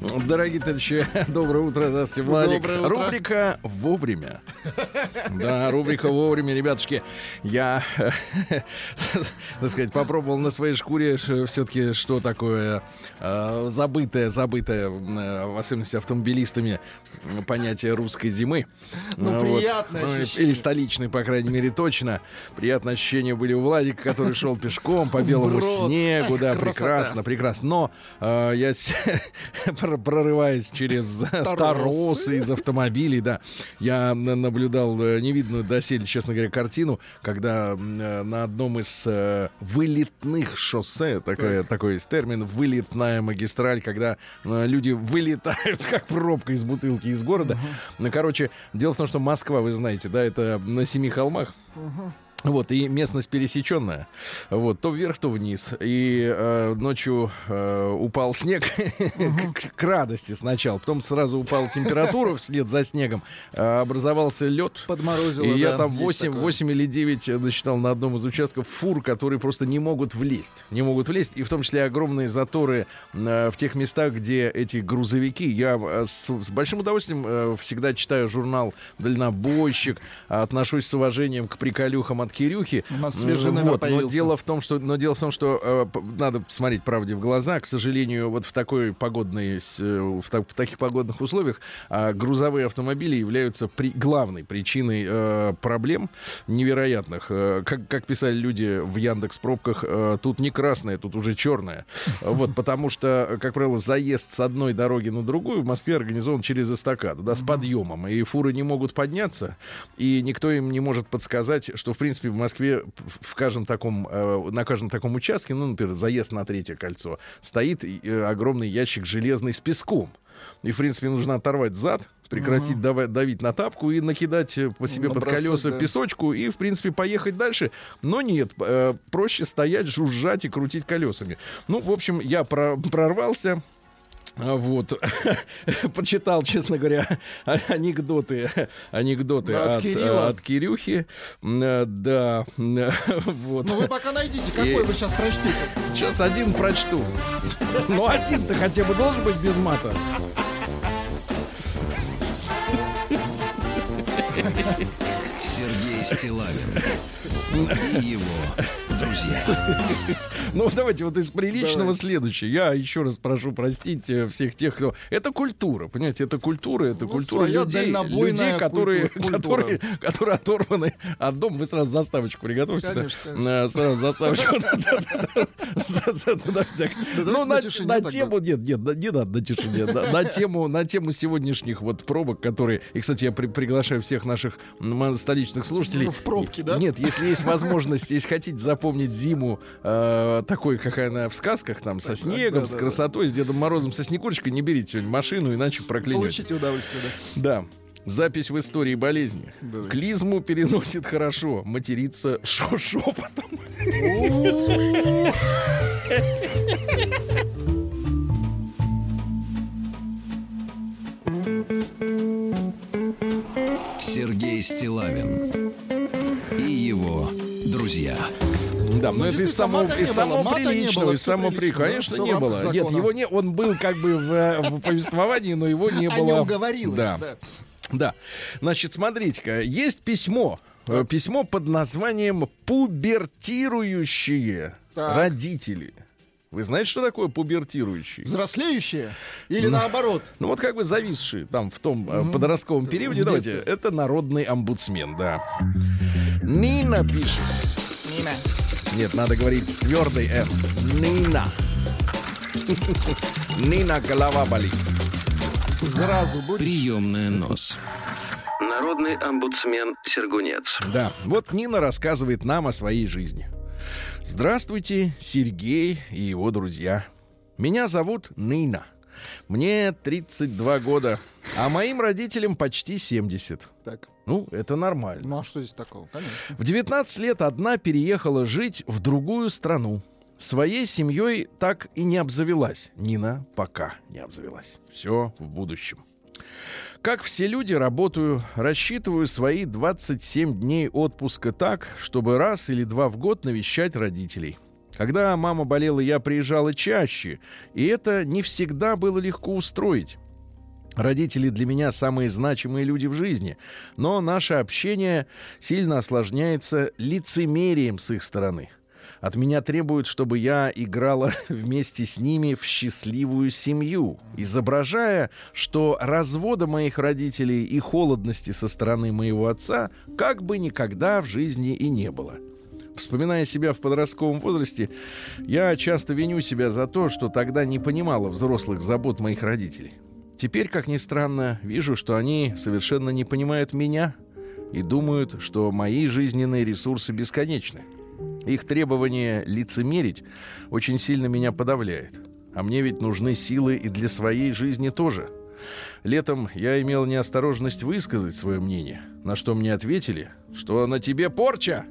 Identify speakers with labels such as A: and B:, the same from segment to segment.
A: Дорогие товарищи, доброе утро, здравствуйте, Владик.
B: Доброе утро.
A: Рубрика «Вовремя». Да, рубрика «Вовремя», ребятушки. Я, так сказать, попробовал на своей шкуре все-таки, что такое э, забытое, забытое, э, в особенности автомобилистами, понятие русской зимы.
B: Ну,
A: Э,
B: приятное
A: Ну,
B: ощущение.
A: Или столичной, по крайней мере, точно. Приятные ощущения были у Владика, который шел пешком по белому
B: Вброд.
A: снегу. Да,
B: Красота.
A: прекрасно, прекрасно. Но э, я прорываясь через торосы из автомобилей, да, я на- наблюдал э, невидную доселе, честно говоря, картину, когда э, на одном из э, вылетных шоссе, такое, такой есть термин, вылетная магистраль, когда люди вылетают как пробка из бутылки из города. Ну, короче, дело в том, что Москва, вы знаете, да, это на семи холмах. Вот, и местность пересеченная. Вот, то вверх, то вниз. И э, ночью э, упал снег к, к радости сначала. Потом сразу упала температура вслед за снегом. э, образовался лед.
B: Подморозило,
A: И я там
B: есть
A: 8,
B: такое.
A: 8 или 9 насчитал на одном из участков фур, которые просто не могут влезть. Не могут влезть. И в том числе огромные заторы э, в тех местах, где эти грузовики. Я э, с, с большим удовольствием э, всегда читаю журнал «Дальнобойщик», отношусь с уважением к приколюхам от Кирюхи.
B: У нас свежий номер
A: вот, но
B: появился.
A: дело в том, что, но дело в том, что э, надо смотреть правде в глаза. К сожалению, вот в такой погодной, э, в, так- в таких погодных условиях а, грузовые автомобили являются при, главной причиной э, проблем невероятных. Э, как, как писали люди в Яндекс пробках, э, тут не красное, тут уже черное. Вот, потому что, как правило, заезд с одной дороги на другую в Москве организован через эстакаду, да, с подъемом. И фуры не могут подняться, и никто им не может подсказать, что, в принципе, в Москве в каждом таком, э, на каждом таком участке, ну, например, заезд на третье кольцо, стоит э, огромный ящик железный с песком. И, в принципе, нужно оторвать зад, прекратить дава- давить на тапку и накидать э, по себе под
B: Набросать,
A: колеса
B: да.
A: песочку и, в принципе, поехать дальше. Но нет, э, проще стоять, жужжать и крутить колесами. Ну, в общем, я про- прорвался. А, Вот. Почитал, честно говоря, анекдоты, анекдоты
B: Да, от
A: от,
B: Кирилла.
A: от Кирюхи. Э, Да, вот.
B: Ну вы пока найдите, какой
A: И-
B: вы сейчас прочтите.
A: Сейчас один прочту. Ну, один-то хотя бы должен быть без мата.
C: Стилавин и его друзья.
A: Ну, давайте вот из приличного
B: Давай.
A: следующее. Я еще раз прошу простить э, всех тех, кто... Это культура, понимаете? Это культура, это
B: Ну,
A: культура людей, людей которые,
B: культу- культура.
A: которые, которые оторваны от дома. Вы сразу заставочку приготовьте. да?
B: Конечно,
A: Сразу заставочку. Ну, на тему... Нет, нет, не надо на тишине. На тему на тему сегодняшних вот пробок, которые... И, кстати, я при- приглашаю всех наших столичных слушателей.
B: Ну, в пробки, да?
A: Нет, если есть возможность, если хотите запомнить зиму э, такой, какая она в сказках, там, со снегом,
B: да,
A: с
B: да,
A: красотой, с Дедом Морозом, со Снегурочкой, не берите сегодня машину, иначе проклянете.
B: Получите удовольствие, да.
A: Да. Запись в истории болезни.
B: Давайте.
A: Клизму переносит хорошо, матерится шо- шепотом.
C: Сергей Стилавин и его друзья.
A: Да, но
B: Ну,
A: это из самого, из самого
B: мата не
A: приличного,
B: было,
A: из самого
B: да,
A: Конечно, не было. Нет,
B: закона.
A: его не, он был как бы в, э, в повествовании, но его не
B: О
A: было.
B: нем говорилось,
A: Да.
B: да.
A: Да. Значит, смотрите-ка, есть письмо. э, Письмо под названием «Пубертирующие
B: Так.
A: родители». Вы знаете, что такое пубертирующие?
B: Взрослеющие или наоборот?
A: Ну вот как бы зависшие там в том э, подростковом периоде.
B: В
A: Давайте,
B: детстве.
A: это народный омбудсмен, да. Нина пишет.
B: Нина.
A: Нет, надо говорить с твердой «н». Нина. Нина, голова болит.
B: Сразу будет.
C: Приемная нос. Народный омбудсмен Сергунец.
A: Да, вот Нина рассказывает нам о своей жизни. Здравствуйте, Сергей и его друзья. Меня зовут Нина. Мне 32 года, а моим родителям почти 70.
B: Так,
A: Ну, это нормально.
B: ну а что здесь такого? Конечно.
A: В 19 лет одна переехала жить в другую страну. Своей семьей так и не обзавелась. Нина пока не обзавелась. Все в будущем. Как все люди, работаю, рассчитываю свои 27 дней отпуска так, чтобы раз или два в год навещать родителей. Когда мама болела, я приезжала чаще, и это не всегда было легко устроить. Родители для меня самые значимые люди в жизни, но наше общение сильно осложняется лицемерием с их стороны. От меня требуют, чтобы я играла вместе с ними в счастливую семью, изображая, что развода моих родителей и холодности со стороны моего отца как бы никогда в жизни и не было. Вспоминая себя в подростковом возрасте, я часто виню себя за то, что тогда не понимала взрослых забот моих родителей. Теперь, как ни странно, вижу, что они совершенно не понимают меня и думают, что мои жизненные ресурсы бесконечны. Их требование лицемерить очень сильно меня подавляет. А мне ведь нужны силы и для своей жизни тоже. Летом я имел неосторожность высказать свое мнение, на что мне ответили, что на тебе порча.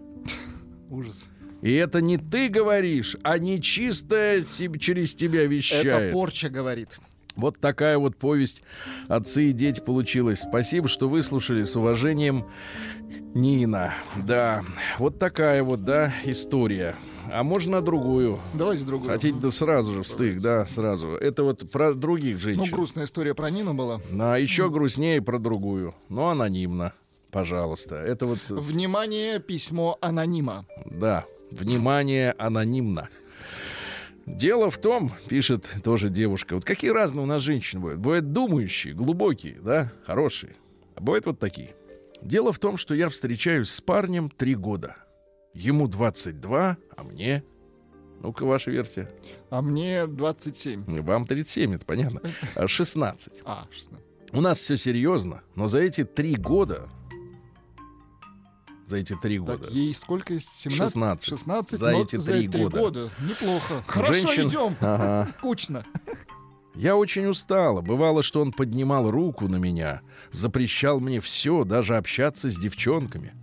B: Ужас.
A: И это не ты говоришь, а нечистое себ- через тебя вещает.
B: Это порча говорит.
A: Вот такая вот повесть «Отцы и дети» получилась. Спасибо, что выслушали. С уважением, Нина. Да, вот такая вот, да, история. А можно другую?
B: Давайте другую.
A: Хотите да сразу же встык, да, сразу. Это вот про других
B: Ну,
A: женщин.
B: грустная история про Нину была.
A: А еще грустнее про другую. Но анонимно, пожалуйста. Это вот,
B: Внимание, письмо анонима.
A: да, внимание, анонимно. Дело в том, пишет тоже девушка, вот какие разные у нас женщины бывают. Бывают думающие, глубокие, да, хорошие. А бывают вот такие. Дело в том, что я встречаюсь с парнем три года. Ему 22, а мне... Ну-ка, ваша версия.
B: А мне 27.
A: Вам 37, это понятно. А 16.
B: А, 16.
A: У нас все серьезно, но за эти три года... За эти три года...
B: Так, ей сколько? 17?
A: 16.
B: 16
A: За эти три года.
B: года. Неплохо. Хорошо,
A: Женщин-
B: идем.
A: Ага.
B: Кучно.
A: Я очень устала. Бывало, что он поднимал руку на меня, запрещал мне все, даже общаться с девчонками.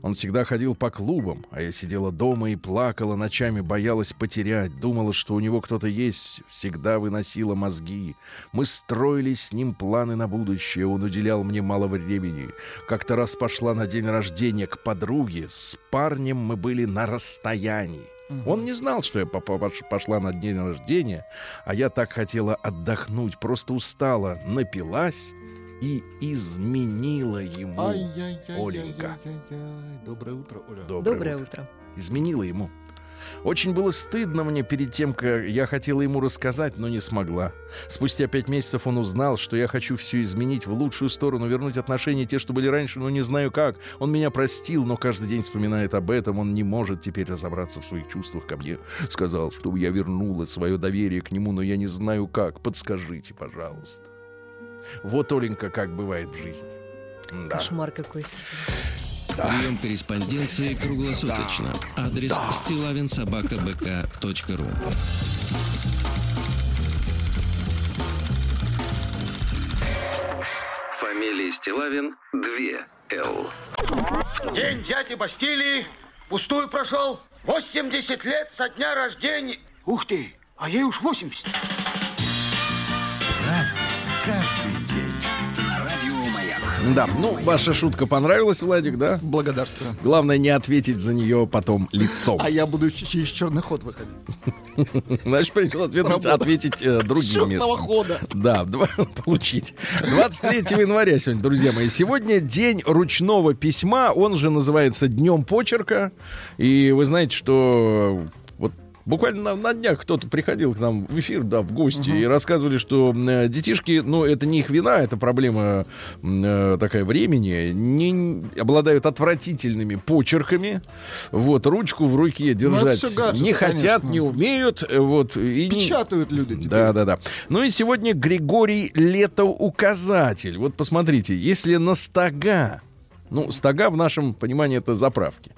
A: Он всегда ходил по клубам, а я сидела дома и плакала ночами, боялась потерять, думала, что у него кто-то есть, всегда выносила мозги. Мы строили с ним планы на будущее, он уделял мне мало времени. Как-то раз пошла на день рождения к подруге, с парнем мы были на расстоянии. Он не знал, что я пошла на день рождения, а я так хотела отдохнуть, просто устала, напилась и изменила ему. Оленька.
B: Доброе утро, Оля.
A: Доброе,
D: Доброе
A: утро.
D: утро.
A: Изменила ему. Очень было стыдно мне перед тем, как я хотела ему рассказать, но не смогла. Спустя пять месяцев он узнал, что я хочу все изменить в лучшую сторону, вернуть отношения те, что были раньше, но не знаю как. Он меня простил, но каждый день вспоминает об этом. Он не может теперь разобраться в своих чувствах ко мне. Сказал, чтобы я вернула свое доверие к нему, но я не знаю как. Подскажите, пожалуйста. Вот, Оленька, как бывает в жизни. Да.
D: Кошмар какой.
C: Прием корреспонденции круглосуточно. Адрес стилавинсобакабк.ру Фамилия Стилавин 2 Л.
E: День дяди Бастилии пустую прошел. 80 лет со дня рождения. Ух ты, а ей уж 80.
A: Да, ну, ваша шутка понравилась, Владик, да?
B: Благодарствую.
A: Главное не ответить за нее потом лицом.
B: А я буду через черный ход выходить.
A: Значит, придется ответить, э, другим
B: черного
A: местом.
B: хода.
A: Да, два- получить. 23 января сегодня, друзья мои. Сегодня день ручного письма, он же называется Днем почерка. И вы знаете, что Буквально на, на днях кто-то приходил к нам в эфир, да, в гости, и рассказывали, что м, детишки, ну, это не их вина, это проблема э, такая времени, не обладают отвратительными почерками, вот, ручку в руке
B: Ну,
A: держать
B: всё гаджеты,
A: не хотят,
B: конечно.
A: не умеют, э, вот, и не-
B: Печатают люди теперь.
A: да, да, да. Ну и сегодня Григорий Летоуказатель. Вот посмотрите, если на стога, ну, стога в нашем понимании это заправки,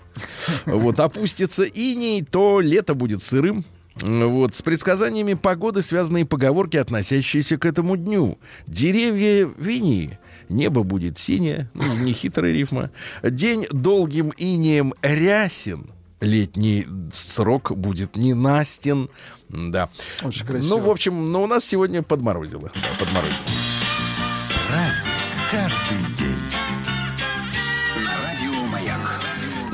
A: вот, опустится иней, то лето будет сырым. Вот, с предсказаниями погоды связаны и поговорки, относящиеся к этому дню. Деревья вини, небо будет синее, ну, не хитрая рифма. День долгим инеем рясен, летний срок будет ненастен. Да.
B: Очень красиво.
A: Ну, в общем, ну, у нас сегодня подморозило. Да, подморозило.
D: Праздник каждый день.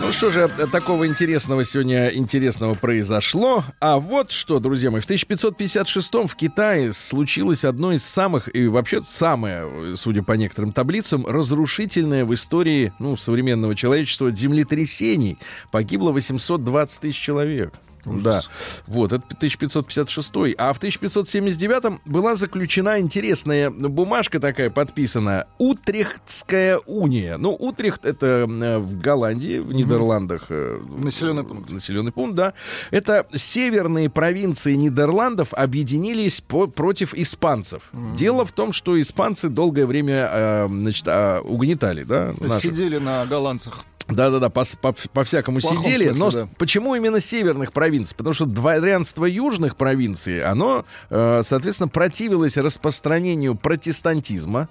A: Ну что же такого интересного сегодня интересного произошло? А вот что, друзья мои, в 1556 в Китае случилось одно из самых, и вообще самое, судя по некоторым таблицам, разрушительное в истории ну, современного человечества землетрясений. Погибло 820 тысяч человек. Да, вот, это 1556. А в 1579 была заключена интересная бумажка такая подписана. Утрехтская уния. Ну, Утрехт это э, в Голландии, в Нидерландах. э,
B: Населенный пункт.
A: Населенный пункт, да. Это северные провинции Нидерландов объединились по- против испанцев. Дело в том, что испанцы долгое время э, значит, а, угнетали, да, наших.
B: Сидели на голландцах.
A: Да-да-да, по, по, по-всякому
B: В плохом
A: сидели.
B: смысле,
A: но
B: да.
A: почему именно северных провинций? Потому что дворянство южных провинций, оно, э, соответственно, противилось распространению протестантизма.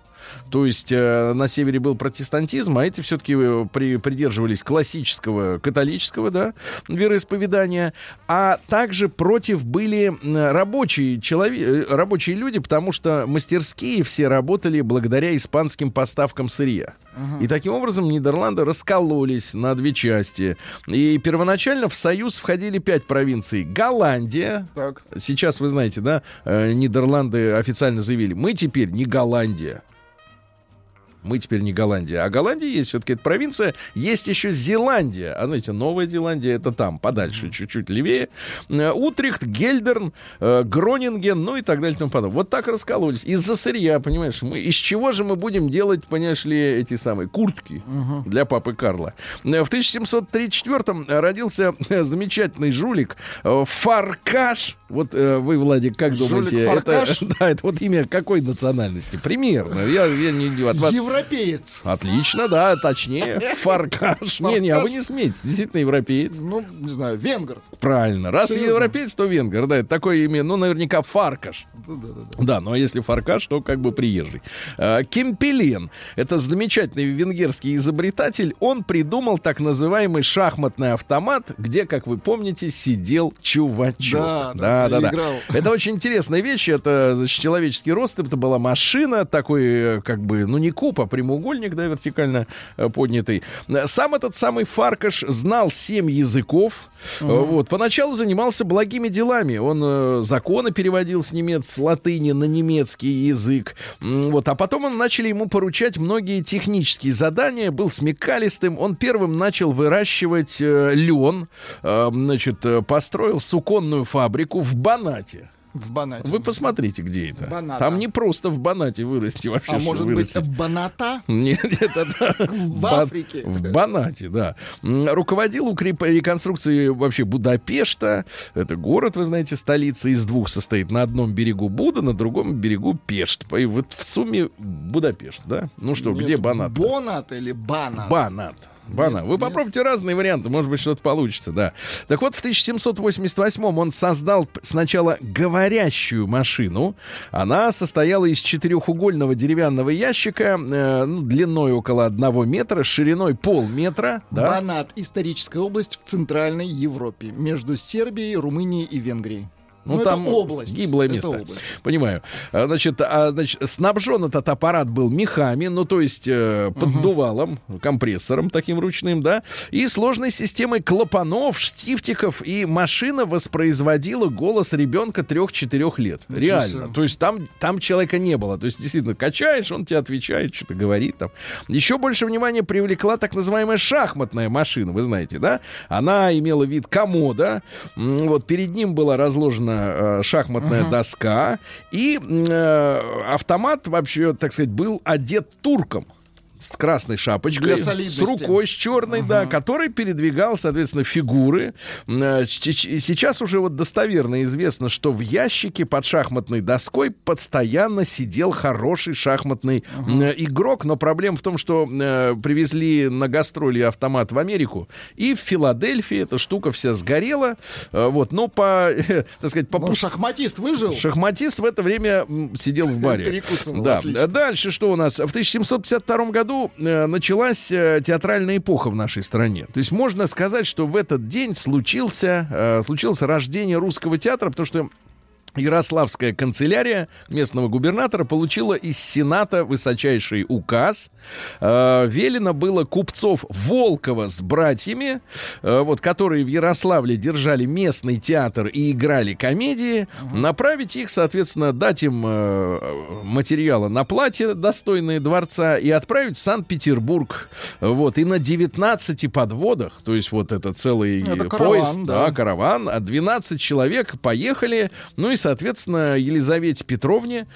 A: То есть э, на севере был протестантизм, а эти все-таки при, придерживались классического католического да, вероисповедания. А также против были рабочие, челове- э, рабочие люди, потому что мастерские все работали благодаря испанским поставкам сырья. И таким образом Нидерланды раскололись на две части. И первоначально в Союз входили пять провинций. Голландия.
B: Так.
A: Сейчас, вы знаете, да, э, Нидерланды официально заявили, мы теперь не Голландия. Мы теперь не Голландия. А Голландия есть все-таки эта провинция. Есть еще Зеландия. А знаете, Новая Зеландия это там, подальше, чуть-чуть левее. Э, Утрехт, Гельдерн, э, Гронинген, ну и так далее и тому подобное. Вот так раскололись. Из-за сырья, понимаешь, мы, из чего же мы будем делать, понимаешь ли, эти самые куртки для папы Карла. Э, В 1734-м родился замечательный жулик Фаркаш. Вот вы, Владик, как думаете, это,
B: Фаркаш?
A: да, это вот имя какой национальности? Примерно. Я, я не- от вас
B: Европеец.
A: Отлично, да, точнее. Фаркаш. Не-не, а вы не смеете. Действительно европеец.
B: Ну, не знаю, венгр.
A: Правильно. Раз
B: Серьезно?
A: европеец, то венгер. Да, это такое имя. Ну, наверняка Фаркаш.
B: Да-да-да.
A: Да, ну а если фаркаш, то как бы приезжий. А, Кемпелен. Это замечательный венгерский изобретатель. Он придумал так называемый шахматный автомат, где, как вы помните, сидел чувачок.
B: Да, да,
A: да, да. Это очень интересная вещь. Это значит, человеческий рост. Это была машина, такой, э, как бы, ну не куб, а прямоугольник, да, вертикально э, поднятый. Сам этот самый Фаркаш знал семь языков. Э, Вот. Поначалу занимался благими делами. Он э, законы переводил с немец, с латыни на немецкий язык. Вот. А потом он начали ему поручать многие технические задания. Был смекалистым. Он первым начал выращивать э, лен. Э, значит, построил суконную фабрику в Банате.
B: В Банате.
A: Вы посмотрите, где это.
B: Баната.
A: Там не просто в Банате вырасти вообще.
B: А может быть,
A: вырастить.
B: Баната?
A: Нет, нет, это
B: В Африке.
A: В Банате, да. Руководил укреп... реконструкцией вообще Будапешта. Это город, вы знаете, столица из двух состоит. На одном берегу Буда, на другом берегу Пешт. И вот в сумме Будапешт, да? Ну что, где
B: Нет,
A: Банат?
B: Бонат или Банат?
A: Банат. Бана. Вы попробуйте разные варианты, может быть, что-то получится, да. Так вот, в 1788 он создал сначала говорящую машину. Она состояла из четырехугольного деревянного ящика, э, ну, длиной около одного метра, шириной полметра. Да?
B: Банат. Историческая область в Центральной Европе. Между Сербией, Румынией и Венгрией.
A: Ну,
B: Ну,
A: там
B: это область.
A: гиблое
B: Это
A: место.
B: область.
A: Понимаю. А, Значит, а, значит, снабжен этот аппарат был мехами, ну, то есть э, поддувалом, компрессором таким ручным, да, и сложной системой клапанов, штифтиков, и машина воспроизводила голос ребенка 3-4 лет.
B: Ничего
A: Реально.
B: себе.
A: То есть там, там человека не было. То есть, действительно, качаешь, он тебе отвечает, что-то говорит там. Еще больше внимания привлекла так называемая шахматная машина, вы знаете, да? Она имела вид комода. Вот перед ним была разложена э, шахматная доска. И э, автомат вообще, так сказать, был одет турком. С красной шапочкой, с рукой, с черной, да, который передвигал, соответственно, фигуры. Э, Сейчас уже вот достоверно известно, что в ящике под шахматной доской постоянно сидел хороший шахматный э, игрок, но проблема в том, что э, привезли на гастроли автомат в Америку, и в Филадельфии эта штука вся сгорела. Э, Вот, но по, так сказать, по
B: Ну, шахматист выжил.
A: Шахматист в это время сидел в баре.
B: Перекусывал,
A: Да.
B: отлично.
A: Дальше что у нас? В 1752 году э, началась э, театральная эпоха в нашей стране. То есть можно сказать, что в этот день случился, э, случилось рождение русского театра, потому что Ярославская канцелярия местного губернатора получила из Сената высочайший указ. Э, велено было купцов Волкова с братьями, э, вот, которые в Ярославле держали местный театр и играли комедии, направить их, соответственно, дать им э, материала на платье, достойные дворца, и отправить в Санкт-Петербург. Вот, и на 19 подводах, то есть вот это целый
B: Это караван,
A: поезд,
B: да.
A: да, караван, а 12 человек поехали, ну и, соответственно, Елизавете Петровне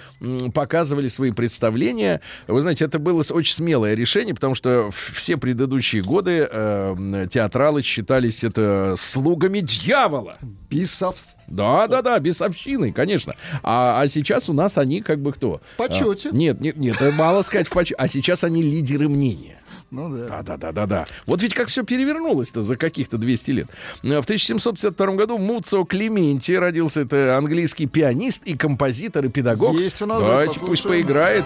A: показывали свои представления. Вы знаете, это было очень смелое решение, потому что все предыдущие годы э, театралы считались это слугами дьявола.
B: Бисовс.
A: Да, да, да, бесовщиной, конечно. А, а сейчас у нас они как бы кто?
B: В почете.
A: А, нет, нет, нет, мало сказать в почете. А сейчас они лидеры мнения.
B: Ну да.
A: Да, да, да, да, да. Вот ведь как все перевернулось-то за каких-то 200 лет. Э, В 1752 году Муцо Клементи родился. Это английский пианист и композитор и педагог.
B: Есть у нас, да,
A: Давайте пусть поиграет.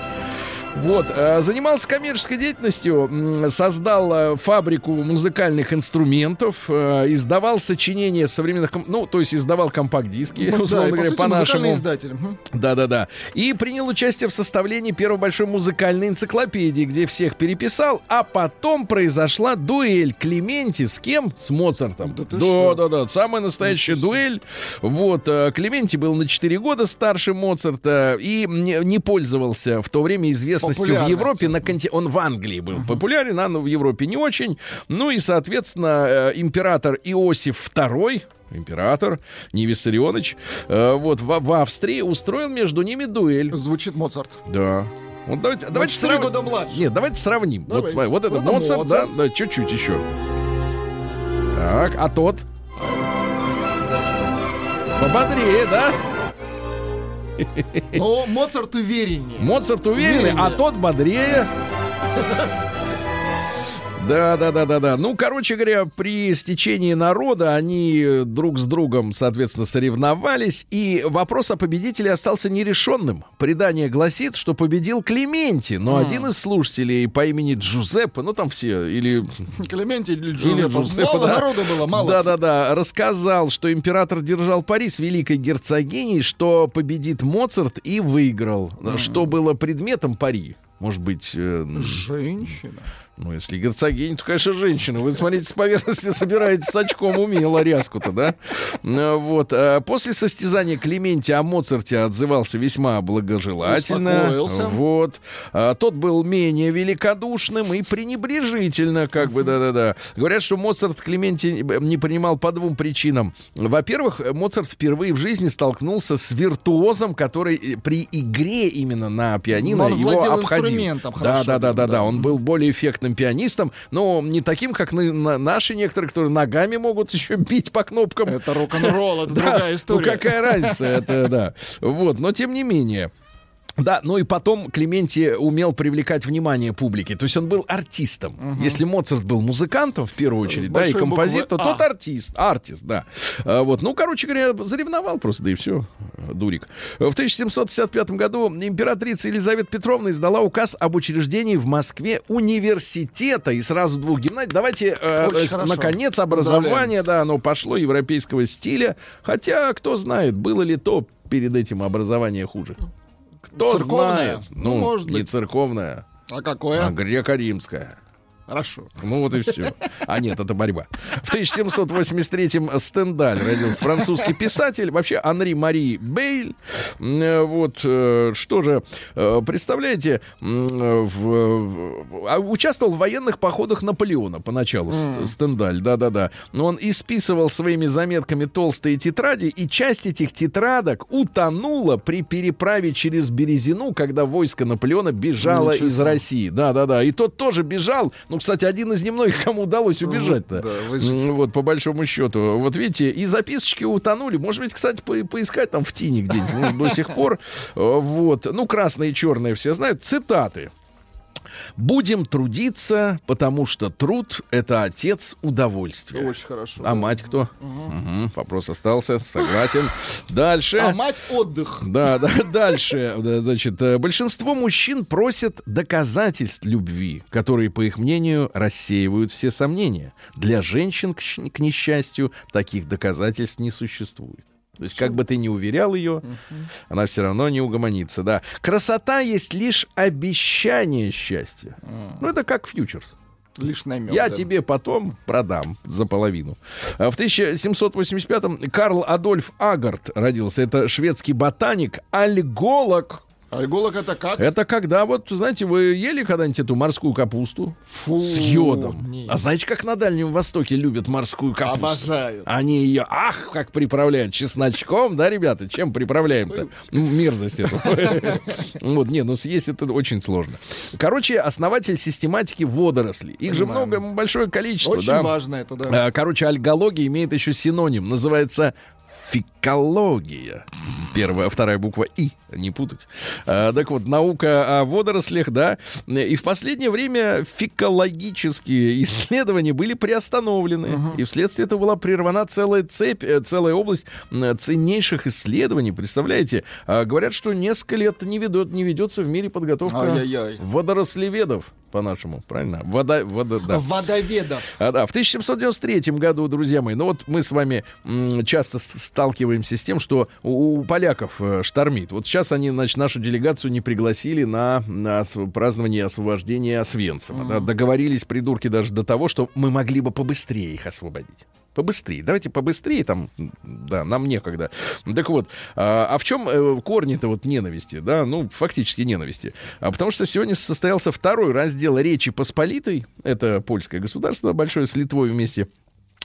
A: Вот, э, занимался коммерческой деятельностью, создал э, фабрику музыкальных инструментов, э, издавал сочинения современных, ну, то есть издавал компакт-диски,
B: Ну, да,
A: условно
B: по
A: говоря, по-нашему.
B: издатель. Мгм.
A: Да-да-да. И принял участие в составлении первой большой музыкальной энциклопедии, где всех переписал, а потом произошла дуэль Клементи с кем? С Моцартом.
B: Да?
A: Да-да-да, самая настоящая дуэль. Вот, Клементи был на 4 года старше Моцарта и не, не пользовался в то время известностью в. Европе. На конти... Он в Англии был популярен, а в Европе не очень. Ну и, соответственно, э, император Иосиф II император, не Виссарионович, э, вот в, в Австрии устроил между ними дуэль.
B: Звучит Моцарт.
A: Да. Вот давайте, давайте
B: четыре
A: срав-
B: года младше.
A: Нет, давайте сравним. Вот,
B: Давайте.
A: смотри, вот это
B: Вот это
A: Моцарт, да,
B: Моцарт.
A: да, чуть-чуть еще. Так, а тот? Пободрее, да?
B: Но Моцарт увереннее.
A: Моцарт уверенный, а
B: Увереннее.
A: тот бодрее. Да, да, да, да, да. Ну, короче говоря, при стечении народа они э, друг с другом, соответственно, соревновались, и вопрос о победителе остался нерешенным. Предание гласит, что победил Клементи, но один из слушателей по имени Джузеппе, ну там все, или
B: Клементи или
A: или
B: Джузеппе.
A: Джузеппе,
B: Мало
A: да.
B: народу было, мало.
A: Да-да-да, рассказал, что император держал пари с великой герцогиней, что победит Моцарт и выиграл. Что было предметом пари? Может быть, э,
B: Женщина.
A: Ну, если герцогиня, то, конечно, женщина. Вы, смотрите, с поверхности собираетесь с очком умело ряску-то, да? Ну, Вот. а После состязания Клементи о Моцарте отзывался весьма благожелательно.
B: Успокоился.
A: Вот. А Тот был менее великодушным и пренебрежительно, как бы, да-да-да. Говорят, что Моцарт Клементи не принимал по двум причинам. Во-первых, Моцарт впервые в жизни столкнулся с виртуозом, который при игре именно на пианино
B: Но он
A: его обходил.
B: инструментом
A: Да,
B: хорошо,
A: да, да, да,
B: да.
A: да. Он был более эффектным пианистом, но не таким, как на- на- наши некоторые, которые ногами могут еще бить по кнопкам.
B: Это рок-н-ролл, это
A: Да,
B: другая
A: Ну
B: история.
A: какая разница, это да. Вот, но тем не менее. Да, ну и потом Клементи умел привлекать внимание публики. То есть он был артистом. Если Моцарт был музыкантом, в первую очередь, да, и композитор, то
B: «А».
A: тот артист. Артист, да. А, вот, ну, короче говоря, заревновал просто, да и все, дурик. В 1755 году императрица Елизавета Петровна издала указ об учреждении в Москве университета и сразу двух гимназий. Давайте, э,
B: Очень
A: э,
B: хорошо.
A: наконец, образование, да, оно пошло европейского стиля. Хотя, кто знает, было ли то перед этим образование хуже. Кто
B: Церковное?
A: знает?
B: Ну,
A: Ну,
B: может
A: не
B: быть.
A: церковное,
B: А какое?
A: а греко-римское.
B: Хорошо.
A: Ну вот и все. А нет, это борьба. В 1783-м Стендаль родился французский писатель. Вообще Анри Мари Бейль. Э, Вот э, что же, э, представляете, в, а, участвовал в военных походах Наполеона поначалу Ст- Стендаль. Да-да-да. Но он исписывал своими заметками толстые тетради, и часть этих тетрадок утонула при переправе через Березину, когда войско Наполеона бежало
B: Ничего
A: из. России. Да-да-да. И тот тоже бежал. Ну, кстати, один из немногих, кому удалось убежать-то.
B: да, выжить.
A: Вот, по большому счету. Вот видите, и записочки утонули. Может быть, кстати, по- поискать там в тине где-нибудь. Может, до сих пор. Э, Вот. Ну, красные и черные все знают. Цитаты. Будем трудиться, потому что труд — это отец удовольствия.
B: Очень хорошо.
A: А мать кто? Мгм, Вопрос остался. Согласен. Дальше.
B: А мать отдых.
A: Да, да, дальше. Да, Значит, э, большинство мужчин просят доказательств любви, которые, по их мнению, рассеивают все сомнения. Для женщин, к несчастью, таких доказательств не существует. То есть, как бы ты ни уверял ее, она все равно не угомонится, да. Красота есть лишь обещание счастья. Ну, это как фьючерс.
B: Лишь намек.
A: Я
B: да.
A: тебе потом продам за половину. А В 1785-м Карл Адольф Агарт родился. Это шведский ботаник, альголог.
B: Альголог это как?
A: Это когда, вот, знаете, вы ели когда-нибудь эту морскую капусту
B: Фу,
A: с йодом?
B: нет.
A: А знаете, как на Дальнем Востоке любят морскую капусту?
B: Обожают.
A: Они ее, ах, как приправляют чесночком, да, ребята? Чем приправляем-то? Мерзость это. Вот, не, ну съесть это очень сложно. Короче, основатель систематики водорослей. Их же много, большое количество,
B: Очень важно это, да.
A: А, Короче, альгология имеет еще синоним. Называется фикология. Первая, вторая буква И, не путать. А, так вот, наука о водорослях, да. И в последнее время фикологические исследования были приостановлены. И вследствие этого была прервана целая цепь, э, целая область ценнейших исследований. Представляете? А, говорят, что несколько лет не, ведет, не ведется в мире подготовка
B: Ай-яй-яй.
A: водорослеведов, по-нашему. Правильно? Вода, вода, да.
B: Водоведов.
A: А, да, в 1793 году, друзья мои, ну вот мы с вами м, часто сталкиваемся с тем, что у, у поляков э, штормит. Вот сейчас они, значит, нашу делегацию не пригласили на, на празднование освобождения Освенцима. да. договорились придурки даже до того, что мы могли бы побыстрее их освободить. Побыстрее. Давайте побыстрее, там, да, нам некогда. Так вот, а, а в чем э, корни-то вот ненависти, да, ну, фактически ненависти? А потому что сегодня состоялся второй раздел Речи Посполитой, это польское государство большое с Литвой вместе,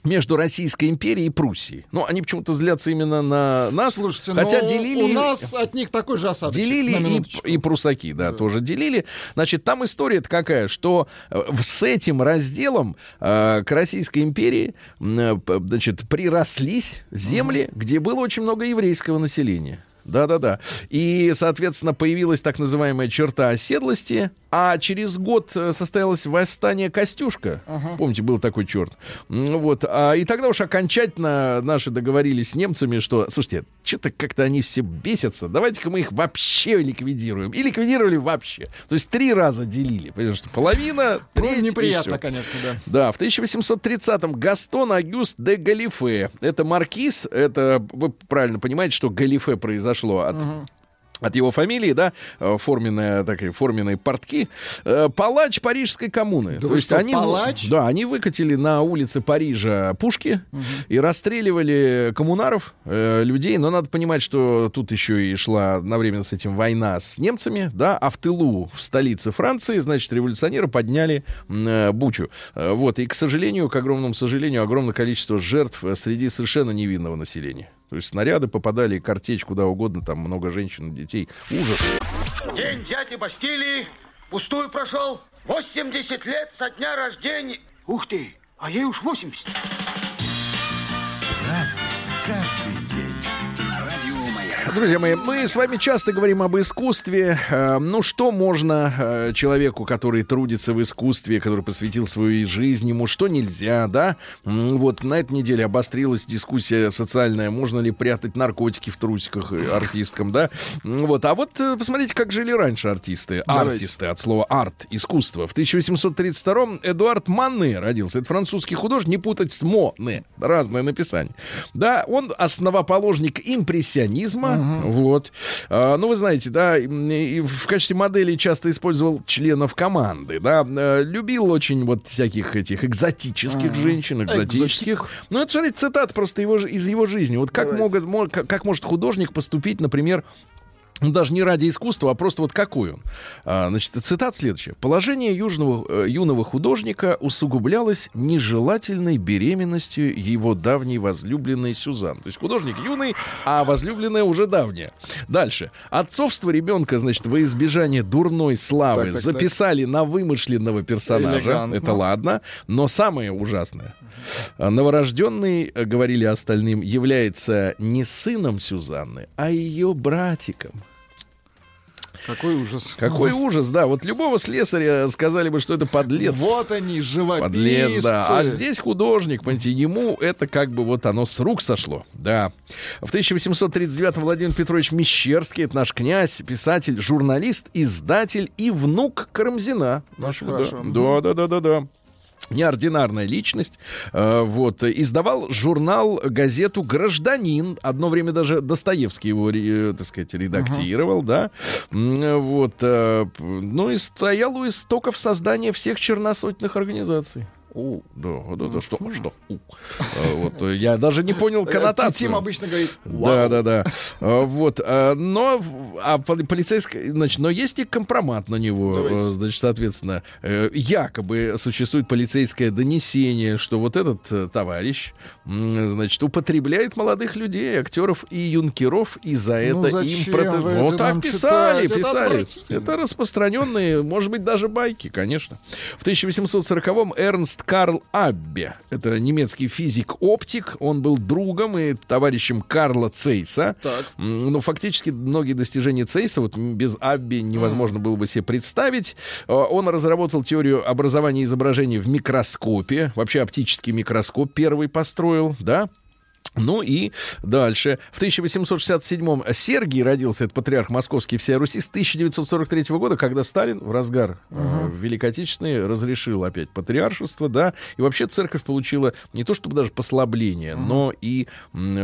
A: между Российской империей и Пруссией. Ну, они почему-то злятся именно на нас.
B: Слушайте,
A: хотя
B: но
A: делили...
B: у нас от них такой же осадочек.
A: Делили и, и прусаки, да, тоже делили. Значит, там история какая, что э, с этим разделом э, к Российской империи э, значит, прирослись земли, где было очень много еврейского населения. Да-да-да. И, соответственно, появилась так называемая черта оседлости, а через год э, состоялось восстание Костюшка. Помните, был такой черт. Вот. А, и тогда уж окончательно наши договорились с немцами, что, слушайте, что-то как-то они все бесятся, давайте-ка мы их вообще ликвидируем. И ликвидировали вообще. То есть три раза делили. Понимаешь, что половина,
B: Ну,
A: треть и
B: неприятно, конечно, да.
A: Да, в 1830-м Гастон Агюст де Галифе. Это маркиз, это, вы правильно понимаете, что Галифе произошло от... От его фамилии, да, э, форменные такие форменные портки, э, палач парижской коммуны.
B: Да вы что,
A: они,
B: палач?
A: да, они выкатили на улице Парижа пушки и расстреливали коммунаров, э, людей. Но надо понимать, что тут еще и шла одновременно с этим война с немцами, да, а в тылу, в столице Франции, значит, революционеры подняли э, бучу. Э, вот, и, к сожалению, к огромному сожалению, огромное количество жертв э, среди совершенно невинного населения. То есть снаряды попадали, картечь куда угодно, там много женщин, детей. Ужас.
E: День дяди Бастилии пустую прошел. 80 лет со дня рождения. Ух ты, а ей уж 80.
D: Разный,
A: Друзья мои, мы с вами часто говорим об искусстве. Э, ну, что можно э, человеку, который трудится в искусстве, который посвятил свою жизнь ему, что нельзя, да? Вот на этой неделе обострилась дискуссия социальная, можно ли прятать наркотики в трусиках э, артисткам, да? Вот, а вот посмотрите, как жили раньше артисты. Артисты от слова арт, искусство. В 1832-м Эдуард Манне родился. Это французский художник, не путать с Моне. Разное написание. Да, он основоположник импрессионизма, Вот. А, ну, вы знаете, да, и- в качестве модели часто использовал членов команды, да. Э, Любил очень вот всяких этих экзотических женщин, экзотических. Ну, это, смотрите, цитат просто его, из его жизни. Вот как, могут, мо- как, как может художник поступить, например, ну, даже не ради искусства, а просто вот какой он. А, значит, цитат следующая. Положение южного, э, юного художника усугублялось нежелательной беременностью его давней возлюбленной Сюзан. То есть художник юный, а возлюбленная уже давняя. Дальше. Отцовство ребенка, значит, во избежание дурной славы
B: Так, так, так.
A: записали на вымышленного персонажа.
B: Элегантно.
A: Это ладно. Но самое ужасное. А, Новорожденный, э, говорили остальным, является не сыном Сюзанны, а ее братиком.
B: Какой ужас.
A: Какой ужас, да. Вот любого слесаря сказали бы, что это подлец.
B: Вот они, живописцы.
A: Подлец, да. А здесь художник, понимаете, ему это как бы вот оно с рук сошло. Да. В 1839 Владимир Петрович Мещерский, это наш князь, писатель, журналист, издатель и внук Карамзина. Нашего,
B: хорошо.
A: Да, да, да, да, да. Неординарная личность. Э, вот. Издавал журнал, газету «Гражданин». Одно время даже Достоевский его, э, так сказать, редактировал, да. М, Вот. э, Ну и стоял у истоков создания всех черносотенных организаций. О, да, да, да, что, что? У. А, Вот, э, я даже не понял коннотацию.
B: Тим обычно говорит,
A: Да, да, да. Вот, а, но а поли- полицейская, значит, но есть и компромат на него, э, значит, соответственно, э, якобы существует полицейское донесение, что вот этот э, товарищ, значит, употребляет молодых людей, актеров и юнкеров, и за
B: Ну,
A: это им
B: вы
A: Вот
B: это
A: так писали?
B: Это
A: писали. Это распространенные, может быть, даже байки, конечно. В 1840-м Эрнст Карл Аббе, это немецкий физик-оптик, он был другом и товарищем Карла Цейса.
B: Так.
A: Ну, фактически, многие достижения Цейса вот без Абби невозможно было бы себе представить. Э, Он разработал теорию образования изображений в микроскопе. Вообще оптический микроскоп первый построил, да? Ну и дальше. В 1867-м Сергий родился, это патриарх московский всей Руси, с 1943 года, когда Сталин в разгар э, Великой Отечественной разрешил опять патриаршество, да, и вообще церковь получила не то чтобы даже послабление, но и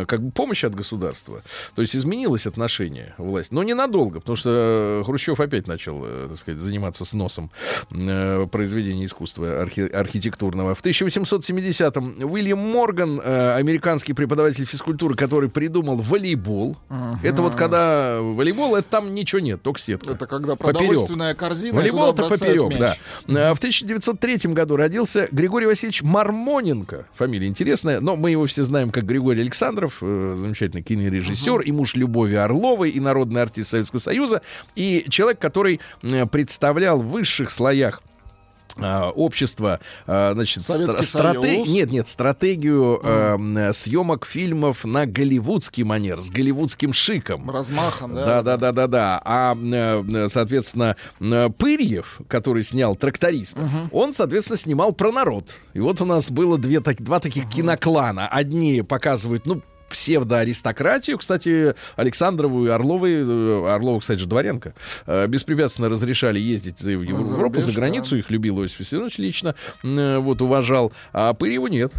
A: как бы помощь от государства. То есть изменилось отношение власти, но ненадолго, потому что э, Хрущев опять начал, э, так сказать, заниматься сносом э, произведений искусства архи- архитектурного. В 1870-м Уильям Морган, э, американский преподаватель физкультуры, который придумал волейбол. Это вот когда волейбол, это там ничего нет, только сетка.
B: Это когда
A: Поперек.
B: продовольственная корзина, и
A: Волейбол это поперек,
B: мяч.
A: да. А В 1903 году родился Григорий Васильевич Мармоненко. Фамилия интересная, но мы его все знаем как Григорий Александров, э, замечательный кинорежиссер и муж Любови Орловой, и народный артист Советского Союза, и человек, который э, представлял в высших слоях а, общества, а, значит,
B: Советский
A: стра-
B: Союз.
A: нет, нет, стратегию э, съемок фильмов на голливудский манер, с голливудским шиком.
B: Размахом, да?
A: Да, да, да, да, да. А, э, соответственно, э, Пырьев, который снял тракториста, он, соответственно, снимал про народ. И вот у нас было две, так- два таких киноклана. Одни показывают, ну, псевдоаристократию. Кстати, Александрову и Орловой, э, Орлова, кстати же, дворянка, э, беспрепятственно разрешали ездить за- в Европу,
B: за
A: за,
B: рубеж,
A: границу. Их любил Иосиф Виссарионович лично, э, вот, уважал. А Пырьеву нет.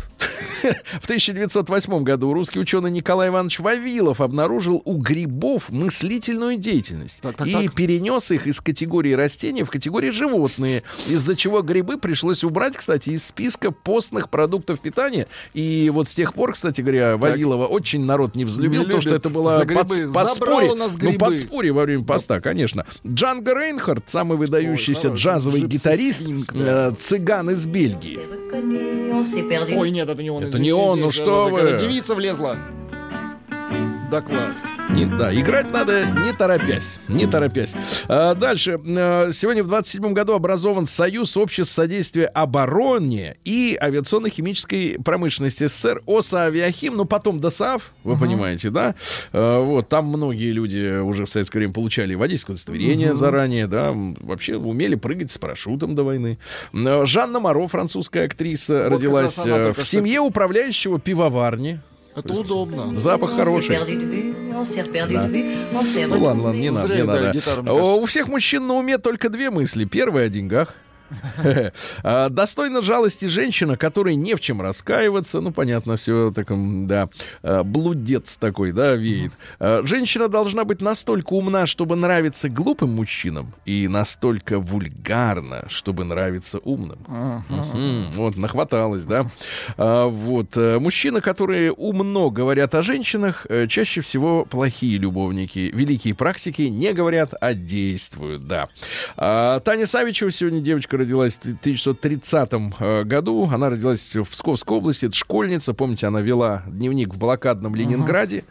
A: В 1908 году русский ученый Николай Иванович Вавилов обнаружил у грибов мыслительную деятельность
B: Так, так,
A: и
B: так.
A: перенес их из категории растения в категорию животные, из-за чего грибы пришлось убрать, кстати, из списка постных продуктов питания. И вот с тех пор, кстати говоря, Вавилова очень народ не взлюбил,
B: Не
A: потому что это было под- подспорье. Ну, подспорье во время поста, конечно. Джанго Рейнхард, самый выдающийся джазовый гитарист,
B: да.
A: э, цыган из Бельгии.
B: Ой, нет, это не он.
A: Это не он, ну что вы.
B: Девица влезла. Да класс.
A: Не- да, играть надо не торопясь, не торопясь. А, дальше. А, Сегодня в 27 году образован Союз обществ содействия обороне и авиационно-химической промышленности СССР ОСА Авиахим, ну потом ДОСААФ, вы понимаете, да? А, Вот, там многие люди уже в советское время получали водительское удостоверение заранее, да, вообще умели прыгать с парашютом до войны. Жанна Моро, французская актриса,
B: как
A: родилась э, в семье управляющего пивоварни.
B: Это удобно.
A: Запах хороший. Ну ладно, ладно, не надо,
B: Зря
A: не надо. У всех мужчин на уме только две мысли. Первая о деньгах. А, Достойна жалости женщина, которой не в чем раскаиваться. Ну, понятно, все таком, да, а, блудец такой, да, веет. А, Женщина должна быть настолько умна, чтобы нравиться глупым мужчинам, и настолько вульгарна, чтобы нравиться умным. Вот, нахваталась, да. Вот. э, Мужчины, которые умно говорят о женщинах, э, чаще всего плохие любовники. Великие практики не говорят, а действуют, да. Таня Савичева сегодня девочка родилась в 1930 э, году. Она родилась в Псковской области. Это школьница. Помните, она вела дневник в блокадном Ленинграде.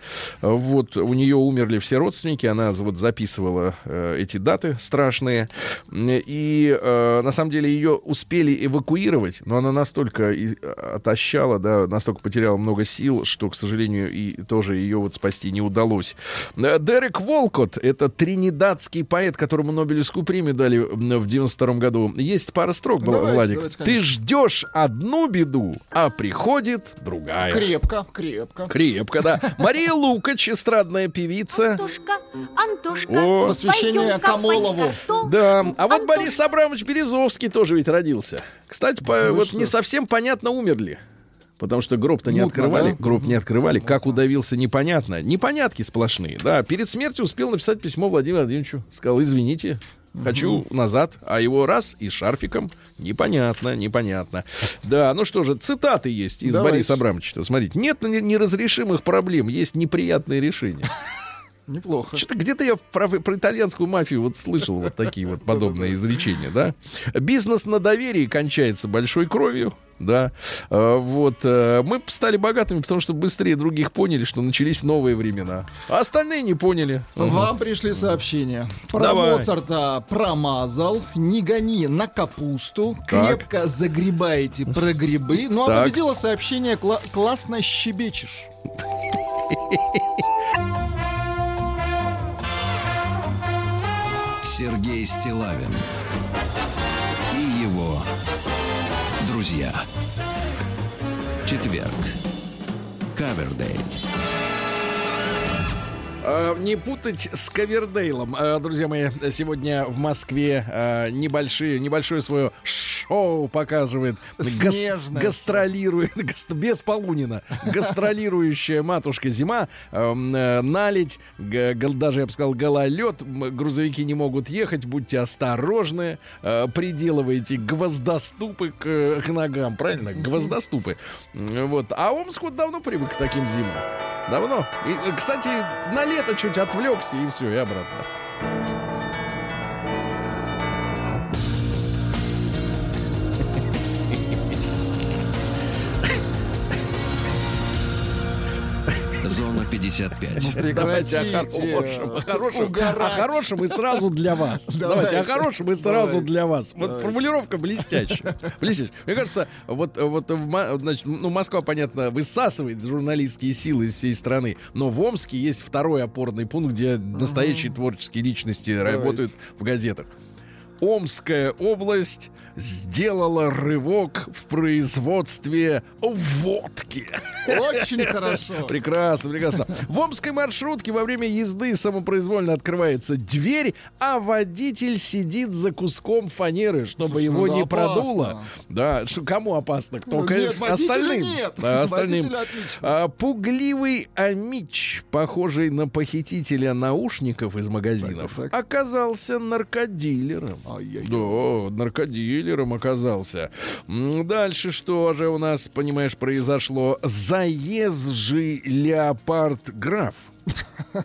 A: Э, Вот. У нее умерли все родственники. Она вот записывала э, эти даты страшные. И э, на самом деле ее успели эвакуировать, но она настолько и- отощала, да, настолько потеряла много сил, что, к сожалению, и тоже ее вот спасти не удалось. Э, Дерек Волкот — это тринидадский поэт, которому Нобелевскую премию дали в 92 году. Есть пара строк, была,
B: Давайте,
A: Владик.
B: давайте,
A: Ты ждешь одну беду, а приходит другая.
B: Крепко, крепко.
A: Крепко, да. Мария Лукач, эстрадная певица.
F: Антошка, Антошка,
A: О.
B: Посвящение Камолову.
A: Да, а вот
F: Антошка,
A: Борис Абрамович Березовский тоже ведь родился. Кстати, по-
B: вы
A: вот
B: что?
A: не совсем понятно, умерли. Потому что гроб-то не
B: Мутно,
A: открывали,
B: да?
A: гроб не открывали. Как удавился, непонятно. Непонятки сплошные, да. Перед смертью успел написать письмо Владимиру Владимировичу. Сказал, извините, хочу назад. А его раз и шарфиком. Непонятно, непонятно. Да, ну что же, цитаты есть из
B: Давайте.
A: Бориса Абрамовича. Смотрите, нет не- неразрешимых проблем, есть неприятные решения.
B: Неплохо.
A: Что-то где-то я про, про итальянскую мафию вот слышал вот такие вот подобные изречения, да. Бизнес на доверии кончается большой кровью, да. А, Вот э, мы стали богатыми, потому что быстрее других поняли, что начались новые времена. А остальные не поняли.
B: Вам пришли сообщения. Про
A: Давай.
B: Моцарта промазал, не гони на капусту,
A: Так.
B: крепко загребаете про грибы. Ну а
A: Так.
B: победило сообщение «Кла- «Классно щебечешь».
C: Сергей Стилавин и его друзья. Четверг. Кавердей.
A: А, Не путать с Ковердейлом. А, Друзья мои, сегодня в Москве а, небольшие, небольшое свое шоу показывает.
B: Снежное
A: гастролирует, гас- без Полунина. Гастролирующая матушка зима. эм, э, налить, даже, я бы сказал, гололед. Грузовики не могут ехать, будьте осторожны. Э, Приделывайте гвоздоступы к, э, к ногам, правильно? Гвоздоступы. Вот. А Омск вот давно привык к таким зимам. Давно. И, э, кстати, на лето чуть отвлекся, и все, и обратно.
C: Зона 55.
A: Давайте о
B: Прекратите
A: хорошем. О хорошем,
B: угорать.
A: о хорошем и сразу для вас. Давайте о хорошем и сразу для вас. Вот формулировка блестящая. Блестящая. Мне кажется, вот, вот значит, ну, Москва, понятно, высасывает журналистские силы из всей страны, но в Омске есть второй опорный пункт, где настоящие творческие личности работают в газетах. Омская область сделала рывок в производстве водки.
B: Очень хорошо.
A: Прекрасно, прекрасно. В омской маршрутке во время езды самопроизвольно открывается дверь, а водитель сидит за куском фанеры, чтобы
B: Слушай,
A: его
B: ну
A: не
B: это опасно.
A: продуло. Да, что кому опасно?
B: Ну,
A: Только
B: нет,
A: остальным.
B: нет.
A: Да, остальным. А, пугливый Амич, похожий на похитителя наушников из магазинов,
B: так, так.
A: оказался наркодилером.
B: Ай-яй-яй.
A: Да, наркодилером оказался. Дальше что же у нас, понимаешь, произошло? Заезжий леопард граф.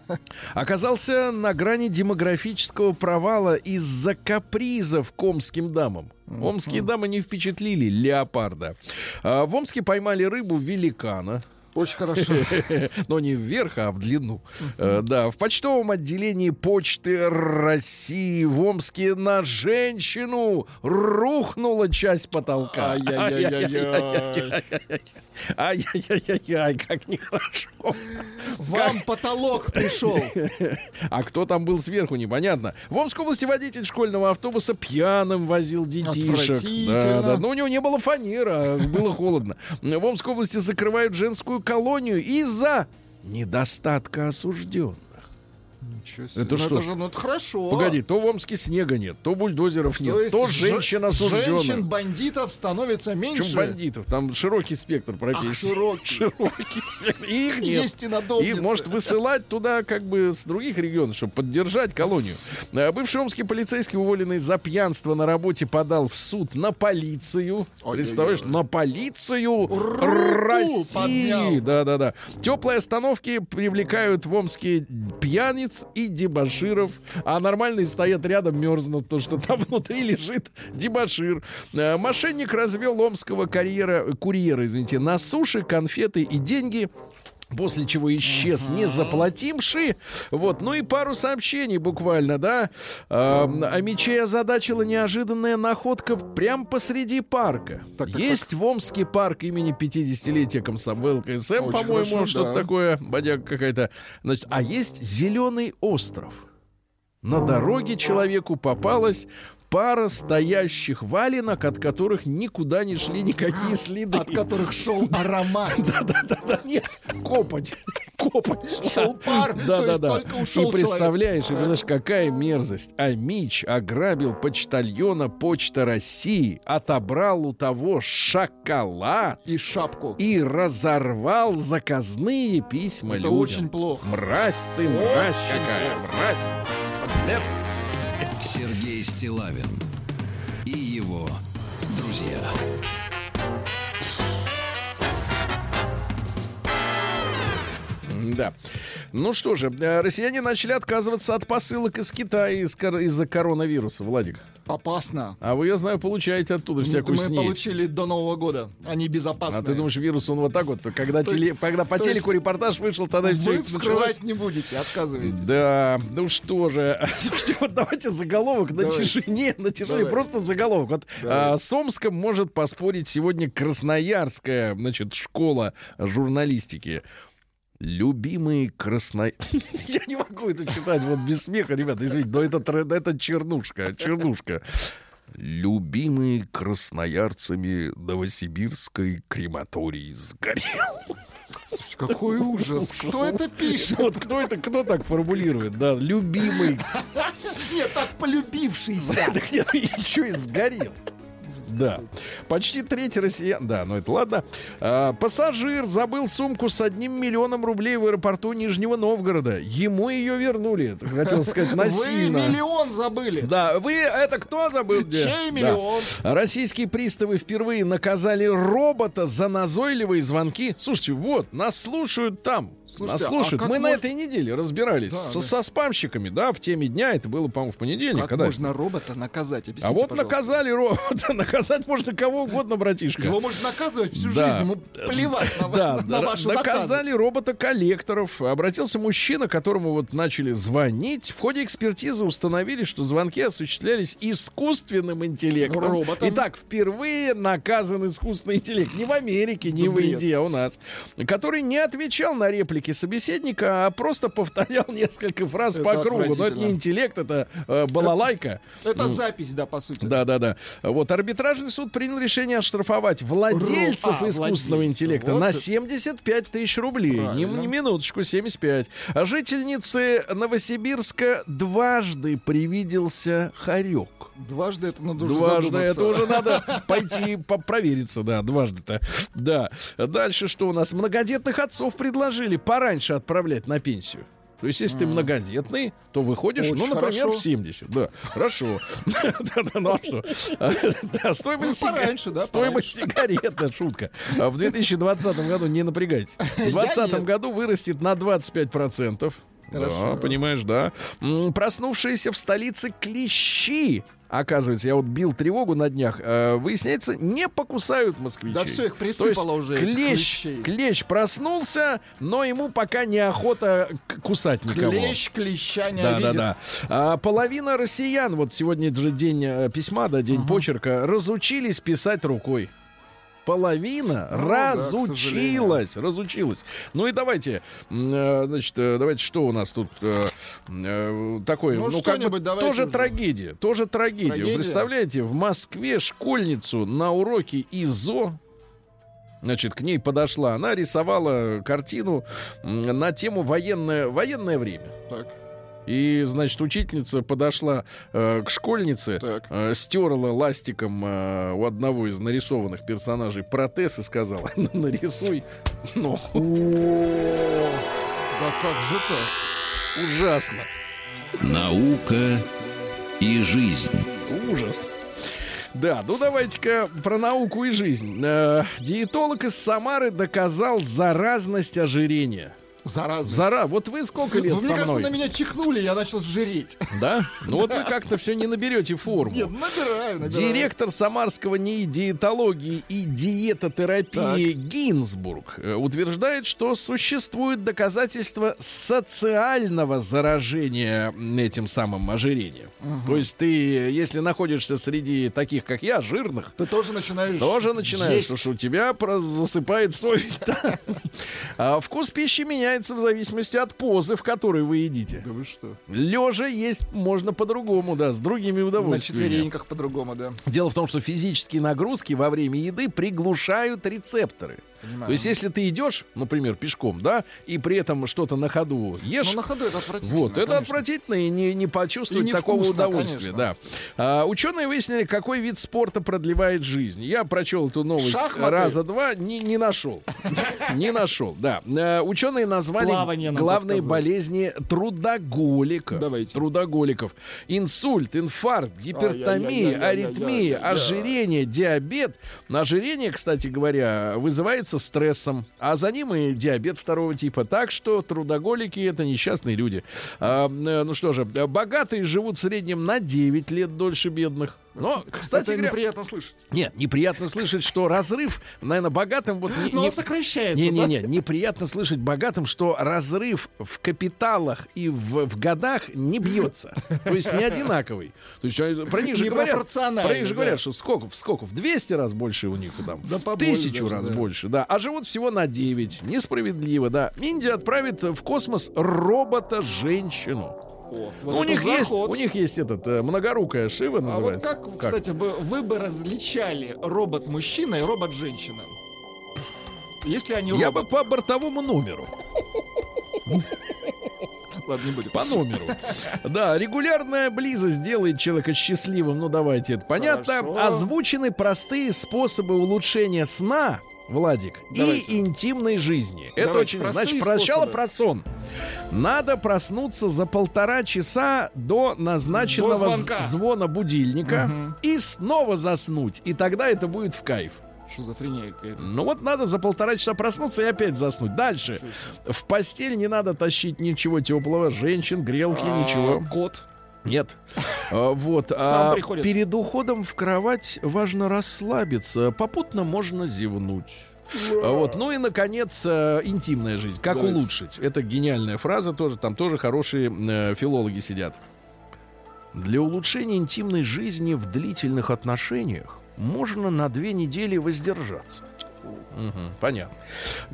A: Оказался на грани демографического провала из-за капризов к омским дамам. Омские дамы не впечатлили леопарда. А, В Омске поймали рыбу великана.
B: Очень хорошо.
A: Но не вверх, а в длину. Э, Да, в почтовом отделении Почты России в Омске на женщину рухнула часть потолка.
B: Ай-яй-яй-яй-яй.
A: Ай-яй-яй-яй, как нехорошо.
B: Вам потолок пришел.
A: А кто там был сверху, непонятно. В Омской области водитель школьного автобуса пьяным возил детишек. Да, да. Но у него не было фанера, было холодно. В Омской области закрывают женскую колонию из-за недостатка осужденных.
B: Ничего себе.
A: Это
B: Ну,
A: что?
B: же, ну, это хорошо.
A: Погоди, то в Омске снега нет, то бульдозеров нет,
B: То есть
A: то
B: же-
A: женщин осужденных.
B: Женщин-бандитов становится меньше.
A: Причем бандитов, там широкий спектр профессий.
B: широкий.
A: Широкий спектр. И их нет.
B: Есть и надомницы.
A: Их может высылать туда как бы с других регионов, чтобы поддержать колонию. Э, Бывший омский полицейский, уволенный за пьянство на работе, подал в суд на полицию. Представляешь, на полицию России. Да-да-да. Теплые остановки привлекают в Омске пьяниц и дебаширов, а нормальные стоят рядом, мерзнут, то что там внутри лежит дебашир. Мошенник развел омского карьера, курьера, извините, на суше, конфеты и деньги. После чего исчез, не заплативший. Вот, ну и пару сообщений буквально, да. А, а мечей озадачила неожиданная находка прямо посреди парка.
B: Так, так,
A: Есть в Омске парк имени 50-летия комсомол КСМ, по-моему,
B: хорошо,
A: что-то
B: да.
A: такое, бодяга какая-то. Значит, а есть зеленый остров. На дороге человеку попалась пара стоящих валенок, от которых никуда не шли никакие следы.
B: От которых шел аромат.
A: Да-да-да, нет, копоть. Копоть.
B: Шел пар, то
A: Да, да,
B: есть
A: да.
B: только ушел
A: И представляешь, и представляешь, какая мерзость. Амич ограбил почтальона Почта России, отобрал у того шоколад
B: И шапку.
A: и разорвал заказные письма
B: Это
A: людям.
B: очень плохо.
A: Мразь ты, мразь какая, мразь. Подлец.
C: Сергей Стилавин и его друзья.
A: Да. Ну что же, э, россияне начали отказываться от посылок из Китая из- из-за коронавируса, Владик.
B: Опасно.
A: А вы, я знаю, получаете оттуда всякую
B: Мы
A: снедь.
B: получили до Нового года. Они безопасные.
A: А ты думаешь, вирус, он вот так вот, когда, теле- когда по телеку репортаж вышел, тогда все
B: Вы вскрывать не будете, отказываетесь.
A: Да, ну что же, слушайте, вот давайте заголовок на тишине, на тишине, просто заголовок. Вот а, с Омском может поспорить сегодня Красноярская, значит, школа журналистики. Любимый красно... Я не могу это читать вот без смеха, ребята, извините, но это, это чернушка, чернушка. Любимый красноярцами Новосибирской крематории сгорел.
B: Слушай, Какой ужас. Кто это пишет?
A: Вот кто это, кто так формулирует, да, любимый
B: Нет, так полюбившийся.
A: Так нет, еще и сгорел. Да. Почти треть россиян... Да, ну это ладно. А, пассажир забыл сумку с одним миллионом рублей в аэропорту Нижнего Новгорода. Ему ее вернули. Хотел сказать,
B: Вы
A: насильно.
B: миллион забыли.
A: Да, вы это кто забыл? где?
B: Чей
A: Да.
B: миллион?
A: Российские приставы впервые наказали робота за назойливые звонки. Слушайте, вот, нас слушают там.
B: Слушайте,
A: нас
B: а
A: слушают.
B: как
A: Мы на
B: мож-
A: этой неделе разбирались
B: Да,
A: со,
B: да.
A: со спамщиками, да, в теме дня. Это было, по-моему, в понедельник.
B: Как
A: когда
B: можно робота наказать? Объясните,
A: а вот
B: пожалуйста.
A: наказали робота. Наказать можно кого угодно, братишка.
B: Его можно наказывать всю
A: Да.
B: жизнь, ему плевать на,
A: Да,
B: на ваши
A: наказали робота-коллекторов. Обратился мужчина, которому вот начали звонить. В ходе экспертизы установили, что звонки осуществлялись искусственным интеллектом.
B: Роботом.
A: Итак, впервые наказан искусственный интеллект. Не в Америке, не в. Индии, а у нас. Который не отвечал на реплики собеседника, а просто повторял несколько фраз
B: Это
A: по кругу. Но это не интеллект, это э, балалайка.
B: Это запись, да, по сути.
A: Да, да, да. Вот арбитражный суд принял решение оштрафовать владельцев
B: Ру- а,
A: искусственного
B: владельцев.
A: интеллекта
B: Вот
A: на
B: это-
A: 75 тысяч рублей. Не, не минуточку, 75. А жительнице Новосибирска дважды привиделся хорек.
B: Дважды это надо уже
A: Дважды
B: задуматься.
A: это уже надо пойти по- провериться, да, дважды-то. Да. Дальше что у нас? Многодетных отцов предложили пораньше отправлять на пенсию. То есть, если ты многодетный, то выходишь, ну,
B: Очень
A: например,
B: хорошо.
A: в 70. Да, хорошо. Ну а что? Стоимость
B: Ну,
A: сигарет, да, шутка. А В 2020 году, не напрягайтесь, в 2020
B: нет.
A: году вырастет на 25%. Да,
B: Хорошо.
A: понимаешь, да. Проснувшиеся в столице клещи. Оказывается, я вот бил тревогу на днях. э, выясняется, не покусают москвичей.
B: Да всё, их присыпало уже,
A: Клещ,
B: клещей.
A: клещ проснулся, но ему пока неохота кусать никого.
B: Клещ клеща не
A: Да, да,
B: обидит.
A: да. А, половина россиян, вот сегодня же день э, письма, да, день почерка, разучились писать рукой. Половина
B: Ну да, к
A: разучилась, разучилась. Ну и давайте, э, значит, э, давайте, что у нас тут э, э, такое,
B: Ну,
A: ну, как бы тоже
B: уже.
A: трагедия, тоже трагедия. Вы
B: Трагедия?
A: представляете, в Москве школьницу на уроке ИЗО Значит, к ней подошла, она рисовала картину на тему военное, военное время.
B: Так.
A: И, значит, учительница подошла э, к школьнице,
B: Так.
A: э, стерла ластиком э, у одного из нарисованных персонажей протез и сказала, «Ну, нарисуй. Ну,
B: Да как же так?
A: ужасно.
C: Наука и жизнь.
A: Ужас. Да, ну давайте-ка про науку и жизнь. Э, диетолог из Самары доказал заразность ожирения.
B: Заразность.
A: Зара, вот вы сколько лет
B: Вы, мне
A: со
B: кажется,
A: мной?
B: на меня чихнули, я начал жиреть.
A: Да? Ну вот вы как-то все не наберете форму.
B: Нет, набираю, набираю.
A: Директор Самарского НИИ диетологии и диетотерапии Гинзбург э, утверждает, что существует доказательства социального заражения этим самым ожирением. То есть ты, если находишься среди таких, как я, жирных,
B: Ты тоже начинаешь
A: тоже начинаешь,
B: есть.
A: потому что у тебя засыпает совесть. А Вкус пищи меняется в зависимости от позы, в которой вы едите.
B: Да вы что?
A: Лежа есть можно по-другому, да, с другими
B: На
A: удовольствиями.
B: четвереньках по-другому, да.
A: Дело в том, что физические нагрузки во время еды приглушают рецепторы.
B: Понимаю.
A: То есть, если ты идешь, например, пешком, да, и при этом что-то на ходу ешь,
B: Ну, на ходу это отвратительно.
A: вот, это
B: конечно.
A: отвратительно и не, не почувствовать
B: И
A: такого удовольствия,
B: конечно.
A: да. А, ученые выяснили, какой вид спорта продлевает жизнь. Я прочел эту новость
B: Шахматы?
A: раза два, не, не нашел. Не нашел, да. Э, Ученые назвали главные болезни трудоголика.
B: Давайте.
A: Трудоголиков. Инсульт, инфаркт, гипертомия, аритмия, ожирение, диабет. Ожирение, кстати говоря, вызывается стрессом, а за ним и диабет второго типа. Так что трудоголики это несчастные люди. А, э, ну что же, богатые живут в среднем на 9 лет дольше бедных. Но, кстати
B: Это
A: говоря,
B: неприятно слышать.
A: нет, неприятно слышать, что разрыв, наверное, богатым вот не,
B: Но
A: не-
B: он сокращается,
A: не-не-не, неприятно слышать богатым, что разрыв в капиталах и в, в годах не бьется. То есть не одинаковый. То есть про них же говорят, про них же
B: да.
A: говорят, что сколько, сколько, в 200 раз больше у них там,
B: Да
A: тысячу раз
B: да.
A: больше, да. А живут всего на 9. Несправедливо, да. Индия отправит в космос робота-женщину.
B: О,
A: Ну,
B: вот
A: у них есть,
B: заход.
A: у них есть этот э, многорукая Шива
B: А вот
A: называется.
B: как, кстати, бы вы бы различали робот-мужчина и робот-женщина? Если они
A: Я бы
B: робот...
A: по бортовому номеру.
B: Ладно, не будем.
A: По номеру. Да, регулярная близость делает человека счастливым. Ну, давайте, это понятно.
B: Хорошо.
A: Озвучены простые способы улучшения сна, Владик,
B: Давайте.
A: и интимной жизни. Это
B: Давайте,
A: очень...
B: простые
A: Значит, сначала про сон. Надо проснуться за полтора часа до назначенного
B: До звонка.
A: звона будильника
B: Мгм.
A: и снова заснуть. И тогда это будет в кайф.
B: Шизофрения какая-то.
A: Ну вот надо за полтора часа проснуться и опять заснуть. Дальше. В постель не надо тащить ничего теплого, женщин, грелки,
B: А,
A: ничего.
B: Кот.
A: Нет. А, Вот.
B: Сам
A: а
B: приходит.
A: перед уходом в кровать важно расслабиться. Попутно можно зевнуть. А Вот. Ну и, наконец, э, интимная жизнь. Как
B: Давайте.
A: улучшить? Это гениальная фраза тоже. Там тоже хорошие э, филологи сидят. Для улучшения интимной жизни в длительных отношениях можно на две недели воздержаться. Мгм, понятно.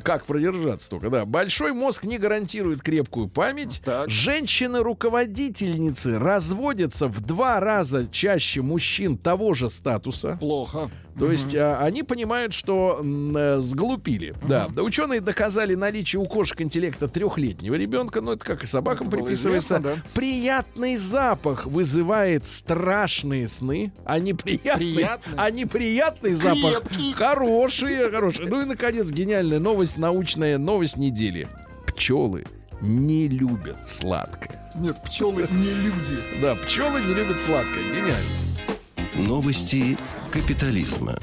A: Как продержаться только, да. Большой мозг не гарантирует крепкую память.
B: Так.
A: Женщины-руководительницы разводятся в два раза чаще мужчин того же статуса.
B: Плохо.
A: То есть а, они понимают, что м, э, сглупили. Да. да. Ученые доказали наличие у кошек интеллекта трехлетнего ребенка, но это как и собакам
B: Это
A: приписывается.
B: известно, да.
A: Приятный запах вызывает страшные сны, а неприятный,
B: Приятный?
A: а неприятный запах
B: Крепкий.
A: хорошие, хорошие. Ну и наконец гениальная новость, научная новость недели. Пчелы не любят сладкое.
B: Нет, пчелы не люди.
A: Да, пчелы не любят сладкое. Гениально.
C: Новости капитализма.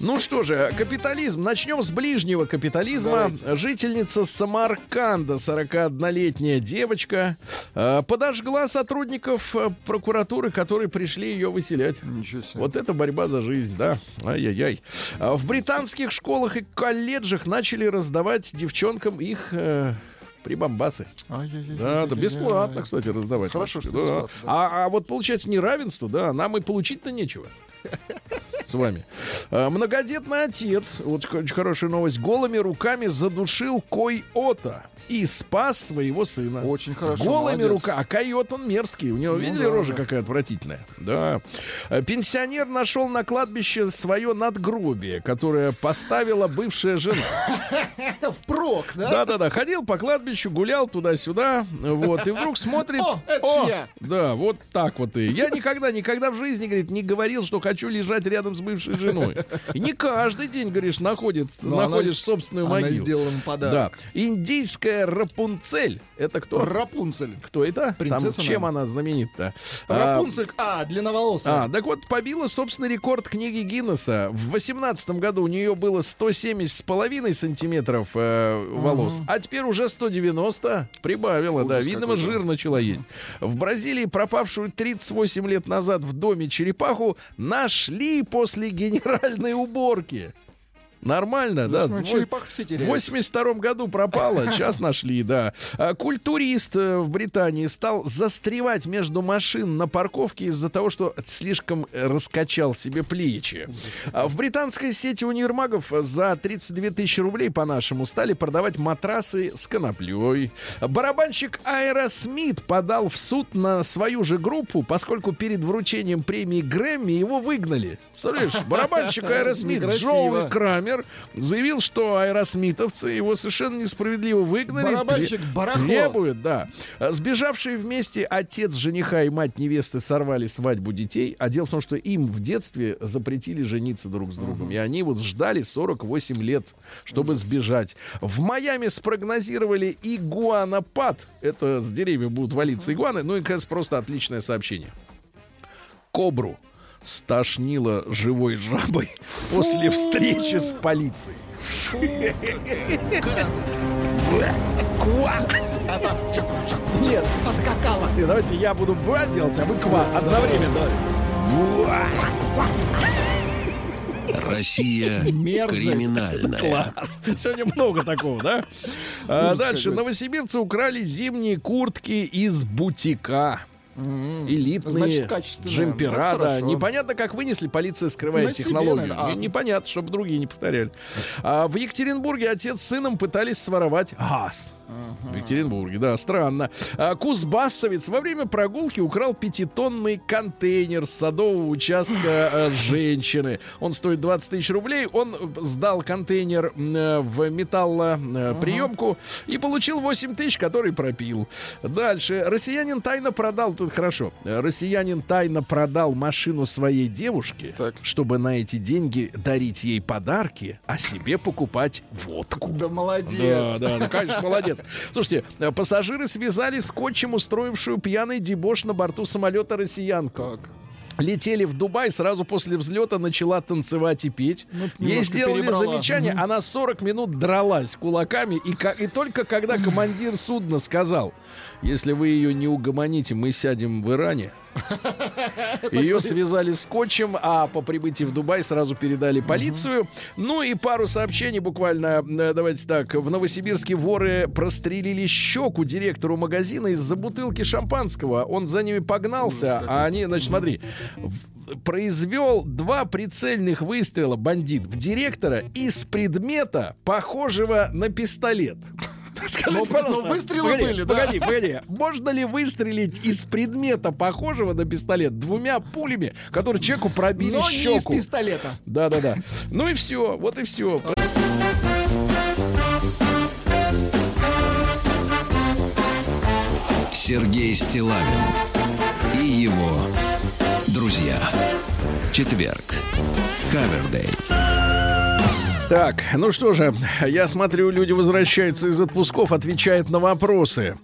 A: Ну что же, капитализм. Начнем с ближнего капитализма.
B: Давайте.
A: Жительница Самарканда, 41-летняя девочка, э, подожгла сотрудников э, прокуратуры, которые пришли ее выселять.
B: Ничего себе.
A: Вот это борьба за жизнь, да. Ай-яй-яй. А В британских школах и колледжах начали раздавать девчонкам их э, прибамбасы.
B: Ай-яй-яй-яй-яй-яй.
A: Да, да, бесплатно, кстати, раздавать.
B: Хорошо, что
A: да. А, а вот получается неравенство, да, нам и получить-то нечего. с вами. А, многодетный отец, вот очень хорошая новость, голыми руками задушил койота и спас своего сына.
B: Очень хорошо,
A: Голыми руками. А койот он мерзкий. У него, видели,
B: да,
A: рожа
B: да.
A: какая отвратительная? Да. А, Пенсионер нашел на кладбище свое надгробие, которое поставила бывшая жена.
B: Впрок, да?
A: Да-да-да, ходил по кладбищу, гулял туда-сюда, вот, и вдруг смотрит...
B: О, это я.
A: Да, вот так вот и. Я никогда, никогда в жизни, говорит, не говорил, что хочу лежать рядом с бывшей женой. И не каждый день, говоришь, находит,
B: Но она-
A: находишь собственную
B: Она
A: могилу.
B: сделала ему
A: Да.
B: подарок.
A: Индийская Рапунцель. Это кто?
B: Рапунцель.
A: Кто это?
B: Принцесса,
A: Там, чем она знаменита? А,
B: Рапунцель, а, длинноволосая.
A: а, так вот, побила собственный рекорд книги Гиннесса. В 18 году у нее было 170 с половиной сантиметров э, волос, а теперь уже 190 прибавила, да.
B: Ужас
A: Видимо,
B: какой-то.
A: жир начала есть. В Бразилии пропавшую 38 лет назад в доме черепаху нашли после генеральной уборки. Нормально, да?
B: Ну, все
A: в
B: теряют.
A: 82 году пропала, сейчас нашли, да. А, Культурист э, в Британии стал застревать между машин на парковке из-за того, что слишком э, раскачал себе плечи. А В британской сети универмагов за 32 тысячи рублей по-нашему стали продавать матрасы с коноплей. Барабанщик Аэросмит подал в суд на свою же группу, поскольку перед вручением премии Грэмми его выгнали. Представляешь, барабанщик Аэросмит
B: Некрасиво.
A: Джоуи Крамер заявил, что аэросмитовцы его совершенно несправедливо выгнали.
B: Барабанщик барахло.
A: Требует, да. А Сбежавшие вместе отец жениха и мать невесты сорвали свадьбу детей. А дело в том, что им в детстве запретили жениться друг с другом. И они вот ждали 48 лет, чтобы сбежать. В Майами спрогнозировали игуанопад. Это с деревьев будут валиться игуаны. Ну и, кажется, просто отличное сообщение. Кобру стошнило живой жабой после встречи с полицией. Нет,
B: Поскакала.
A: нет, давайте я буду ба делать, а вы ква одновременно.
C: Россия
B: Мерзость.
C: криминальная.
A: Класс. Сегодня много такого, да? А, дальше. Новосибирцы украли зимние куртки из бутика. Элитные
B: Значит,
A: джемпера, да. Непонятно, как вынесли, полиция скрывает
B: На себе,
A: технологию.
B: наверное. А.
A: Не- Непонятно, чтобы другие не повторяли. А в Екатеринбурге отец с сыном пытались своровать газ. В Екатеринбурге, да, странно. А, Кузбассовец во время прогулки украл пятитонный контейнер с садового участка э, женщины. Он стоит 20 тысяч рублей. Он сдал контейнер э, в металлоприемку и получил 8 тысяч, который пропил. Дальше. Россиянин тайно продал, тут хорошо, Э, россиянин тайно продал машину своей девушке,
B: Так.
A: чтобы на эти деньги дарить ей подарки, а себе покупать водку.
B: Да молодец.
A: Да, да, ну, конечно, молодец. Слушайте, э, пассажиры связали скотчем устроившую пьяный дебош на борту самолета россиянку.
B: Так.
A: Летели в Дубай, сразу после взлета начала танцевать и петь.
B: Ну,
A: Ей сделали
B: перебрала.
A: замечание, она 40 минут дралась кулаками, и, и только когда командир судна сказал, если вы ее не угомоните, мы сядем в Иране. Ее связали скотчем, а по прибытии в Дубай сразу передали полицию. Ну и пару сообщений буквально. э, Давайте так. В Новосибирске воры прострелили щеку директору магазина из-за бутылки шампанского. Он за ними погнался, а они, значит, смотри, произвел два прицельных выстрела бандит в директора из предмета, похожего на пистолет. Скажите,
B: Но-
A: пожалуйста,
B: но выстрелы
A: погоди,
B: были, да?
A: Погоди, погоди. Можно ли выстрелить из предмета, похожего на пистолет, двумя пулями, которые человеку пробили
B: Но не из
A: щеку?
B: пистолета.
A: Да-да-да. Ну и все, вот и все.
C: Сергей Стилавин и его друзья. Четверг. Кавердей.
A: Так, ну что же, я смотрю, люди возвращаются из отпусков, отвечают на вопросы.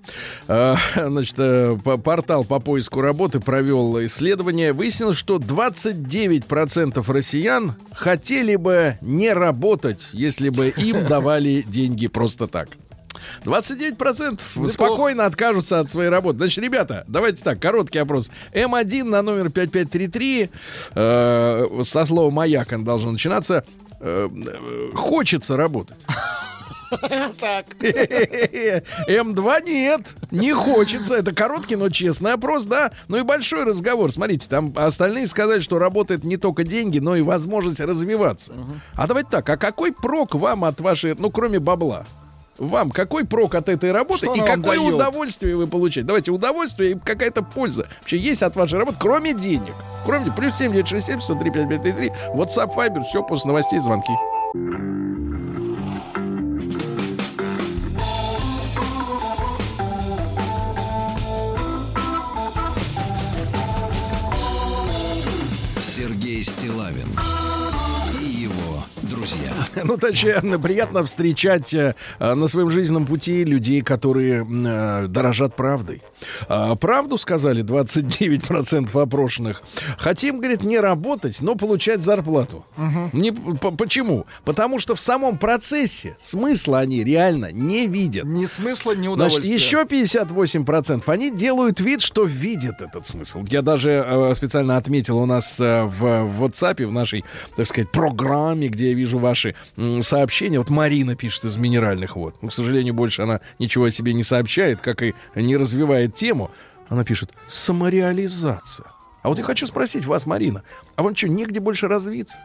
A: А, Значит, э, по- портал по поиску работы провел исследование. Выяснилось, что 29% россиян хотели бы не работать, если бы им давали деньги просто так. 29% спокойно откажутся от своей работы. Значит, ребята, давайте так, короткий опрос. М1 на номер 5533, э, со слова «маяк» он должен начинаться. Э, э, хочется работать.
B: Так.
A: М2 нет, не хочется. Это короткий, но честный опрос, да. Ну и большой разговор. Смотрите, там остальные сказали, что работает не только деньги, но и возможность развиваться. А давайте так, а какой прок вам от вашей, ну кроме бабла? Вам какой прок от этой работы
B: Что
A: и какое
B: дает?
A: удовольствие вы получаете? Давайте удовольствие и какая-то польза вообще есть от вашей работы, кроме денег. Кроме плюс 7967 103 5533 WhatsApp, Viber, все после новостей, звонки.
C: Сергей Стилавин.
A: Ну, точнее, приятно встречать э, на своем жизненном пути людей, которые э, дорожат правдой. А, правду сказали 29% опрошенных. Хотим, говорит, не работать, но получать зарплату. Не, п- почему? Потому что в самом процессе смысла они реально не видят.
B: Ни смысла, ни
A: Значит,
B: удовольствия.
A: еще 58% они делают вид, что видят этот смысл. Я даже э, специально отметил у нас э, в, в WhatsApp, в нашей, так сказать, программе, где я вижу ваши сообщения. Вот Марина пишет из минеральных вод. Ну, к сожалению, больше она ничего о себе не сообщает, как и не развивает тему. Она пишет «самореализация». А вот я хочу спросить вас, Марина, а вам что, негде больше развиться?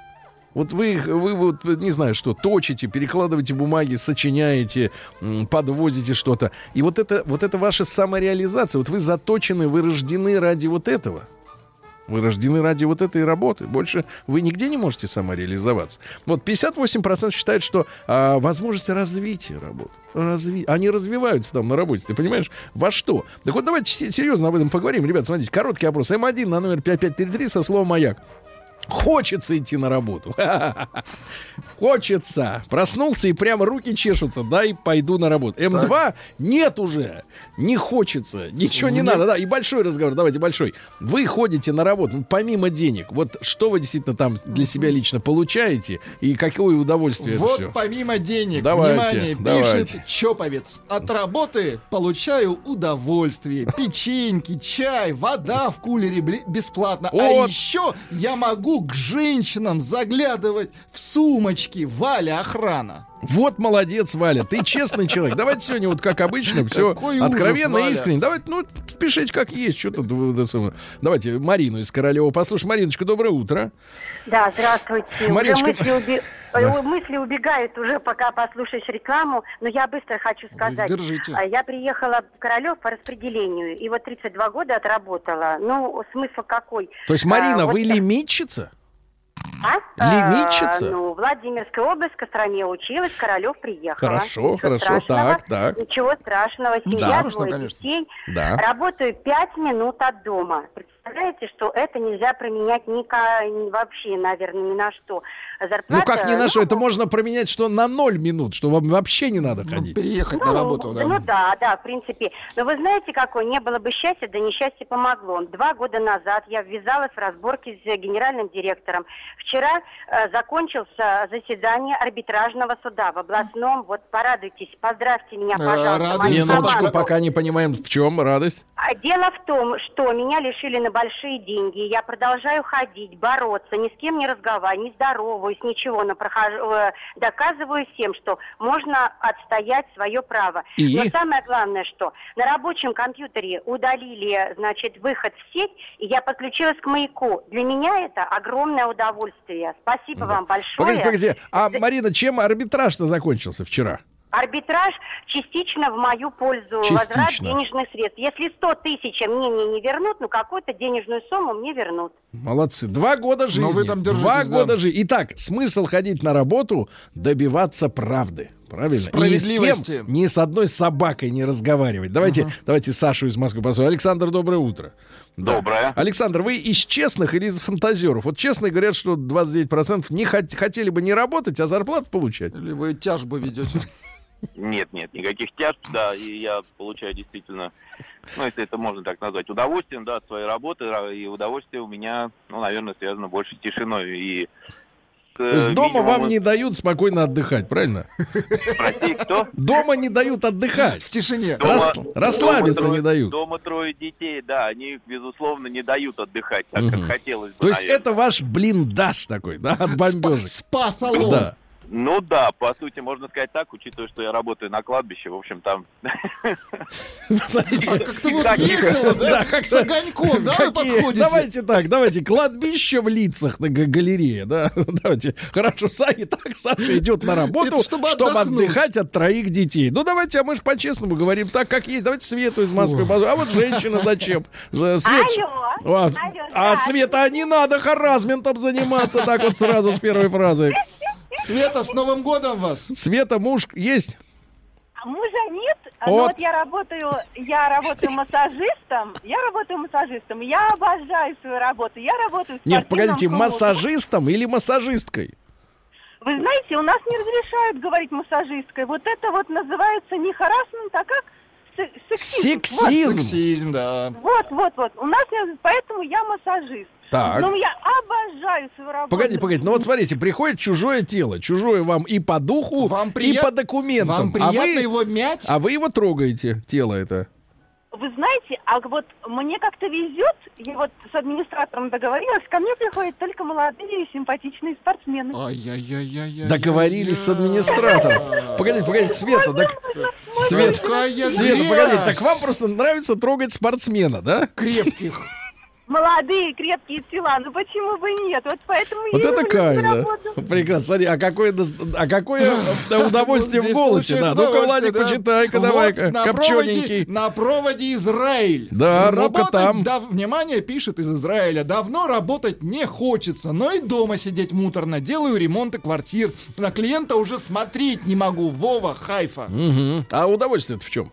A: Вот вы, вы вот, не знаю, что, точите, перекладываете бумаги, сочиняете, подвозите что-то. И вот это, вот это ваша самореализация. Вот вы заточены, вы рождены ради вот этого. Вы рождены ради вот этой работы. Больше вы нигде не можете самореализоваться. Вот 58% считают, что а, возможность развития работы. Разви... Они развиваются там на работе. Ты понимаешь? Во что? Так вот давайте се- серьезно об этом поговорим. Ребят, смотрите, короткий опрос. М1 на номер 5533 со словом «Маяк». Хочется идти на работу. Хочется. Проснулся и прямо руки чешутся. Дай пойду на работу. М2 нет уже. Не хочется. Ничего не надо. Да, и большой разговор. Давайте большой. Вы ходите на работу, ну, помимо денег. Вот что вы действительно там для себя лично получаете и какое удовольствие
B: Вот
A: это все?
B: помимо денег,
A: Давайте,
B: внимание,
A: давайте.
B: пишет Чоповец. От работы получаю удовольствие. Печеньки, чай, вода в кулере бесплатно. А еще я могу к женщинам заглядывать в сумочки. Валя, охрана.
A: Вот молодец, Валя. Ты честный человек. Давайте сегодня вот как обычно все откровенно и искренне. Давайте, ну, пишите как есть. Что тут вы, да, самое. Давайте Марину из Королева послушаем. Мариночка, доброе утро.
F: Да, здравствуйте.
A: Мариночка,
F: Уже мысли, уби-
A: да.
F: э, мысли убегают уже, пока послушаешь рекламу, но я быстро хочу сказать.
B: Держите.
F: А, Я приехала в Королев по распределению, и вот 32 года отработала. Ну, смысл какой?
A: То есть, Марина,
F: А, вот
A: вы
F: так-
A: лимитчица?
F: А?
A: лимитчица?
F: А, ну, Владимирская область, Костроме училась, Королев приехала.
A: Хорошо,
F: Ничего
A: хорошо, так, так.
F: Ничего страшного. Семья,
B: страшного,
F: двое
B: конечно.
F: детей.
A: Да.
F: Работаю пять минут от дома. Представляете, что это нельзя променять ни ка- ни вообще, наверное, ни на что. Зарплата,
A: Ну как не на что?
F: ну,
A: Это можно променять, что на ноль минут, что вам вообще не надо
B: Ну,
A: ходить.
B: переехать
F: ну,
B: на работу, да.
F: Ну да, да, в принципе. Но вы знаете, какое? Не было бы счастья, да несчастье помогло. Два года назад я ввязалась в разборки с генеральным директором. Вчера э, закончился заседание арбитражного суда в областном. Вот порадуйтесь, поздравьте меня,
B: Э,
F: пожалуйста.
A: Минуточку,
F: команду.
A: пока не понимаем, в чем радость.
F: А Дело в том, что меня лишили на большие деньги. Я продолжаю ходить, бороться, ни с кем не разговариваю, не здороваюсь, ничего. Но прохожу, э, доказываю всем, что можно отстоять свое право.
A: И?
F: Но самое главное, что на рабочем компьютере удалили, значит, выход в сеть, и я подключилась к маяку. Для меня это огромное удовольствие. Спасибо вам большое.
A: Погодите, погодите. А, Марина, чем арбитраж-то закончился вчера?
F: Арбитраж частично в мою пользу. Возврат
A: Частично.
F: денежных средств. Если 100 тысяч мне не, не вернут, ну какую-то денежную сумму мне вернут.
A: Молодцы. Два года жизни.
B: Но вы там держитесь,
A: Два
B: да.
A: года жизни. Итак, смысл ходить на работу — добиваться правды. Правильно? И ни с
B: Справедливости.
A: кем, ни с одной собакой не разговаривать. Давайте, давайте Сашу из Москвы послушаем. Александр, доброе утро. Да.
G: Доброе.
A: Александр, вы из честных или из фантазеров? Вот честные говорят, что 29% не хот- хотели бы не работать, а зарплату получать.
B: Или вы тяжбу ведете?
G: Нет, нет, никаких тяжб, да, и я получаю действительно, ну, если это можно так назвать, удовольствием, да, от своей работы, ра- и удовольствие у меня, ну, наверное, связано больше с тишиной и с,
A: То есть дома вам
G: минимумом-
A: не дают спокойно отдыхать, правильно?
G: Прости, кто?
A: Дома не дают отдыхать.
B: В тишине.
G: Дома-
A: Рас-
G: дома
A: расслабиться
G: трое-
A: не дают.
G: Дома трое детей, да, они, безусловно, не дают отдыхать, так
A: Мгм.
G: как хотелось бы,
A: То есть
G: наверное.
A: это ваш блиндаж такой, да, от бомбежек.
B: Спа-салон.
A: Да.
G: Ну да, по сути, можно сказать так, учитывая, что я работаю на кладбище, в общем, там...
A: Смотрите,
B: А как-то вот
A: как-
B: весело, да?
A: как-то-
B: С огоньком, да, вы подходите?
A: Давайте так, давайте, кладбище в лицах на галерее, да, давайте. Хорошо, Саша, так Саша идет на работу,
B: чтобы
A: чтобы
B: отдохнуть.
A: отдыхать от троих детей. Ну, давайте, а мы же по-честному говорим так, как есть. Давайте Свету из Москвы. А вот женщина зачем? Же, Свет-
F: Алло.
A: А, а. Света, не надо харазментом заниматься так вот сразу с первой фразы.
B: Света, с Новым годом вас!
A: Света, муж есть?
H: Мужа нет,
A: Вот.
H: но вот я работаю, я работаю массажистом, я работаю массажистом, я обожаю свою работу, я работаю в
A: Нет, погодите,
H: клубе.
A: массажистом или массажисткой?
H: Вы знаете, у нас не разрешают говорить массажисткой. Вот это вот называется не харасмент, а как Се- сексизм.
A: Сексизм.
B: Сексизм, да.
H: Вот, вот, вот. У нас не- поэтому я массажист.
A: Так.
H: Но я обожаю свою работу.
A: Погоди, погоди, ну вот смотрите, приходит чужое тело, чужое вам и по духу,
B: Вам
A: и
B: прият-
A: по документам.
B: Вам
A: а,
B: приятно
A: вы,
B: его мять?
A: а вы его трогаете, тело это.
H: Вы знаете, а вот мне как-то везет, я вот с администратором договорилась, ко мне приходят только молодые и симпатичные спортсмены.
B: Ай-яй-яй-яй-яй.
A: Договорились с администратором. Погодите, погодите, Света, так... Света, Света, погодите, так вам просто нравится трогать спортсмена, да?
B: Крепких.
H: Молодые, крепкие тела, ну почему бы нет? Вот поэтому
A: Вот
H: я
A: это
H: свою
A: да? Прекрасно. Смотри, а какое, а какое э, удовольствие в голосе, да. Ну-ка, Владик, почитай-ка, давай-ка,
B: на
A: копчененький.
B: проводе, на проводе Израиль.
A: Да, ну-ка там.
B: дав- внимание, пишет из Израиля. Давно работать не хочется, но и дома сидеть муторно. Делаю ремонты квартир. На клиента уже смотреть не могу. Вова, Хайфа.
A: А удовольствие-то в чем?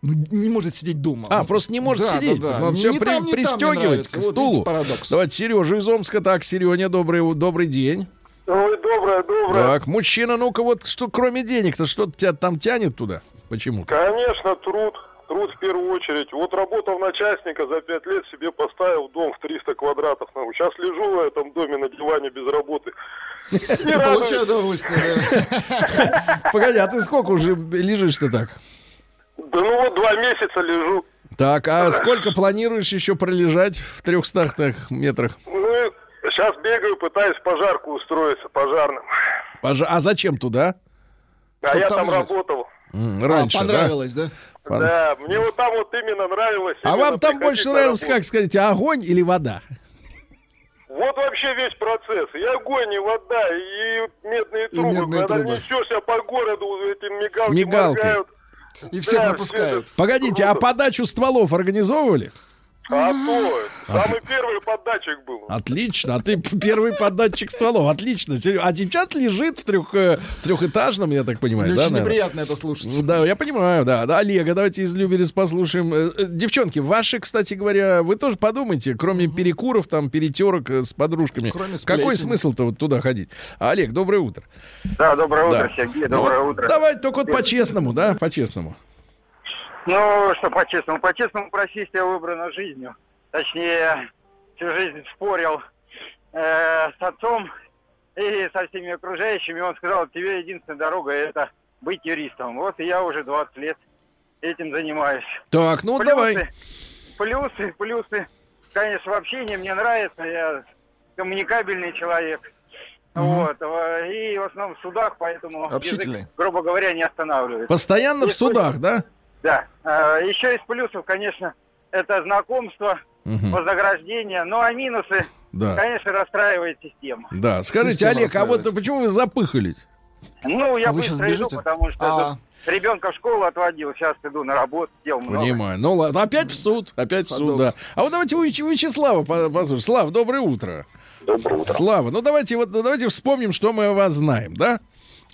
B: Ну, не может сидеть дома.
A: А, просто не может
B: да,
A: сидеть.
B: да, да.
A: Он все
B: ни там, там
A: пристегивает
B: Вот
A: стулу.
B: видите, парадокс.
A: Давайте Сережа из Омска. Так, Сереня, добрый, добрый день.
I: Ой, доброе, доброе.
A: Так, мужчина, ну-ка вот, что кроме денег-то, что тебя там тянет туда? Почему?
I: Конечно, труд. Труд в первую очередь. Вот работал начальника, за пять лет себе поставил дом в 300 квадратов. Сейчас лежу в этом доме на диване без работы.
B: Получаю удовольствие.
A: Погоди, а ты сколько уже лежишь-то так?
I: Да ну вот два месяца лежу.
A: Так, а сколько планируешь еще пролежать в 300 метрах?
I: Ну, сейчас бегаю, пытаюсь пожарку устроиться пожарным.
A: Пожа- А зачем туда?
I: А
B: Чтоб
I: я
B: там
I: там работал.
A: М,
B: А,
A: Раньше, да?
B: понравилось, да?
A: Пон-
I: Да, мне вот там вот именно нравилось.
A: А
I: именно
A: вам там больше нравилось, как скажите, огонь или вода?
I: Вот вообще весь процесс. И огонь, и вода, и медные
B: И
I: трубы.
B: медные
I: Когда
B: трубы.
I: несешься по городу, эти мигалки
A: С мигалкой.
I: моргают.
B: И всех
I: Да,
B: напускают.
A: Погодите, а подачу стволов организовывали?
I: А то, самый первый поддатчик был.
A: Отлично, а ты первый податчик стволов, отлично. А сейчас лежит в трех, э, трехэтажном, я так понимаю,
B: Мне
A: да?
B: очень
A: наверное?
B: неприятно это слушать.
A: Ну Да, я понимаю, да. да. Олега, давайте из Люберец послушаем. Э, э, Девчонки, ваши, кстати говоря, вы тоже подумайте, кроме перекуров, там, перетерок с подружками,
B: Кроме
A: какой смысл-то вот туда ходить? Олег, доброе утро.
J: Да, доброе
A: Да.
J: утро, Сергей,
A: Ну,
J: доброе
A: вот
J: утро.
A: Давайте только вот по-честному, да, по-честному.
J: Ну, что по-честному? По-честному профессия выбрана жизнью. Точнее, всю жизнь спорил э, с отцом и со всеми окружающими. Он сказал, тебе единственная дорога это быть юристом. Вот и я уже 20 лет этим занимаюсь.
A: Так, ну вот давай.
J: Плюсы, плюсы. Конечно, в общении мне нравится. Я коммуникабельный человек. Вот. э, И в основном в судах, поэтому язык, грубо говоря, не останавливает.
A: Постоянно в
J: Если-
A: судах, да?
J: Да. Э, Еще из плюсов, конечно, это знакомство,
A: Мгм.
J: вознаграждение. Ну, а минусы,
A: Да.
J: конечно, расстраивает система.
A: Да, скажите,
B: Система
A: Олег, а вот почему вы запыхались?
J: Ну, я
B: А вы
J: быстро иду, потому что
B: А.
J: ребенка в школу отводил, сейчас иду на работу, дел много.
A: Понимаю. Ну ладно, опять в суд, опять в суд, да. А вот давайте Вяче- Вячеслава по- послушаем. Слав, доброе утро.
G: Доброе утро.
A: Слава, ну давайте вот ну, давайте вспомним, что мы о вас знаем, да?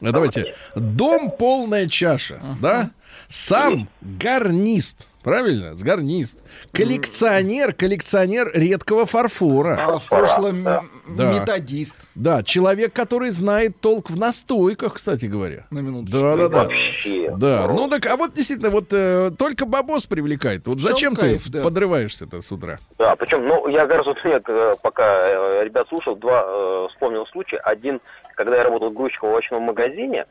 A: А Давайте. Дом полная чаша, да? Сам гарнист. Правильно? С гарнист. Коллекционер, коллекционер редкого фарфора.
B: А в прошлом
A: Да.
B: методист.
A: Да, человек, который знает толк в настойках, кстати говоря.
B: На минуточку.
A: Да, да, да.
G: Вообще.
A: Да, ну так, а вот действительно, вот э, только бабос привлекает. Вот зачем
B: кайф,
A: ты
B: да.
A: подрываешься-то с утра?
G: Да, причем, ну, я вот я, э, пока э, ребят слушал, два э, вспомнил случай. Один, когда я работал грузчиком в овощном магазине,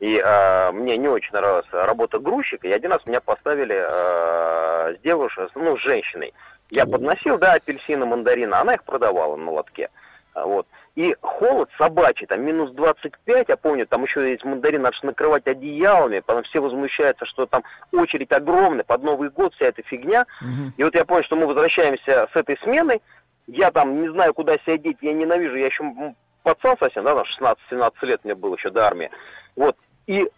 G: и э, мне не очень нравилась работа грузчика, и один раз меня поставили э, с девушкой, ну, с женщиной. Я подносил, да, апельсины, мандарины, она их продавала на лотке. Вот.
K: и холод собачий, там минус 25, я помню, там еще есть мандарин, надо ж накрывать одеялами, потом все возмущаются, что там очередь огромная, под Новый год вся эта фигня. И вот я понял, что мы возвращаемся с этой смены, я там не знаю, куда себя деть, я ненавижу, я еще пацан совсем, да, там 16-17 лет мне было еще до армии. Вот, и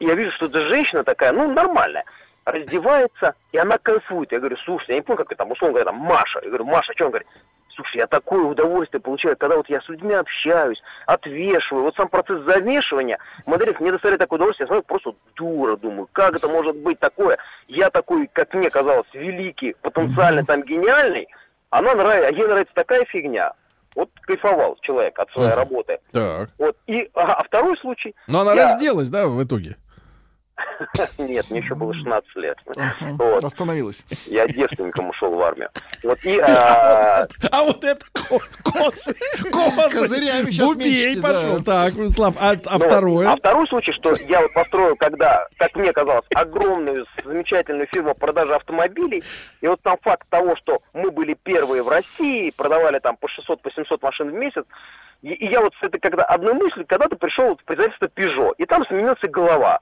K: я вижу, что эта женщина такая, ну, нормальная, раздевается, и она кайфует. Я говорю, слушай, я не помню, как это там, условно говоря, там, Маша. Я говорю, Маша, что он говорит? Слушай, я такое удовольствие получаю, когда вот я с людьми общаюсь, отвешиваю. Вот сам процесс завешивания, Мадрид мне доставляет такое удовольствие, я смотрю, просто дура, думаю, как это может быть такое? Я такой, как мне казалось, великий, потенциально там гениальный, она нравится, ей нравится такая фигня. Вот кайфовал человек от своей
A: Мгм.
K: работы.
A: Так.
K: Вот. И, а, а второй случай...
A: Но она
K: я-
A: разделась, да, в итоге?
K: Нет, мне еще было 16 лет. Вот.
B: Остановилась.
K: Я девственником ушел в армию. Вот и... а,
A: А вот это ко- косы.
B: Козырями щас
A: Бубей пошел. Так, Слав, а, а
K: ну,
A: второе?
K: А второй случай, что я вот построил, когда, как мне казалось, огромную, замечательную фирму по продаже автомобилей. И вот там факт того, что мы были первые в России, продавали там по 600, по 700 машин в месяц. И, я вот с этой когда одной мыслью когда-то пришел в производство Peugeot, и там сменился голова.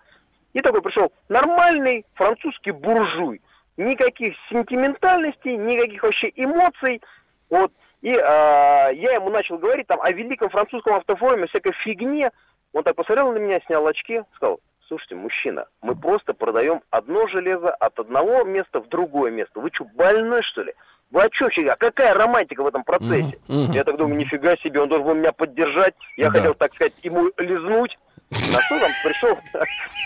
K: И такой пришел нормальный французский буржуй. Никаких сентиментальностей, никаких вообще эмоций. Вот. И а, я ему начал говорить там о великом французском автофоруме, всякой фигне. Он так посмотрел на меня, снял очки, сказал, слушайте, мужчина, мы просто продаем одно железо от одного места в другое место. Вы что, больной, что ли? Вы о чем? А какая романтика в этом процессе?
A: Мгм.
K: Я так думаю, нифига себе, он должен был меня поддержать. Я
A: Да.
K: хотел, так сказать, ему лизнуть. На что там пришел?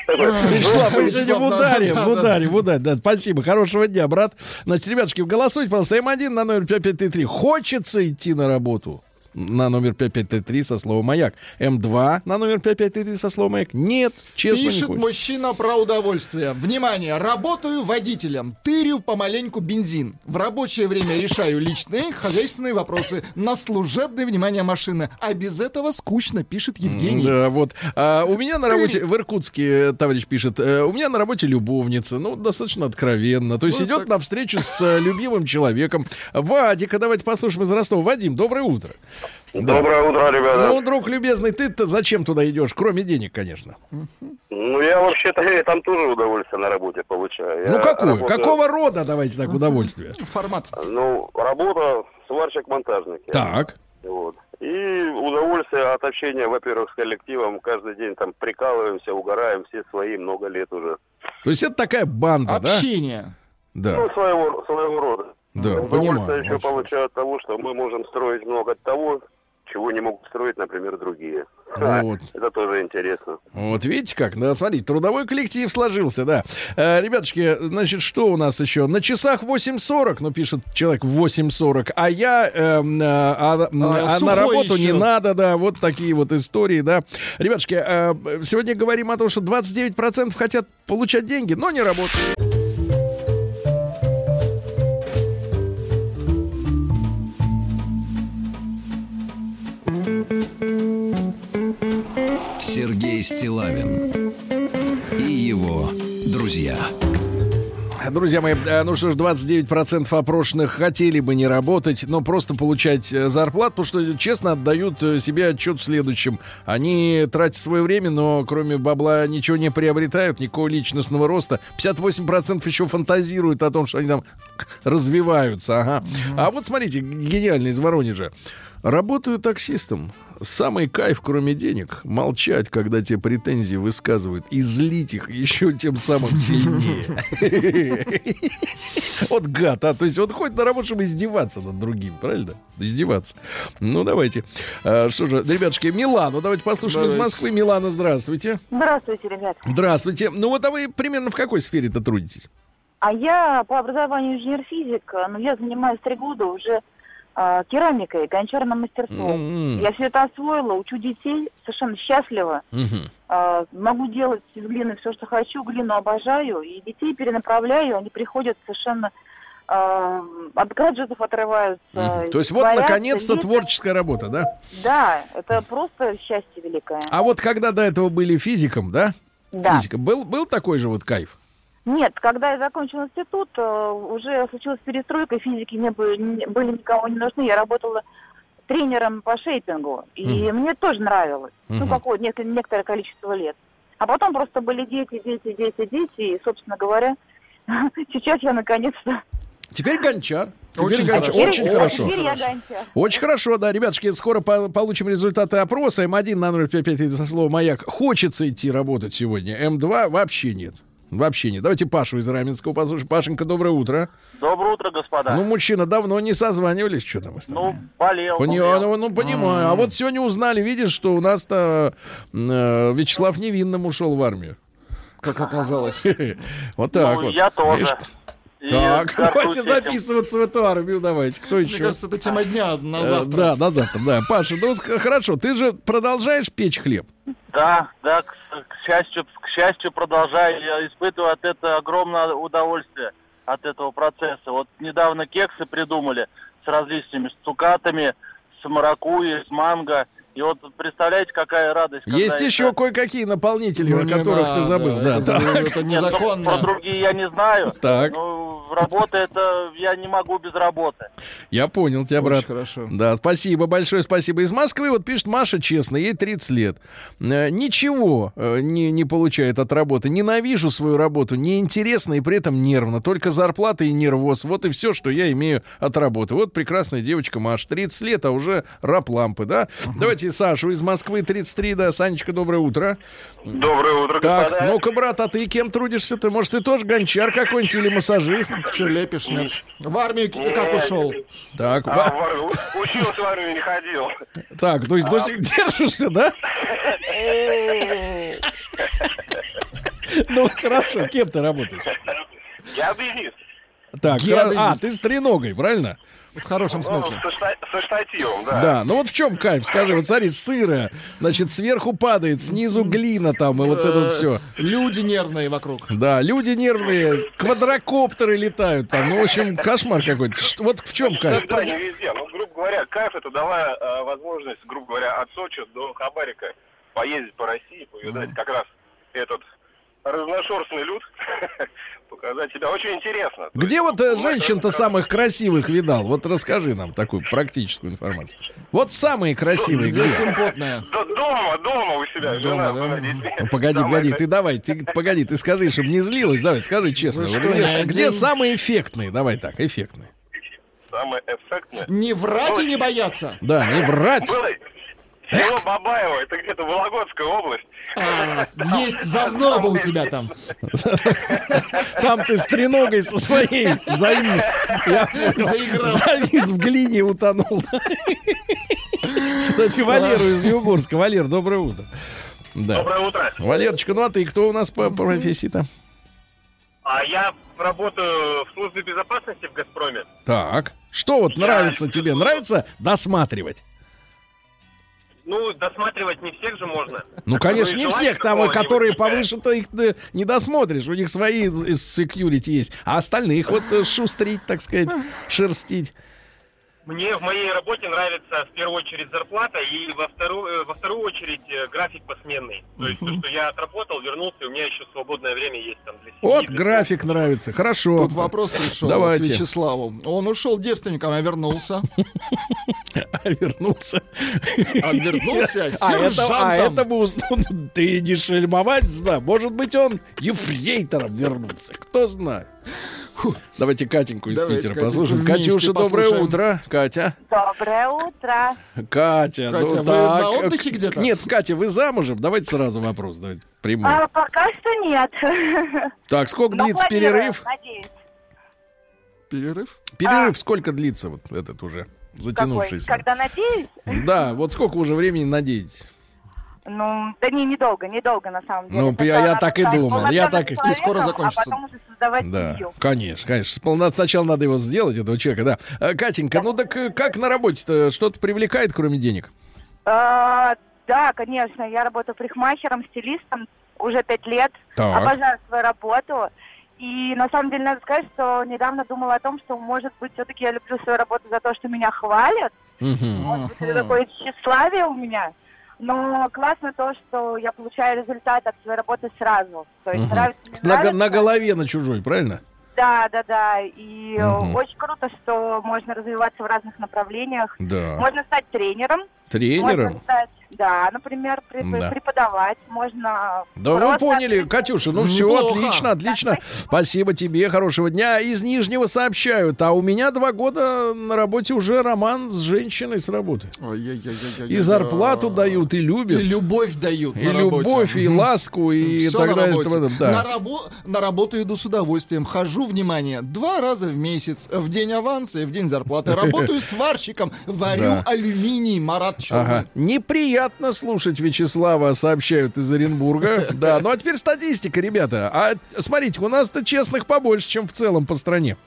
K: такой,
A: Вячеслав,
K: ну,
A: вы сегодня в ударе,
B: да,
A: в
B: да,
A: ударе, в ударе. Да, спасибо, хорошего дня, брат. Значит, ребятушки, голосуйте, пожалуйста, М1 на номер 5533. Хочется идти на работу? На номер 5533 со словом «Маяк». М2 на номер 5533 со словом «Маяк». Нет, честно не
B: Пишет
A: хочется.
B: мужчина про удовольствие. Внимание, работаю водителем, тырю помаленьку бензин. В рабочее время решаю личные хозяйственные вопросы на служебное внимание машины. А без этого скучно, пишет Евгений.
A: Да, вот. А, у меня на работе, в Иркутске, э, товарищ пишет, э, у меня на работе любовница, ну, достаточно откровенно. То есть
B: Вот
A: идет
B: так.
A: на встречу с э, любимым человеком. Вадика, давайте послушаем из Ростова. Вадим, доброе утро.
L: Доброе утро, ребята.
A: Ну, друг любезный, ты-то зачем туда идешь? Кроме денег, конечно.
L: Ну, я вообще-то там тоже удовольствие на работе получаю.
A: ну,
L: Я
A: какое?
L: работаю-
A: Какого рода, давайте так, удовольствие?
B: Формат.
L: Ну, работа сварщик-монтажник.
A: Так.
L: Вот. И удовольствие от общения, во-первых, с коллективом. Каждый день там прикалываемся, угораем, все свои, много лет уже.
A: То есть это такая банда, да?
B: Общение.
A: Да.
L: Ну, своего, своего рода.
A: Да,
L: Удовольствие
A: понимаю.
L: еще получаю от того, что мы можем строить много того, чего не могут строить, например, другие.
A: Вот.
L: Это тоже интересно.
A: Вот видите как, да, смотрите, трудовой коллектив сложился, да. Э, ребятушки, значит, что у нас еще? На часах 8.40, ну, пишет человек 8.40, а я, эм, э, а,
B: А,
A: а на работу не
B: еще.
A: надо, да, вот такие вот истории, да. Ребятушки, э, сегодня говорим о том, что 29% хотят получать деньги, но не работают.
C: Сергей Стилавин и его друзья.
A: Друзья мои, э, ну что ж, 29% опрошенных хотели бы не работать, но просто получать э, зарплату, потому что честно отдают э, себе отчет в следующем. Они тратят свое время, но кроме бабла ничего не приобретают, никакого личностного роста. 58% еще фантазируют о том, что они там развиваются. Ага. А вот смотрите, гениально из Воронежа. Работаю таксистом. Самый кайф, кроме денег, молчать, когда тебе претензии высказывают, и злить их еще тем самым сильнее. Вот гад, а. То есть он ходит на работу, чтобы издеваться над другим, правильно? Издеваться. Ну, давайте. А, Что же, ребятушки, Милану, давайте послушаем из. Москвы. Милана, здравствуйте.
H: Здравствуйте, ребят.
A: Здравствуйте. Ну, вот а вы примерно в какой сфере-то трудитесь?
H: А я по образованию инженер-физик, но я занимаюсь три года уже а, керамикой, гончарным мастерством.
A: М.
H: Я все это освоила, учу детей, совершенно счастлива.
A: Мгм.
H: А, могу делать из глины все, что хочу, глину обожаю, и детей перенаправляю, они приходят совершенно а, от гаджетов отрываются.
A: Мгм. То есть вот, наконец-то,
H: лепят.
A: творческая работа, да?
H: Да, это просто счастье великое.
A: А вот когда до этого были физиком, да?
H: Да.
A: Физиком, был, был такой же вот кайф?
H: Нет, когда я закончила институт, э, уже случилась перестройка, физики мне бы- не- были никого не нужны. Я работала тренером по шейпингу. И
A: Мгм.
H: мне тоже нравилось. Ну,
A: Мгм.
H: какое нек- некоторое количество лет. А потом просто были дети, дети, дети, дети. И, собственно говоря, сейчас я наконец-то...
A: Теперь гончар. Теперь
B: Очень
A: гончар.
B: хорошо.
A: Очень
H: Теперь-
A: хорошо.
H: Теперь я гончар.
A: Очень хорошо, да, ребятушки, скоро по- получим результаты опроса. М1 на 055 со словом «Маяк». Хочется идти работать сегодня. М2 вообще нет. Вообще нет. Давайте Пашу из Раменского послушаем. Пашенька, доброе утро.
M: Доброе утро, господа.
A: Ну, мужчина, давно не созванивались, что там
M: Ну, болел.
A: Пони-
M: болел.
A: ну, ну, понимаю. А вот сегодня узнали, видишь, что у нас-то э, Вячеслав Невинным ушел в армию.
B: Как оказалось.
A: Вот так
M: Ну,
A: вот.
M: я тоже. И
A: Так, давайте
M: этим.
A: записываться в эту армию, давайте. Кто
B: Мне
A: еще?
B: кажется, это тема дня на
A: Э,
B: завтра.
A: Да, на завтра, да. Паша, ну хорошо, ты же продолжаешь печь хлеб?
M: Да, да, к, к счастью, к счастью, продолжаю. От этого огромное удовольствие от этого процесса. Вот недавно кексы придумали с различными с цукатами, с маракуйей, с манго. И вот представляете, какая радость. когда
A: Есть
M: это-
A: еще кое-какие наполнители,
B: Ну,
A: о которых ты
B: надо,
A: забыл. Да,
B: это,
A: так.
B: это
M: Нет, ну,
B: незаконно.
M: про другие я не знаю.
A: Так.
M: Ну, работа это я не могу без работы.
A: Я понял тебя,
B: Очень
A: брат.
B: хорошо.
A: Да, спасибо, большое спасибо. Из Москвы вот пишет Маша честно, ей 30 лет. Э, Ничего э, не, не получает от работы. Ненавижу свою работу, неинтересно и при этом нервно. Только зарплата и нервоз. Вот и все, что я имею от работы. Вот прекрасная девочка Маша, 30 лет, а уже раб лампы, да? Давайте Сашу из Москвы, 33, да. Санечка, доброе утро.
L: Доброе утро,
A: Так,
L: господа.
A: ну-ка, брат, а ты кем трудишься? Ты, может, ты тоже гончар какой-нибудь или массажист?
B: Че лепишь, нет? В армию как ушел?
A: Так,
L: А, в учился в армию, не ходил.
A: так, то есть до сих держишься, да? Ну, хорошо, кем ты работаешь?
L: Я бизнес.
A: Так, а, ты с треногой, правильно?
B: В хорошем
L: Ну,
B: смысле.
L: со, шта- со штативом, да.
A: Да, ну вот в чем кайф, скажи, вот смотри, сыро, значит, сверху падает, снизу глина там, и вот это вот все.
B: Люди нервные вокруг.
A: Да, люди нервные, квадрокоптеры летают там, ну, в общем, кошмар какой-то. Вот в чем кайф?
L: Да, не везде. Ну, грубо говоря, кайф это дала э, возможность, грубо говоря, от Сочи до Хабарика поездить по России, повидать как раз этот разношерстный люд, показать себя. Очень интересно.
A: Где вот э, женщин-то самых красивых видал? Вот расскажи нам такую практическую информацию. Вот самые красивые где?
B: Бессимпотная.
L: Д- Дома, дома у себя,
B: Дома, да?
L: жена, детей.
A: Ну, Погоди, погоди, ты давай, ты погоди, ты скажи, чтобы не злилась, давай, скажи честно. Вот
B: что,
A: где, где самые эффектные? Давай так, эффектные.
L: Самое эффектное.
B: Не врать и не бояться.
A: Да, не врать.
L: Было село Бабаево, это где-то Вологодская область.
B: А, есть зазноба у тебя там.
A: Там ты с треногой со своей завис. Я понял. Завис в глине утонул. Кстати, Валеру из Югорска. Валер, доброе утро. Да.
L: Доброе утро.
A: Валерочка, ну а ты кто у нас по профессии-то?
L: А я работаю в службе безопасности в «Газпроме».
A: Так. Что вот нравится тебе? Нравится досматривать?
L: Ну, досматривать не всех же можно.
A: Ну, конечно, не всех, там, которые
L: такая.
A: повыше-то их э, не досмотришь. У них свои security есть. А остальных вот э, шустрить, так сказать, шерстить.
L: Мне в моей работе нравится в первую очередь зарплата и во вторую, э, во вторую очередь э, график посменный. То есть то, что я отработал, вернулся, и у меня еще свободное время есть там для семьи.
A: Вот
L: для
A: график нравится. Хорошо.
B: Тут вопрос пришел
A: Давайте.
B: к Вячеславу. Он ушел девственником, а вернулся.
A: А вернулся.
B: А вернулся
A: А это, а это ус- ну, ты не шельмовать, да. Может быть, он ефрейтором вернулся. Кто знает. Давайте Катеньку из
B: Давайте
A: Питера
B: Катеньку
A: послушаем. Катюша, доброе
B: послушаем.
A: утро. Катя.
H: Доброе утро.
A: Катя,
B: Катя,
A: ну
B: вы
A: так.
B: на отдыхе где-то?
A: Нет, Катя, вы замужем? Давайте сразу вопрос. Давайте прямой.
H: А, пока что нет.
A: Так, сколько
H: Но
A: длится
H: планирую,
A: перерыв?
H: Надеюсь.
B: Перерыв?
A: Перерыв сколько длится вот этот уже
H: Какой?
A: затянувшийся?
H: Когда надеюсь?
A: Да, вот сколько уже времени надеетесь?
H: Ну, да не, недолго, недолго на самом деле.
A: Ну,
H: Сначала
A: я- я так и думал, я так и-
B: скоро
H: человеком,
B: закончится.
H: А потом уже создавать
A: Да,
H: семью.
A: конечно, конечно. Сполна- Сначала надо его сделать, этого человека, да. Э, Катенька, ну так э, как на работе-то? Что-то привлекает, кроме денег?
H: А, да, конечно, я работаю парикмахером, стилистом уже пять лет.
A: Так.
H: Обожаю свою работу. И на самом деле надо сказать, что недавно думала о том, что, может быть, все-таки я люблю свою работу за то, что меня хвалят.
A: Мгм.
H: Может быть, это такое тщеславие у меня. Но классно то, что я получаю результат от своей работы сразу. То есть
A: Мгм.
H: нравится,
A: На,
H: нравится.
A: на голове на чужой, правильно?
H: Да, да, да. И
A: Мгм.
H: очень круто, что можно развиваться в разных направлениях.
A: Да.
H: Можно стать тренером.
A: Тренером?
H: Можно стать, да, например, преп-
A: Да.
H: преподавать. Можно
A: Да вы
H: просто
A: поняли, Катюша, ну все,
B: Неплохо.
A: отлично, отлично. Спасибо тебе, хорошего дня. Из Нижнего сообщают, а у меня два года на работе уже роман с женщиной с работы. И зарплату дают, и любят.
B: И любовь дают
A: И
B: на работе.
A: любовь, и ласку, и
B: Всё
A: так
B: на
A: далее.
B: работе.
A: Да.
B: На, рабо- на работу иду с удовольствием. Хожу, внимание, два раза в месяц. В день аванса и в день зарплаты. Работаю сварщиком. Варю
A: Да.
B: алюминий, Марат Черный.
A: Ага. Неприятно слушать Вячеслава, сообщают из Оренбурга. Да, ну а теперь статистика, ребята. А смотрите, у нас-то честных побольше, чем в целом по стране.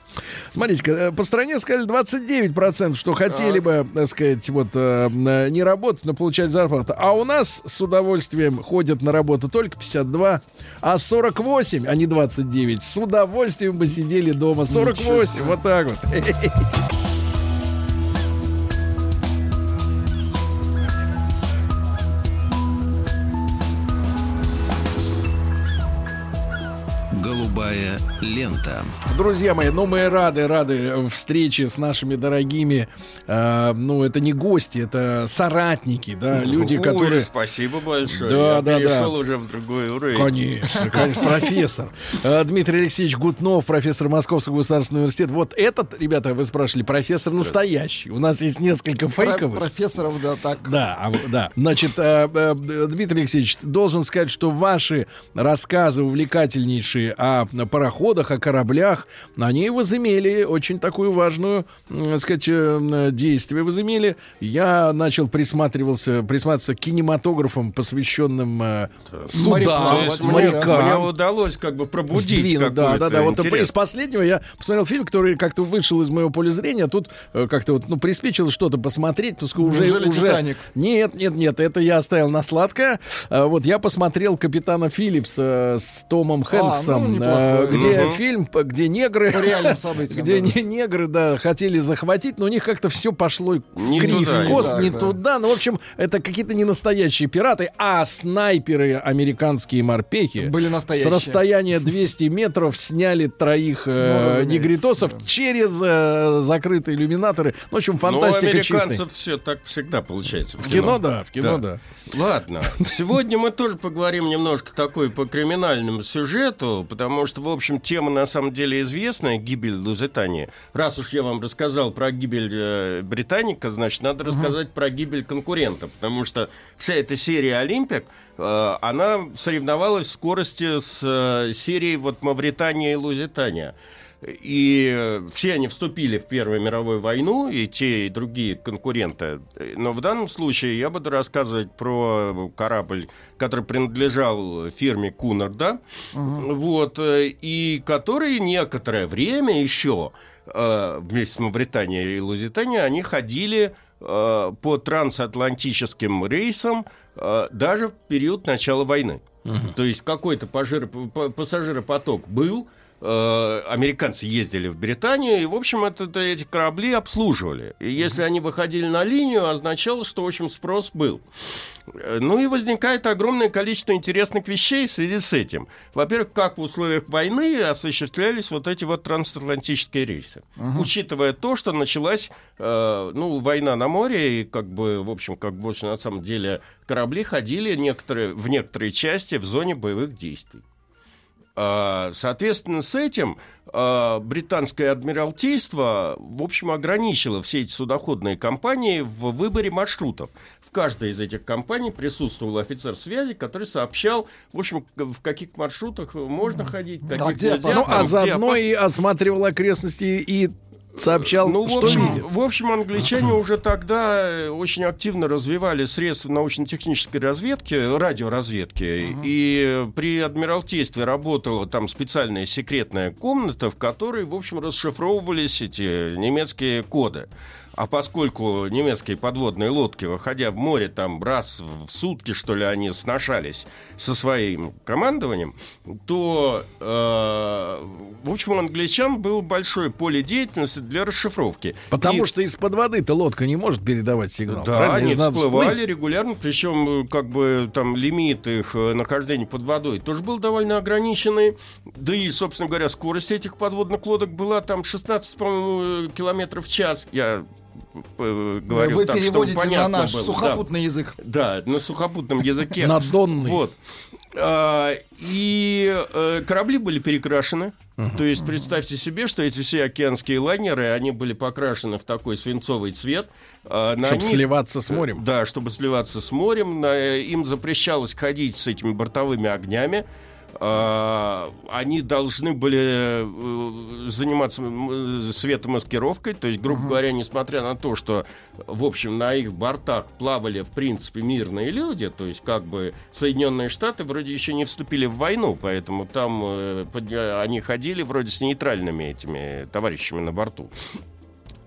A: Смотрите, э, по стране сказали 29%, что хотели бы, так сказать, вот э, э, не работать, но получать зарплату. А у нас с удовольствием ходят на работу только 52, а 48, а не 29, с удовольствием бы сидели дома. 48, вот так вот.
C: лента.
A: Друзья мои, ну мы рады, рады встрече с нашими дорогими, э, ну это не гости, это соратники, да, люди,
N: Ой,
A: которые...
N: спасибо большое.
A: Да,
N: Я
A: да,
N: перешел
A: да.
N: уже в другой уровень.
A: Конечно, конечно, профессор. Э, Дмитрий Алексеевич Гутнов, профессор Московского государственного университета. Вот этот, ребята, вы спрашивали, профессор настоящий. У нас есть несколько
B: Про-
A: фейковых.
B: профессоров, да, так.
A: Да, а да. Значит, э, э, Дмитрий Алексеевич, должен сказать, что ваши рассказы увлекательнейшие о пароходах, о кораблях, они возымели очень такую важную, так сказать, э, действие возымели. Я начал присматривался, присматриваться к кинематографам, посвященным э, судам,
N: То есть мне,
A: морякам.
N: мне удалось как бы пробудить
A: Сдвинуть, да, да, да. Вот
N: интерес.
A: из последнего я посмотрел фильм, который как-то вышел из моего поля зрения. Тут э, как-то вот, ну, приспичило что-то посмотреть. Тут уже,
B: Неужели
A: уже...
B: «Титаник»?
A: Нет, нет, нет, это я оставил на сладкое. А, Вот я посмотрел «Капитана Филлипса» с Томом Хэнксом,
B: ну,
A: э, где
B: Мгм.
A: Фильм, где негры...
B: По реальным событиям,
A: Где не- негры, да, хотели захватить, но у них как-то все пошло в
N: туда,
A: в
N: не
A: кост, не
B: да.
A: туда. Ну, в общем, это какие-то не настоящие пираты, а снайперы американские морпехи
B: Были
A: с
B: настоящие.
A: расстояния 200 метров сняли троих э,
B: Ну, разумеется,
A: негритосов через э, закрытые иллюминаторы. Ну, в общем,
N: Ну, у
A: фантастика
N: американцев
A: чистая.
N: все так всегда получается.
A: В кино, да, в кино, да.
N: Ладно, сегодня мы тоже поговорим немножко такой по криминальному сюжету, потому что, в общем, тема на самом деле известная, гибель Лузитании. Раз уж я вам рассказал про гибель э, Британика, значит, надо рассказать про гибель конкурента, потому что вся эта серия «Олимпик», э, она соревновалась в скорости с э, серией вот Мавритания и Лузитания. И все они вступили в Первую мировую войну, и те, и другие конкуренты. Но в данном случае я буду рассказывать про корабль, который принадлежал фирме Кунард, да? вот, и который некоторое время еще э, вместе с Мавританией и Лузитанией они ходили э, по трансатлантическим рейсам э, даже в период начала войны. То есть какой-то пассажиропоток был, американцы ездили в Британию, и, в общем, это, это эти корабли обслуживали. И если они выходили на линию, означало, что, в общем, спрос был. Э, Ну и возникает огромное количество интересных вещей в связи с этим. Во-первых, как в условиях войны осуществлялись вот эти вот трансатлантические рейсы. Учитывая то, что началась э, ну, война на море, и как бы, в общем, как бы на самом деле корабли ходили некоторые, в некоторые части в зоне боевых действий. А, Соответственно, с этим а, британское адмиралтейство, в общем, ограничило все эти судоходные компании в выборе маршрутов. В каждой из этих компаний присутствовал офицер связи, который сообщал, в общем, в каких маршрутах можно ходить, каких
B: где
N: нельзя.
A: Ну, а заодно
N: опасно.
A: и осматривал окрестности и сообщал,
N: Ну, в
A: что
N: общем,
A: видит.
N: в общем, англичане уже тогда э, очень активно развивали средства научно-технической разведки, радиоразведки. И при Адмиралтействе работала там специальная секретная комната, в которой, в общем, расшифровывались эти немецкие коды. А поскольку немецкие подводные лодки, выходя в море, там раз в сутки, что ли, они сношались со своим командованием, то, э, в общем, у англичан было большое поле деятельности для расшифровки.
A: Потому
N: И-
A: что из-под воды-то лодка не может передавать сигнал.
N: да,
A: правильно?
N: они
A: надо
N: всплывали
A: всплыть.
N: регулярно, причем э, как бы там лимит их э, нахождения под водой тоже был довольно ограниченный. Да и, собственно говоря, скорость этих подводных лодок была там 16, по-моему, э, километров в час. Я говорю
B: Вы
N: так, чтобы
B: переводите на
N: понятно
B: наш
N: было. Да.
B: сухопутный язык.
N: Да, на сухопутном языке.
A: На донный.
N: Вот. А, И э, корабли были перекрашены. То есть представьте себе, что эти все океанские лайнеры, они были покрашены в такой свинцовый цвет. А, на
A: Чтоб
N: них-
A: сливаться с морем.
N: Да, чтобы сливаться с морем. На- Им запрещалось ходить с этими бортовыми огнями. А, Они должны были э, заниматься светомаскировкой, то есть, грубо говоря, несмотря на то, что, в общем, на их бортах плавали, в принципе, мирные люди, то есть, как бы, Соединенные Штаты вроде еще не вступили в войну, поэтому там э, они ходили вроде с нейтральными этими товарищами на борту.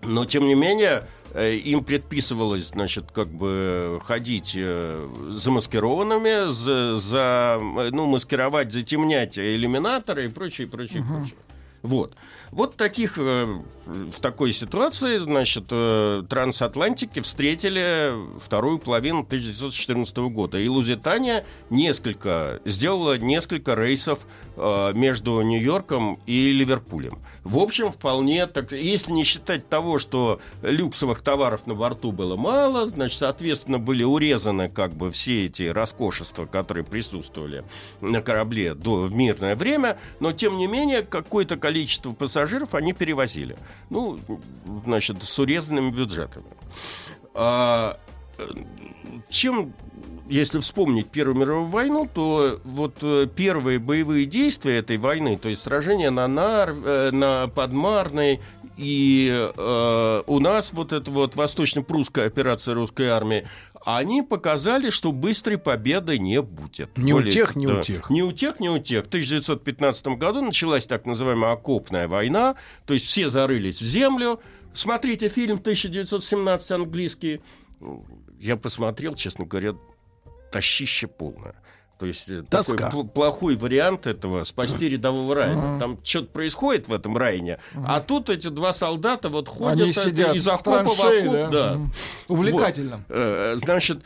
N: Но, тем не менее, э, им предписывалось, значит, как бы ходить э, замаскированными, за, за, э, ну, маскировать, затемнять иллюминаторы и прочее, прочее, прочее. Вот. Вот таких, э, в такой ситуации, значит, э, трансатлантики встретили вторую половину 1914 года. И Лузитания несколько, сделала несколько рейсов э, между Нью-Йорком и Ливерпулем. В общем, вполне, так, если не считать того, что люксовых товаров на борту было мало, значит, соответственно, были урезаны как бы все эти роскошества, которые присутствовали на корабле до, в мирное время, но, тем не менее, какое-то количество пассажиров они перевозили. Ну, значит, с урезанными бюджетами. А, э, чем, если вспомнить Первую мировую войну, то вот э, первые боевые действия этой войны, то есть сражения на, Нар, э, на Подмарной и э, у нас вот эта вот восточно-прусская операция русской армии, они показали, что быстрой победы не будет.
A: Ни у тех, у
N: да.
A: тех.
N: Ни у тех, ни у тех. В 1915 году началась так называемая окопная война, то есть все зарылись в землю. Смотрите фильм 1917 английский. Я посмотрел, честно говоря, тащище полное. То есть э, такой
A: Тоска.
N: пл- плохой вариант этого спасти рядового Райана.
B: Мгм.
N: Там что-то происходит в этом Райне, а тут эти два солдата вот ходят
B: Они
N: это,
B: сидят
N: из
B: в
N: окопа в окоп.
B: да?
N: да.
B: Увлекательно.
N: Вот. Э, Значит, э,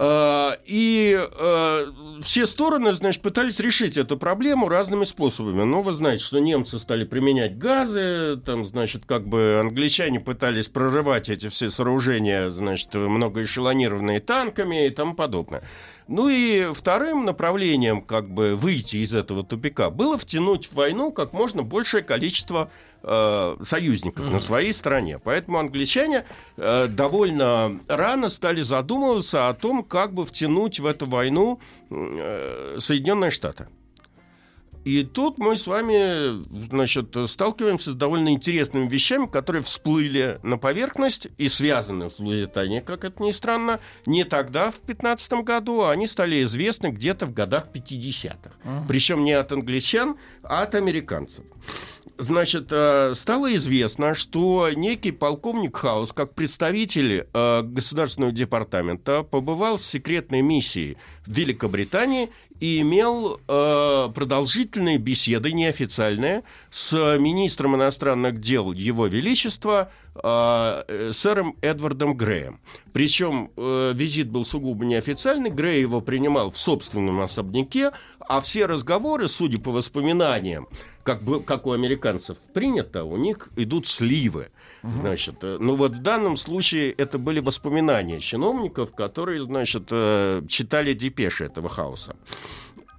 N: и э, все стороны, значит, пытались решить эту проблему разными способами. Ну, вы знаете, что немцы стали применять газы, там, значит, как бы англичане пытались прорывать эти все сооружения, значит, многоэшелонированные танками и тому подобное. Ну и вторым направлением, как бы, выйти из этого тупика было втянуть в войну как можно большее количество э, союзников на своей стороне. Поэтому англичане э, довольно рано стали задумываться о том, как бы втянуть в эту войну э, Соединенные Штаты. И тут мы с вами, значит, сталкиваемся с довольно интересными вещами, которые всплыли на поверхность и связаны с Лузитанией, как это ни странно, не тогда, в 15 году, а они стали известны где-то в годах 50-х.
O: Ага.
N: Причем не от англичан, а от американцев. Значит, э, стало известно, что некий полковник Хаус, как представитель э, Государственного департамента, побывал в секретной миссии в Великобритании и имел э, продолжительные беседы, неофициальные, с министром иностранных дел Его Величества сэром Эдвардом Греем. Причем визит был сугубо неофициальный, Грей его принимал в собственном особняке, а все разговоры, судя по воспоминаниям, как, бы, как у американцев принято, у них идут сливы. Значит, э, ну вот в данном случае это были воспоминания чиновников, которые, значит, э, читали депеши этого хаоса.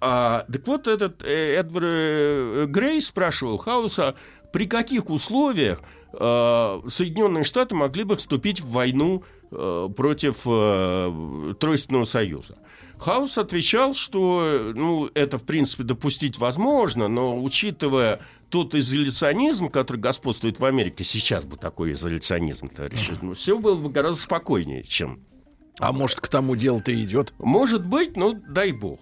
N: А, так вот, этот э, Эдвард Грей спрашивал Хауса, при каких условиях э, Соединенные Штаты могли бы вступить в войну э, против э, Тройственного Союза. Хаус отвечал, что ну, это, в принципе, допустить возможно, но учитывая тот изоляционизм, который господствует в Америке, сейчас бы такой изоляционизм, товарищи, ну, все было бы гораздо спокойнее, чем...
A: А может, к тому дело-то идет?
N: Может быть, ну, дай бог.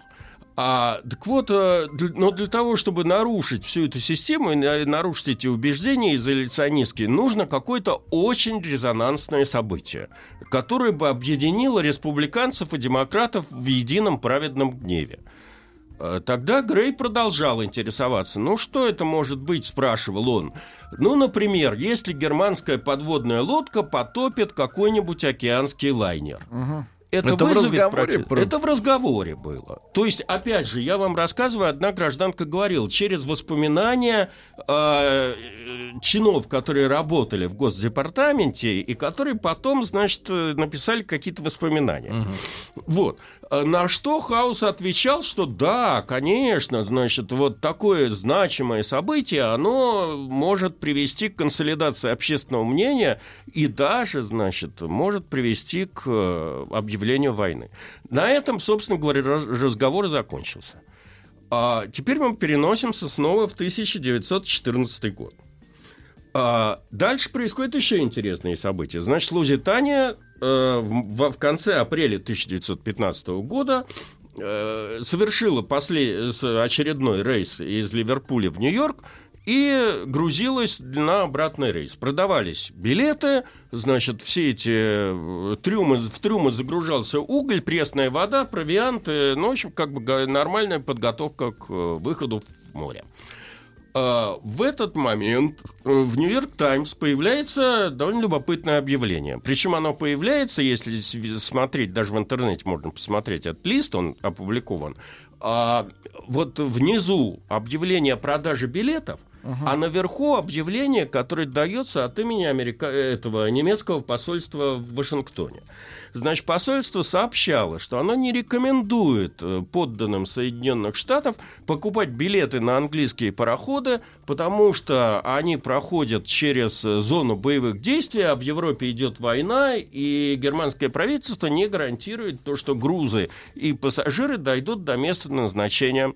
N: А, так вот, э, но для того, чтобы нарушить всю эту систему и на- нарушить эти убеждения изоляционистские, нужно какое-то очень резонансное событие, которое бы объединило республиканцев и демократов в едином праведном гневе. Э, Тогда Грей продолжал интересоваться. Ну, что это может быть, спрашивал он. Ну, например, если германская подводная лодка потопит какой-нибудь океанский лайнер. Это,
A: Это в
N: вызовет протест?
A: про-
N: Это в разговоре было. То есть, опять же, я вам рассказываю, одна гражданка говорила, через воспоминания э, чинов, которые работали в Госдепартаменте, и которые потом, значит, э, написали какие-то воспоминания. Вот. А На что Хаус отвечал, что да, конечно, значит, вот такое значимое событие, оно может привести к консолидации общественного мнения и даже, значит, может привести к э, объявлению войны. На этом, собственно говоря, раз- разговор закончился. А теперь мы переносимся снова в 1914 год. А, дальше происходят еще интересные события. Значит, Лузитания э, в, в конце апреля 1915 года э, совершила после, очередной рейс из Ливерпуля в Нью-Йорк и грузилась на обратный рейс. Продавались билеты, значит, все эти э, трюмы, в трюмы загружался уголь, пресная вода, провианты, ну, в общем, как бы нормальная подготовка к э, выходу в море. А, В этот момент э, в Нью-Йорк Таймс появляется довольно любопытное объявление. Причем оно появляется, если смотреть, даже в интернете можно посмотреть этот лист, он опубликован. А, вот внизу объявление о продаже билетов, а наверху объявление, которое дается от имени Америка... этого немецкого посольства в Вашингтоне. Значит, посольство сообщало, что оно не рекомендует э, подданным Соединенных Штатов покупать билеты на английские пароходы, потому что они проходят через э, зону боевых действий, а в Европе идет война, и германское правительство не гарантирует то, что грузы и пассажиры дойдут до места назначения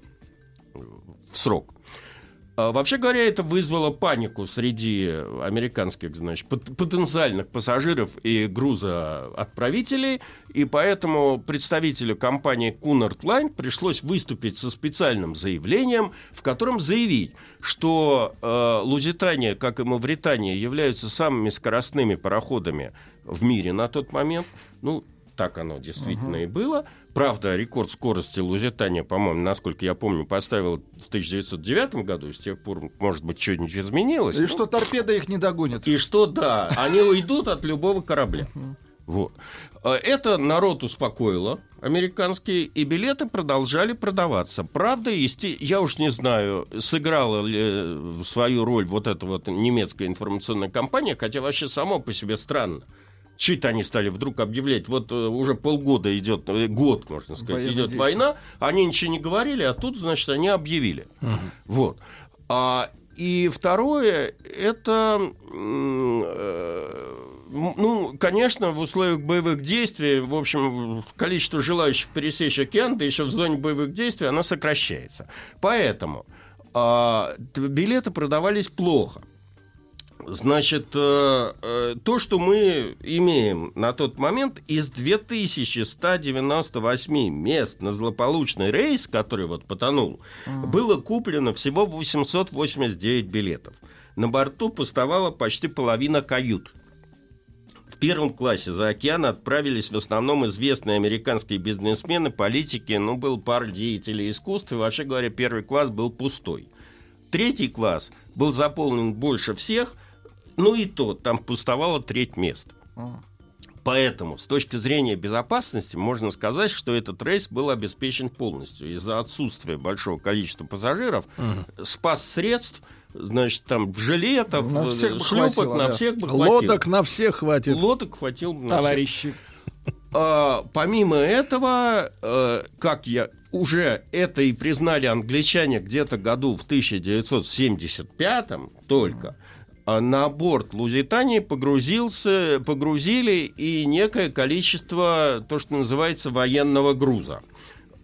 N: в срок. А, Вообще говоря, это вызвало панику среди американских, значит, пот- потенциальных пассажиров и грузоотправителей, и поэтому представителю компании Cunard Line пришлось выступить со специальным заявлением, в котором заявить, что э, Лузитания, как и Мавритания, являются самыми скоростными пароходами в мире на тот момент. Ну, так оно действительно и было. Правда, рекорд скорости Лузитания, по-моему, насколько я помню, поставил в 1909 году. С тех пор, может быть, что-нибудь изменилось.
B: И
N: Ну,
B: что торпеда их не догонит.
N: и что, да, они уйдут от любого корабля. Вот. Э, Это народ успокоило, американские, и билеты продолжали продаваться. Правда, есте- я уж не знаю, сыграла ли э, свою роль вот эта вот немецкая информационная компания, хотя вообще само по себе странно. Чуть они стали вдруг объявлять, вот э, уже полгода идет, э, год, можно сказать,
B: Военные
N: идет
B: действия.
N: война, они ничего не говорили, а тут, значит, они объявили. Вот. А, и второе, это, э, ну, конечно, в условиях боевых действий, в общем, количество желающих пересечь океан, да еще в зоне боевых действий, оно сокращается. Поэтому а, билеты продавались плохо. Значит, э, э, то, что мы имеем на тот момент, из 2198 мест на злополучный рейс, который вот потонул, было куплено всего 889 билетов. На борту пустовала почти половина кают. В первом классе за океан отправились в основном известные американские бизнесмены, политики, ну, был пара деятелей искусств, и, вообще говоря, первый класс был пустой. Третий класс был заполнен больше всех, ну и то, там пустовало треть мест. Поэтому, с точки зрения безопасности, можно сказать, что этот рейс был обеспечен полностью. Из-за отсутствия большого количества пассажиров, спас средств, значит, там, жилетов,
B: На всех
N: шлюпок,
B: хватило,
N: на
B: да.
N: всех бы хватило.
A: Лодок на всех хватит.
N: Лодок хватило бы на
B: Товарищи.
N: всех. А, помимо этого, э, как я уже это и признали англичане где-то году в 1975 только, на борт Лузитании погрузился, погрузили и некое количество, то, что называется, военного груза.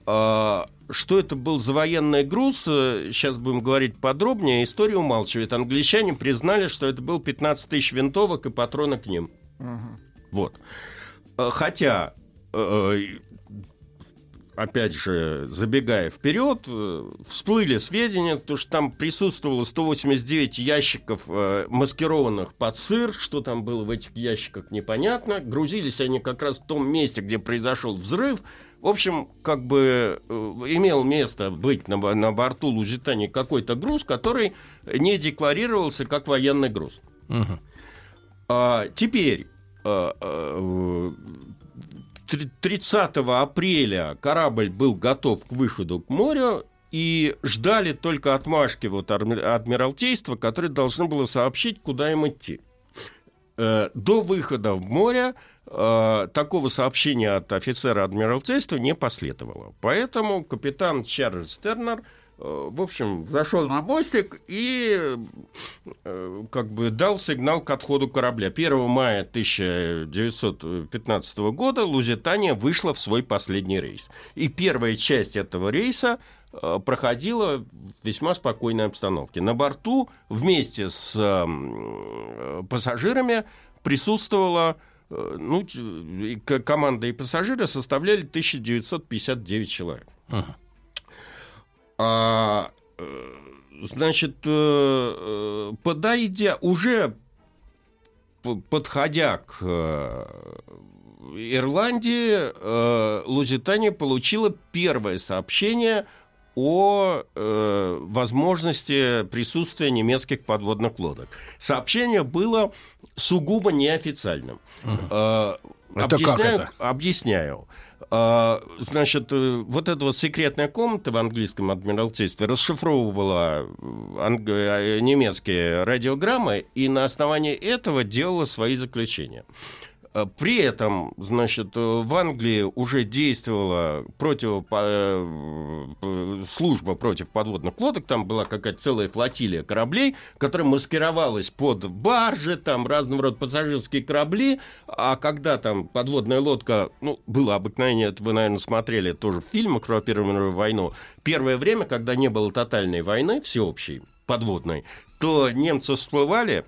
N: А, Что это был за военный груз, э, сейчас будем говорить подробнее, история умалчивает. Англичане признали, что это был 15 тысяч винтовок и патроны к ним. Вот. Э, Хотя э, опять же, забегая вперед, э, всплыли сведения, то, что там присутствовало 189 ящиков, э, маскированных под сыр, что там было в этих ящиках, непонятно. Грузились они как раз в том месте, где произошел взрыв. В общем, как бы э, имел место быть на, на борту Лузитании какой-то груз, который не декларировался как военный груз. А, теперь а, а, 30 апреля корабль был готов к выходу к морю, и ждали только отмашки вот Адмиралтейства, которое должно было сообщить, куда им идти. Э, до выхода в море э, такого сообщения от офицера Адмиралтейства не последовало. Поэтому капитан Чарльз Тернер – в общем, зашел на мостик и э, как бы дал сигнал к отходу корабля. 1 мая 1915 года Лузитания вышла в свой последний рейс. И первая часть этого рейса э, проходила в весьма спокойной обстановке. На борту вместе с пассажирами присутствовала ну, команда и пассажиры составляли 1959 человек. Uh-huh. А, э, значит, э, э, подойдя, уже подходя к Ирландии, Лузитания получила первое сообщение о э, возможности присутствия немецких подводных лодок. Сообщение было сугубо неофициальным. Угу. Э, это объясняю, как это? Объясняю. А, значит, э, вот эта вот секретная комната в английском адмиралтействе расшифровывала анг... Э, немецкие радиограммы и на основании этого делала свои заключения. Э, при этом, значит, в Англии уже действовала против, э, служба против подводных лодок, там была какая-то целая флотилия кораблей, которая маскировалась под баржи, там разного рода пассажирские корабли, а когда там подводная лодка, ну, было обыкновение, это вы, наверное, смотрели тоже в фильмах про Первую мировую войну, первое время, когда не было тотальной войны, всеобщей, подводной, то немцы всплывали,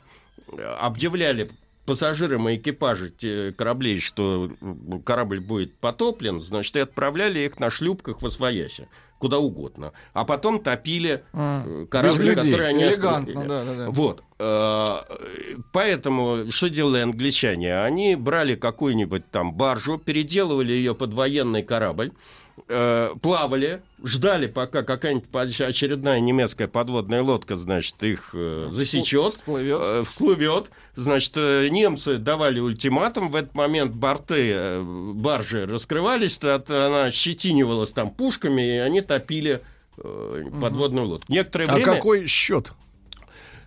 N: объявляли пассажирам и экипажи кораблей, что корабль будет потоплен, значит, и отправляли их на шлюпках в Освояси куда угодно. А потом топили а, корабли, которые они остановили. Да, да, да. Вот. Э, поэтому что делали англичане? Они брали какую-нибудь там баржу, переделывали ее под военный корабль, э, плавали, ждали, пока какая-нибудь очередная немецкая подводная лодка, значит, их э, засечет, всплывет. Э, всплывет. Значит, э, немцы давали ультиматум, в этот момент борты э, баржи раскрывались, она щетинивалась там пушками, и они топили э, подводную лодку. Некоторое
A: а время... какой счет?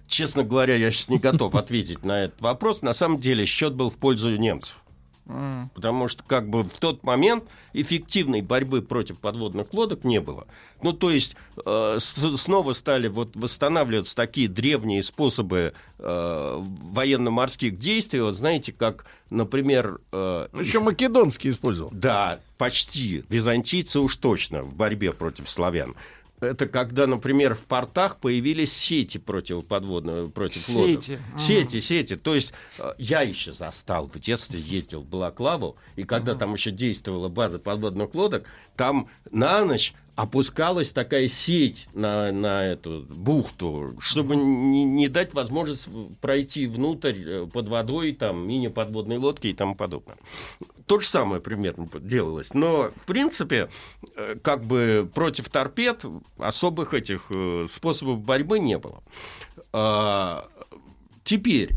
N: Честно говоря, я сейчас не готов ответить на этот вопрос. На самом деле счет был в пользу немцев. Потому что как бы в тот момент эффективной борьбы против подводных лодок не было. Ну, то есть э, снова стали вот восстанавливаться такие древние способы э, военно-морских действий. Вот знаете, как, например...
A: Э, Еще македонский использовал.
N: Да, почти. Византийцы уж точно в борьбе против славян это когда, например, в портах появились сети противоподводные, против сети. лодок. Ага. Сети, сети. То есть э, я еще застал, в детстве ездил в Балаклаву, и когда ага. там еще действовала база подводных лодок, там на ночь опускалась такая сеть на, на эту бухту, чтобы не, не дать возможность пройти внутрь э, под водой, там, мини-подводной лодки и тому подобное. То же самое примерно делалось. Но, в принципе, э, как бы против торпед особых этих э, способов борьбы не было. А, теперь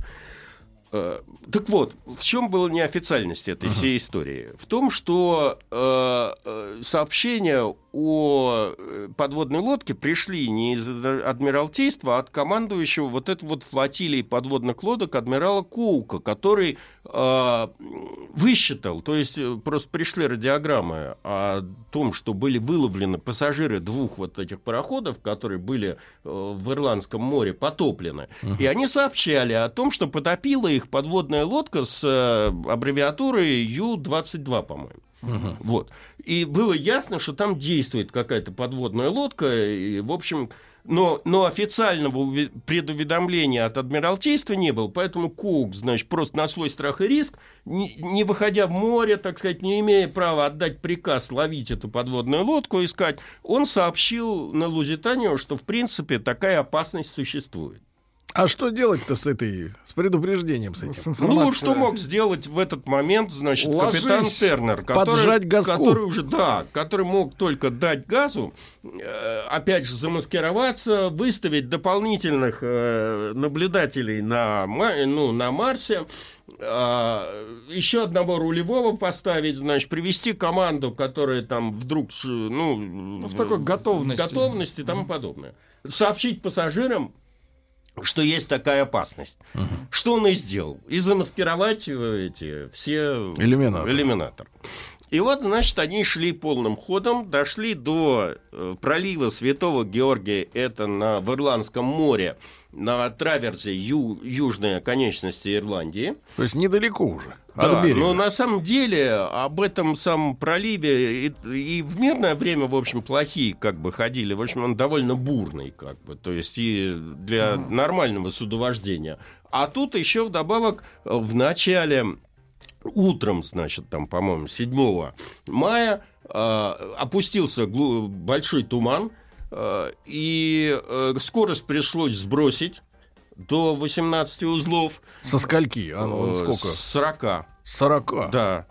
N: так вот, в чем была неофициальность этой всей истории? В том, что э сообщения о э, подводной лодке пришли не из Адмиралтейства, а от командующего вот этой вот флотилии подводных лодок адмирала Коука, который э, высчитал, то есть просто пришли радиограммы о том, что были выловлены пассажиры двух вот этих пароходов, которые были в Ирландском море потоплены, uh-huh. и они сообщали о том, что потопила их подводная лодка с э, аббревиатурой Ю-22, по-моему. Угу. Вот. И было ясно, что там действует какая-то подводная лодка, и, в общем, Но, но официального предуведомления от Адмиралтейства не было, поэтому Коук, значит, просто на свой страх и риск, не, не выходя в море, так сказать, не имея права отдать приказ ловить эту подводную лодку, искать, он сообщил на Лузитанию, что, в принципе, такая опасность существует.
A: А что делать-то с этой, с предупреждением с этим?
N: Ну, что мог сделать в этот момент, значит,
A: Ложись.
N: капитан Тернер, который,
A: Поджать газку.
N: который уже, да, который мог только дать газу, э, опять же, замаскироваться, выставить дополнительных э, наблюдателей на, ну, на Марсе, э, еще одного рулевого поставить, значит, привести команду, которая там вдруг, ш- ну,
B: в такой готовности.
N: готовности и тому подобное. Сообщить пассажирам, что есть такая опасность. Что он и сделал. И замаскировать э, эти все
A: Иллюминаторы.
N: иллюминаторы. И вот, значит, они шли полным ходом, дошли до э, пролива Святого Георгия, это на, в Ирландском море, на траверзе ю- южной оконечности Ирландии.
A: То есть недалеко уже
N: Да, но на самом деле об этом самом проливе и, и в мирное время, в общем, плохие как бы ходили. В общем, он довольно бурный, как бы, то есть и для нормального судовождения. А тут еще вдобавок э, в начале утром, значит, там, по-моему, 7 мая э, опустился большой туман, э, и э, скорость пришлось сбросить до 18 узлов.
A: Со скольки? А, ну,
N: Э,
A: сколько?
N: С 40.
A: 40?
N: Да.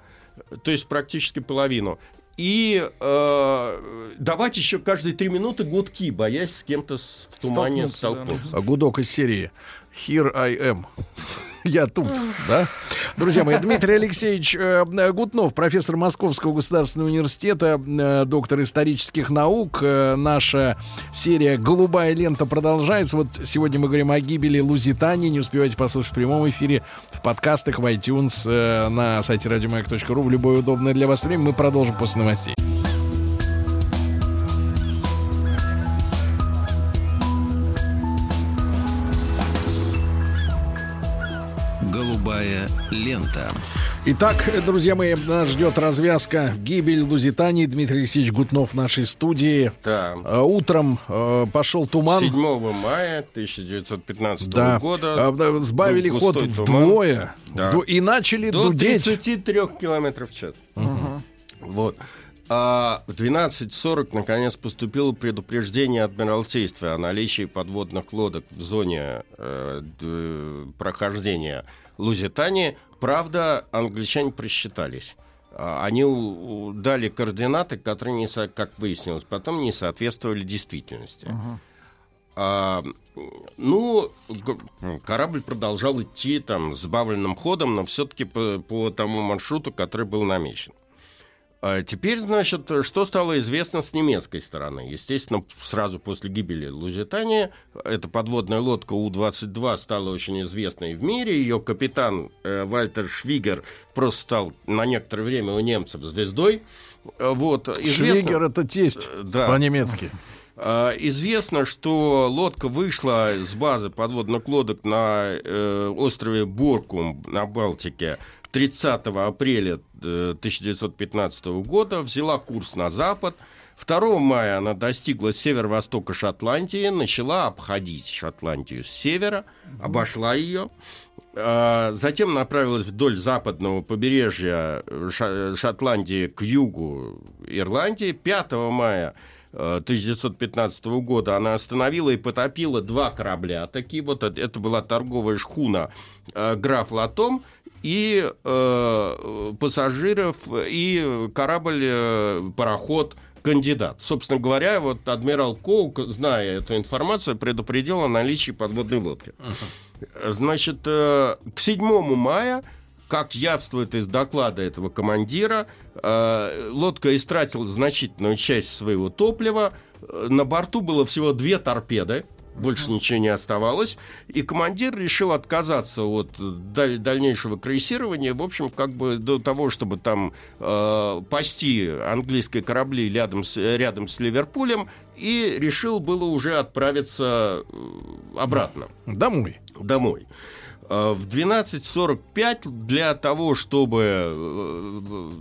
N: То есть практически половину. И э, давать еще каждые три минуты гудки, боясь с кем-то в тумане
A: Столкнуться, да.
N: столкнуться.
A: А гудок из серии Here I am. Я тут, да? Друзья мои, Дмитрий Алексеевич э, Гутнов, профессор Московского государственного университета, э, доктор исторических наук. Э, наша серия «Голубая лента» продолжается. Вот сегодня мы говорим о гибели Лузитании. Не успевайте послушать в прямом эфире, в подкастах, в iTunes, э, на сайте радиомаяк.ру в любое удобное для вас время. Мы продолжим после новостей.
C: Голубая лента.
A: Итак, друзья мои, нас ждет развязка гибель Лузитании. Дмитрий Алексеевич Гутнов в нашей студии.
N: Да.
A: Э, Утром э, пошел туман.
N: 7 мая 1915
A: Да.
N: года.
A: А, сбавили ход
N: туман.
A: вдвое.
N: Да.
A: Вдво- И начали
N: До
A: дудеть.
N: 33 километров в час. Вот. А в 12.40 наконец поступило предупреждение Адмиралтейства о наличии подводных лодок в зоне э, д- прохождения Лузитании. Правда, англичане просчитались. А, Они дали координаты, которые, не как выяснилось, потом не соответствовали действительности. А, ну, корабль продолжал идти там сбавленным ходом, но все-таки по, по тому маршруту, который был намечен. А теперь, значит, что стало известно с немецкой стороны? Естественно, сразу после гибели Лузитании эта подводная лодка У-22 стала очень известной в мире. Ее капитан э, Вальтер Швигер просто стал на некоторое время у немцев звездой. Э, Вот, известно-
A: Швигер это тесть
N: да.
A: по-немецки.
N: А, Известно, что лодка вышла с базы подводных лодок на э, острове Боркум на Балтике 30 апреля э, 1915 года, взяла курс на запад. 2 мая она достигла северо-востока Шотландии, начала обходить Шотландию с севера, обошла ее. А, Затем направилась вдоль западного побережья Ша- Шотландии к югу Ирландии. 5 мая э, 1915 года она остановила и потопила два корабля. Такие вот, это- была торговая шхуна э, «Граф Латом» и э, пассажиров, и корабль, э, пароход кандидат. Собственно говоря, вот адмирал Коук, зная эту информацию, предупредил о наличии подводной лодки. Значит, э, к 7 мая, как явствует из доклада этого командира, э, лодка истратила значительную часть своего топлива. Э, На борту было всего две торпеды, больше ничего не оставалось. И командир решил отказаться от даль- дальнейшего крейсирования, в общем, как бы до того, чтобы там э, пасти английские корабли рядом с, рядом с Ливерпулем, и решил было уже отправиться э, обратно.
A: Домой.
N: Домой. Э, В 12.45 для того, чтобы э,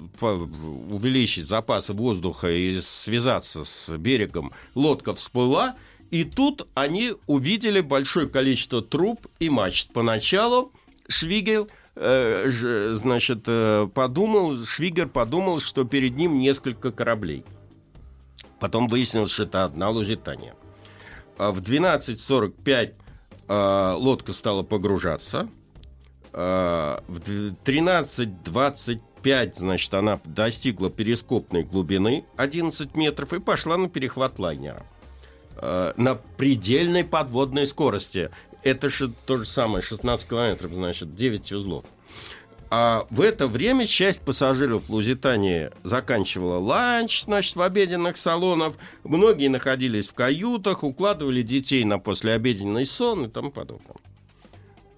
N: увеличить запасы воздуха и связаться с берегом, лодка всплыла, И тут они увидели большое количество труб и мачт. Поначалу Швигель э, значит, э, подумал, Швигер подумал, что перед ним несколько кораблей. Потом выяснилось, что это одна Лузитания. В 12.45 э, лодка стала погружаться. Э, В д- 13.25, значит, она достигла перископной глубины 11 метров и пошла на перехват лайнера. Э, На предельной подводной скорости. Это же то же самое, 16 километров, значит, 9 узлов. А в это время часть пассажиров в Лузитании заканчивала ланч, значит, в обеденных салонах. Многие находились в каютах, укладывали детей на послеобеденный сон и тому подобное.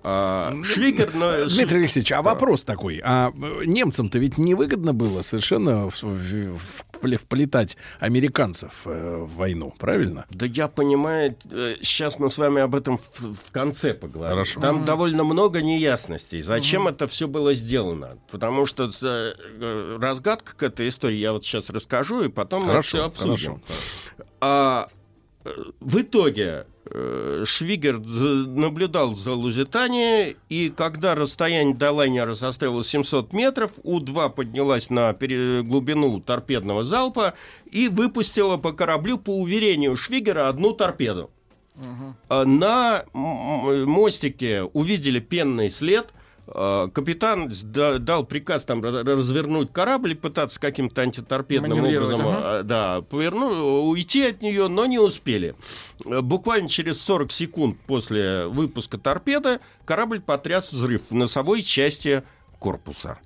N: А, Швигер... ну,
A: Дмитрий Алексеевич, а вопрос такой. А э, немцам-то ведь невыгодно было совершенно в- в- впле- вплетать американцев э, в войну, правильно?
N: Да я понимаю, э, сейчас мы с вами об этом в, в конце поговорим.
A: Хорошо.
N: Там
A: Мгм.
N: довольно много неясностей. Зачем это все было сделано? Потому что разгадка к этой истории я вот сейчас расскажу, и потом мы
A: Хорошо,
N: все обсудим.
A: хорошо.
N: А в итоге э, Швигер наблюдал за Лузитанией, и когда расстояние до лайнера составило 700 метров, У-2 поднялась на глубину торпедного залпа и выпустила по кораблю, по уверению Швигера, одну торпеду. А На мостике увидели пенный след. А, Капитан дал приказ там раз- развернуть корабль и пытаться каким-то антиторпедным образом
B: ага.
N: а, да, поверну, уйти от нее, но не успели. Буквально через 40 секунд после выпуска торпеды корабль потряс взрыв в носовой части корпуса.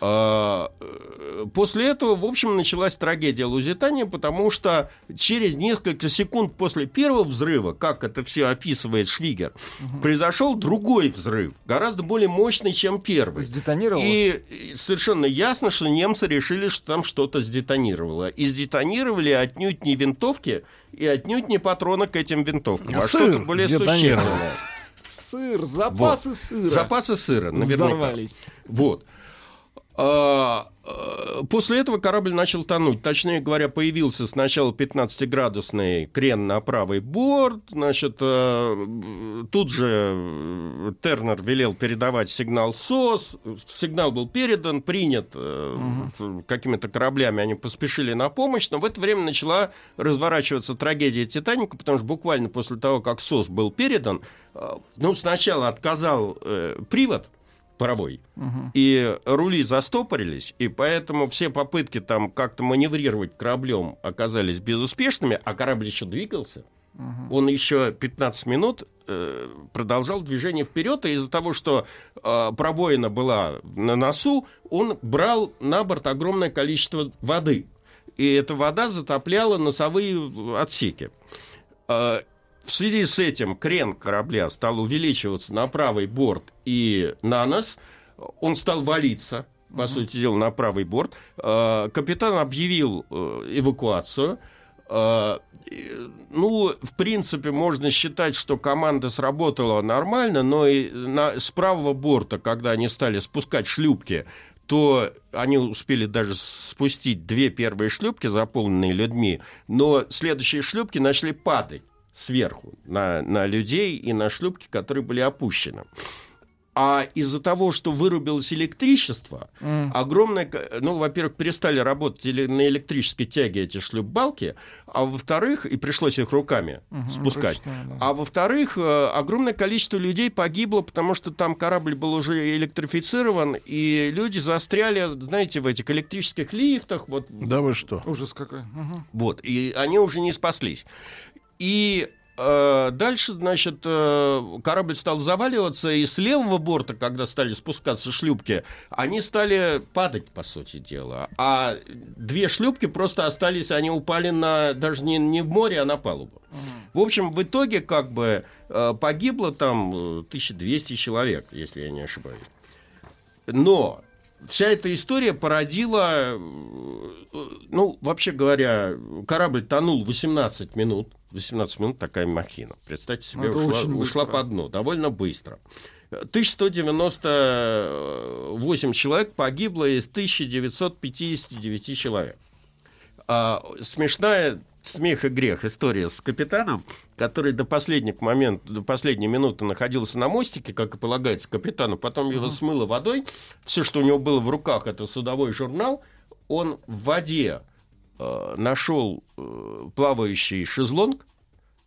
N: А, э, После этого, в общем, началась трагедия Лузитания, потому что через несколько секунд после первого взрыва, как это все описывает Швигер, произошел другой взрыв, гораздо более мощный, чем первый.
B: Сдетонировало?
N: И совершенно ясно, что немцы решили, что там что-то сдетонировало. И сдетонировали отнюдь не винтовки и отнюдь не патроны к этим винтовкам, а
B: Сыр
N: что-то более
B: сдетонировал.
N: существенное.
B: Сыр, запасы
N: Вот.
B: сыра.
N: Запасы сыра, наверняка.
B: Взорвались.
N: Вот. А, а, После этого корабль начал тонуть. Точнее говоря, появился сначала 15-градусный крен на правый борт. Значит, э, тут же э, Тернер велел передавать сигнал СОС. Сигнал был передан, принят э, какими-то кораблями. Они поспешили на помощь. Но в это время начала разворачиваться трагедия Титаника, потому что буквально после того, как СОС был передан, э, ну, сначала отказал э, привод паровой, и рули застопорились, и поэтому все попытки там как-то маневрировать кораблем оказались безуспешными, а корабль еще двигался. Он еще 15 минут э, продолжал движение вперед, и из-за того, что э, пробоина была на носу, он брал на борт огромное количество воды. И эта вода затопляла носовые отсеки. Э, в связи с этим крен корабля стал увеличиваться на правый борт и на нос. Он стал валиться, по сути дела, на правый борт. Э, Капитан объявил э, эвакуацию. Э, Ну, в принципе, можно считать, что команда сработала нормально, но и на, с правого борта, когда они стали спускать шлюпки, то они успели даже спустить две первые шлюпки, заполненные людьми, но следующие шлюпки начали падать сверху на, на людей и на шлюпки, которые были опущены. А из-за того, что вырубилось электричество,
B: М.
N: огромное... Ну, во-первых, перестали работать на электрической тяге эти шлюпбалки, а во-вторых, и пришлось их руками
B: Мгм,
N: спускать.
B: ручная, да.
N: А во-вторых, э, огромное количество людей погибло, потому что там корабль был уже электрифицирован, и люди застряли, знаете, в этих электрических лифтах. Вот,
A: Да вы что?
B: Ужас какой. Мгм.
N: вот, и они уже не спаслись. И э, дальше, значит, э, корабль стал заваливаться, и с левого борта, когда стали спускаться шлюпки, они стали падать, по сути дела. А две шлюпки просто остались, они упали на, даже не, не в море, а на палубу. В общем, в итоге как бы э, погибло там э, 1200 человек, если я не ошибаюсь. Но вся эта история породила, э, ну, вообще говоря, корабль тонул 18 минут. 18 минут такая махина. Представьте себе,
B: Ну, это
N: ушла, ушла по дну, довольно быстро. 1198 человек погибло из 1959 человек. А, смешная смех и грех история с капитаном, который до последних момент, до последней минуты находился на мостике, как и полагается капитану, потом его смыло водой, все, что у него было в руках, это судовой журнал, он в воде э, нашел э, плавающий шезлонг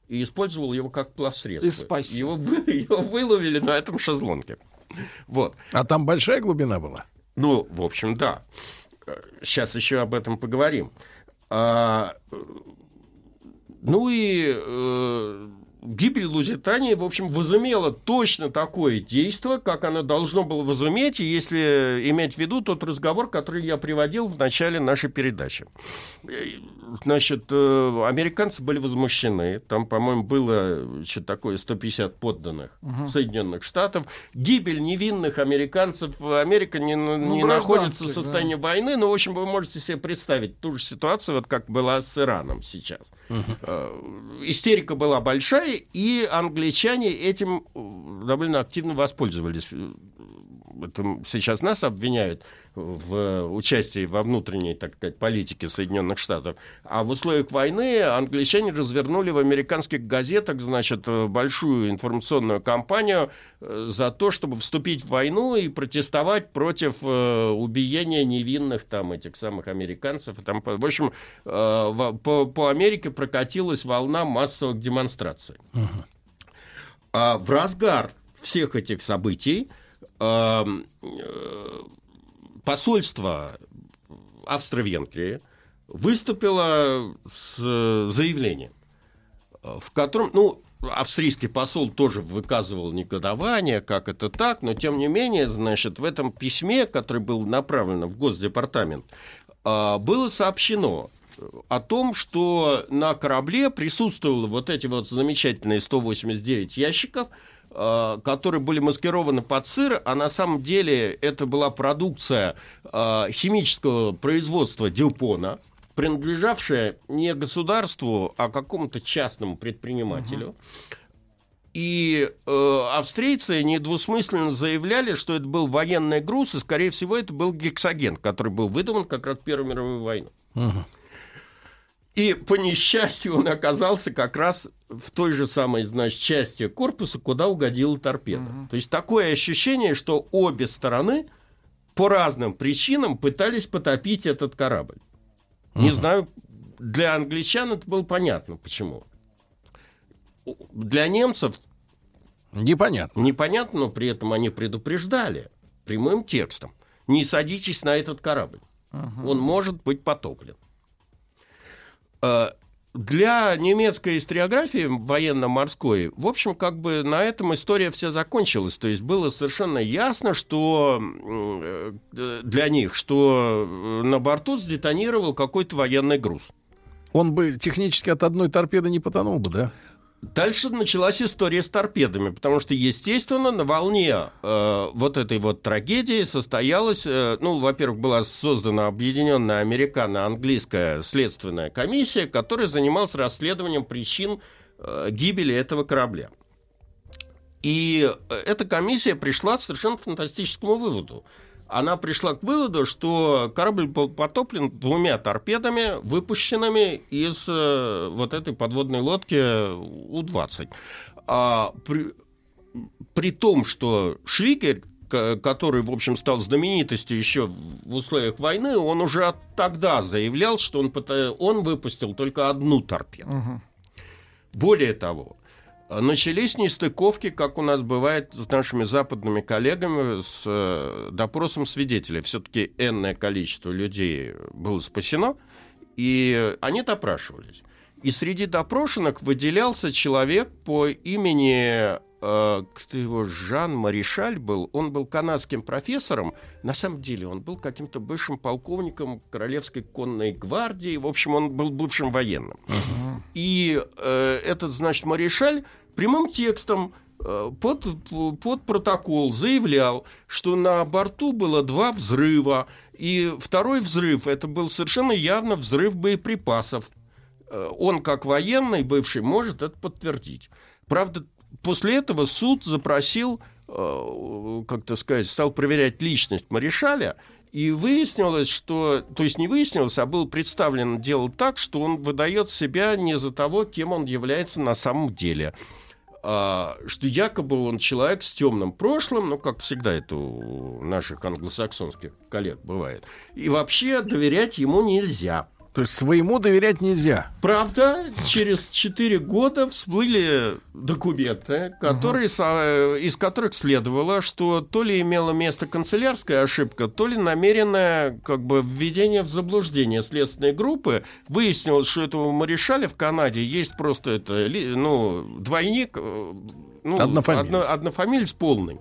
N: и использовал его как плавсредство.
B: И.
N: Его, вы- его выловили на этом шезлонге. Вот.
A: А там большая глубина была?
N: Ну, в общем, да. Сейчас еще об этом поговорим. А, э, ну и э, гибель Лузитании, в общем, возымела точно такое действие, как оно должно было возуметь, если иметь в виду тот разговор, который я приводил в начале нашей передачи. Значит, э, американцы были возмущены. Там, по-моему, было что такое 150 подданных
B: Мгм.
N: Соединенных Штатов. Гибель невинных американцев. Америка не, не находится в состоянии войны. Но, в общем, вы можете себе представить ту же ситуацию, вот как была с Ираном сейчас. Э, Истерика была большая, и англичане этим э, довольно активно воспользовались. Это сейчас нас обвиняют в участии во внутренней, так сказать, политике Соединенных Штатов. А в условиях войны англичане развернули в американских газетах, значит, э, большую информационную кампанию э, за то, чтобы вступить в войну и протестовать против э, убиения невинных там этих самых американцев. И там, в общем, э, по, по Америке прокатилась волна массовых демонстраций. А в разгар всех этих событий эм, э, посольство Австро-Венгрии выступило с э, заявлением, э, в котором, ну, австрийский посол тоже выказывал негодование, как это так, но тем не менее, значит, в этом письме, которое было направлено в Госдепартамент, э, было сообщено о том, что на корабле присутствовало вот эти вот замечательные 189 ящиков, которые были маскированы под сыр, а на самом деле это была продукция э, химического производства Дюпона, принадлежавшая не государству, а какому-то частному предпринимателю. И э, австрийцы недвусмысленно заявляли, что это был военный груз, и, скорее всего, это был гексоген, который был выдуман как раз в Первую мировую войну. И по несчастью он оказался как раз в той же самой, значит, части корпуса, куда угодила торпеда. То есть такое ощущение, что обе стороны по разным причинам пытались потопить этот корабль. Не знаю, для англичан это было понятно, почему. Для немцев
A: непонятно.
N: Непонятно, но при этом они предупреждали прямым текстом. Не садитесь на этот корабль. Он может быть потоплен. Э, Для немецкой историографии военно-морской, в общем, как бы на этом история вся закончилась. То есть было совершенно ясно, что э, для них, что э, на борту сдетонировал какой-то военный груз.
A: Он бы технически от одной торпеды не потонул бы, да?
N: Дальше началась история с торпедами, потому что, естественно, на волне э, вот этой вот трагедии состоялась, э, ну, во-первых, была создана объединенная американо-английская следственная комиссия, которая занималась расследованием причин э, гибели этого корабля. И э, эта комиссия пришла к совершенно фантастическому выводу. Она пришла к выводу, что корабль был потоплен двумя торпедами, выпущенными из э, вот этой подводной лодки У-20. А при, при том, что к- который, в общем, стал знаменитостью еще в условиях войны, он уже тогда заявлял, что он, он выпустил только одну торпеду. Более того, начались нестыковки, как у нас бывает с нашими западными коллегами, с э, допросом свидетелей. Все-таки энное количество людей было спасено, и они допрашивались. И среди допрошенных выделялся человек по имени э, кто его Жан Маришаль был. Он был канадским профессором. На самом деле он был каким-то бывшим полковником Королевской конной гвардии. В общем, он был бывшим военным. И э, этот, значит, Маришаль прямым текстом э, под, под протокол заявлял, что на борту было два взрыва, и второй взрыв это был совершенно явно взрыв боеприпасов. Э, Он, как военный бывший, может это подтвердить. Правда, после этого суд запросил, э, как-то сказать, стал проверять личность Маришаля, И выяснилось, что... То есть не выяснилось, а было представлено дело так, что он выдает себя не за того, кем он является на самом деле. А, что якобы он человек с темным прошлым, ну, как всегда это у наших англосаксонских коллег бывает. И вообще доверять ему нельзя.
A: То есть своему доверять нельзя.
N: Правда, через 4 года всплыли документы, которые, со- из которых следовало, что то ли имела место канцелярская ошибка, то ли намеренное как бы введение в заблуждение следственной группы. Выяснилось, что этого Маришаля в Канаде есть просто это, ну, двойник, э, ну,
A: Однофамилец.
N: одно- однофамилец полный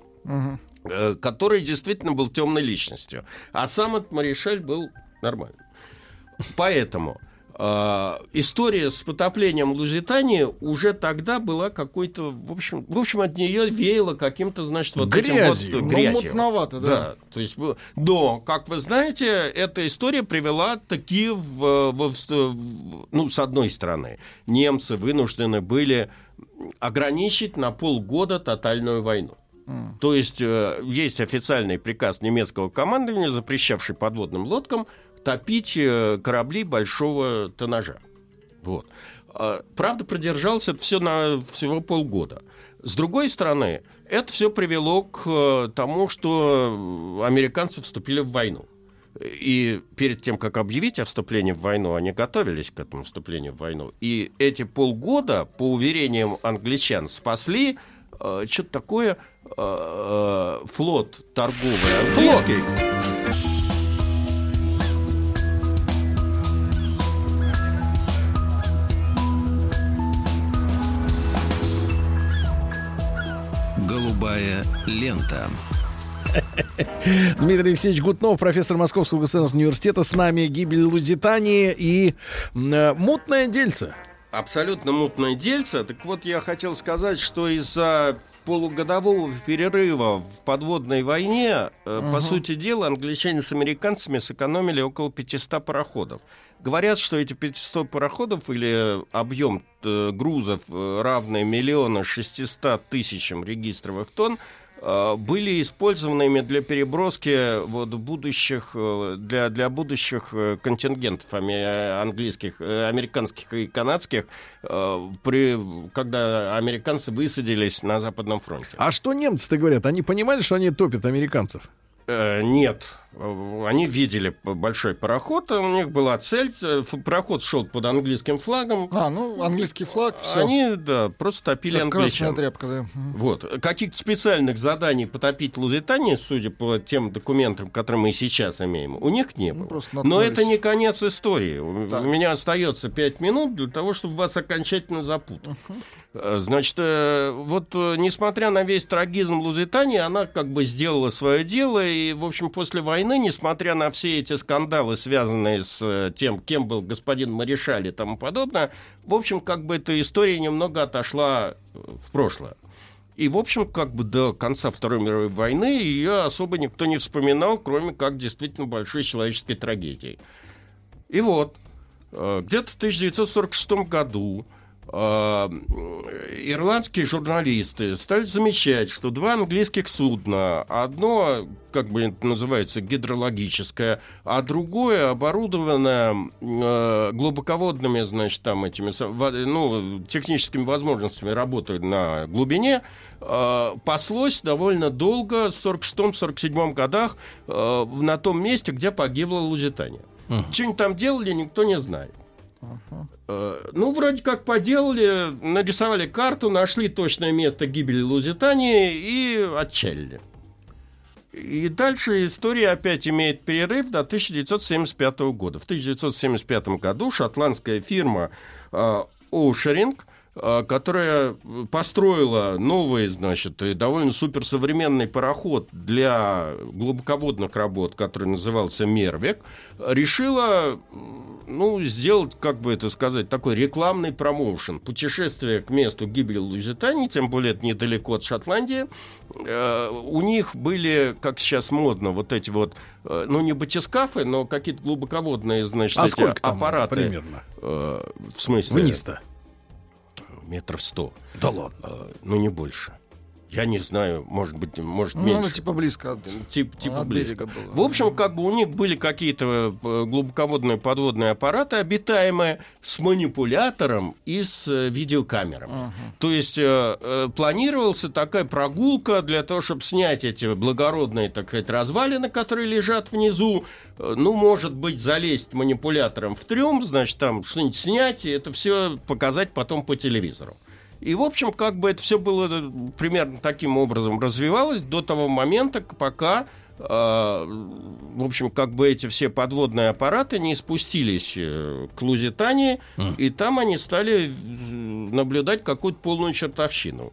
N: э, который действительно был темной личностью. А сам этот Маришаль был нормальный. Поэтому э, история с потоплением Лузитании уже тогда была какой-то, в общем, в общем, от нее веяло каким-то, значит, вот этим
A: Грязью.
N: вот
B: Ну,
N: грязью.
B: мутновато, да.
N: Да, то есть, было- но, как вы знаете, эта история привела таки в, в- в- ну, с одной стороны, немцы вынуждены были ограничить на полгода тотальную войну. То есть э, есть официальный приказ немецкого командования, запрещавший подводным лодкам топить э, корабли большого тоннажа. Вот. А, Правда, продержался это все на всего полгода. С другой стороны, это все привело к э, тому, что американцы вступили в войну. И перед тем, как объявить о вступлении в войну, они готовились к этому вступлению в войну. И эти полгода, по уверениям англичан, спасли э, что-то такое э, э, флот торговый английский.
C: Голубая лента.
A: Дмитрий Алексеевич Гутнов, профессор Московского государственного университета, с нами гибель Лузитании и э, мутное дельце.
N: Абсолютно мутное дельце. Так вот, я хотел сказать, что из-за полугодового перерыва в подводной войне, э, по сути дела, англичане с американцами сэкономили около 500 пароходов. Говорят, что эти 500 пароходов или объем э, грузов, э, равный миллиона 600 тысячам регистровых тонн, э, были использованными для переброски вот, будущих, для, для будущих контингентов английских, американских и канадских, при, когда американцы высадились на Западном фронте.
A: А что немцы-то говорят? Они понимали, что они топят американцев?
N: Нет, они видели большой пароход, у них была цель, э, пароход шел под английским флагом.
B: А, ну, английский флаг, все.
N: Они, да, просто топили англичан.
B: Красная тряпка, да.
N: Вот. Каких-то специальных заданий потопить Лузитанию, судя по тем документам, которые мы сейчас имеем, у них не было.
B: Ну, просто
N: Но это не конец истории. У у меня остается пять минут для того, чтобы вас окончательно запутать. Э, Значит, э, вот э, несмотря на весь трагизм Лузитании, она как бы сделала свое дело, и, в общем, после войны, несмотря на все эти скандалы, связанные с э, тем, кем был господин Маришаль и тому подобное, в общем, как бы эта история немного отошла э, в прошлое. И, в общем, как бы до конца Второй мировой войны ее особо никто не вспоминал, кроме как действительно большой человеческой трагедии. И вот, э, где-то в 1946 году э, ирландские журналисты стали замечать, что два английских судна, одно, как бы это называется, гидрологическое, а другое оборудованное э, глубоководными, значит, там этими, ну, техническими возможностями работают на глубине, э, паслось довольно долго, в 46-47 годах, э, на том месте, где погибла Лузитания. Что они там делали, никто не знает. Э, Ну, вроде как поделали, нарисовали карту, нашли точное место гибели Лузитании и отчалили. И дальше история опять имеет перерыв до 1975 года. В 1975 году шотландская фирма э, Ocearing, э, которая построила новый, значит, довольно суперсовременный пароход для глубоководных работ, который назывался «Мервик», решила ну, сделать, как бы это сказать, такой рекламный промоушен. Путешествие к месту гибели Лузитании, тем более это недалеко от Шотландии. Э, у них были, как сейчас модно, вот эти вот, э, ну, не батискафы, но какие-то глубоководные, значит,
A: А
N: эти
A: сколько там
N: аппараты.
A: примерно?
N: Э, в смысле?
A: Вниз-то?
N: Метров сто.
A: Да ладно.
N: Ну, не больше. Я не знаю, может быть, может
B: Ну,
N: меньше.
B: ну, типа близко от,
N: Тип- типа
B: от
N: близко.
B: было.
N: В общем, как бы у них были какие-то э, глубоководные подводные аппараты обитаемые с манипулятором и с э, видеокамерами. То есть э, э, планировался такая прогулка для того, чтобы снять эти благородные, так сказать, развалины, которые лежат внизу. Ну, может быть, залезть манипулятором в трюм, значит, там что-нибудь снять, и это все показать потом по телевизору. И, в общем, как бы это все было э, примерно таким образом развивалось до того момента, пока, э, в общем, как бы эти все подводные аппараты не спустились э, к Лузитании, и там они стали наблюдать какую-то полную чертовщину.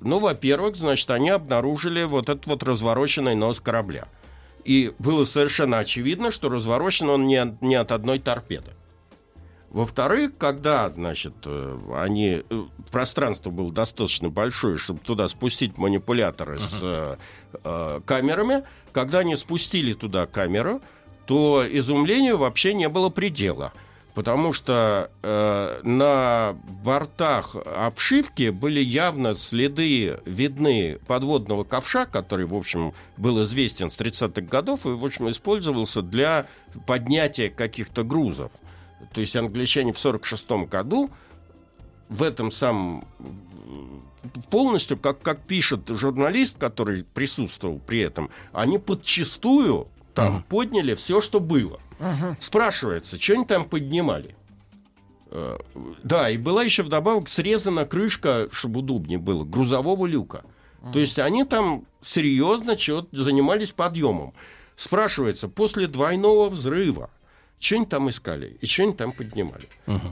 N: Ну, во-первых, значит, они обнаружили вот этот вот развороченный нос корабля. И было совершенно очевидно, что разворочен он не не от одной торпеды. Во-вторых, когда, значит, э, они... э, Пространство было достаточно большое, чтобы туда спустить манипуляторы с э, э, камерами, когда они спустили туда камеру, то изумлению вообще не было предела. Потому что э, на бортах обшивки были явно следы видны подводного ковша, который, в общем, был известен с 30-х годов и, в общем, использовался для поднятия каких-то грузов. То есть англичане в 46 году в этом самом полностью, как, как пишет журналист, который присутствовал при этом, они подчистую там подняли все, что было. Спрашивается, что они там поднимали? Э, Да, и была еще вдобавок срезана крышка, чтобы удобнее было, грузового люка. То есть они там серьезно чего занимались подъемом. Спрашивается, после двойного взрыва, что они там искали и что они там поднимали.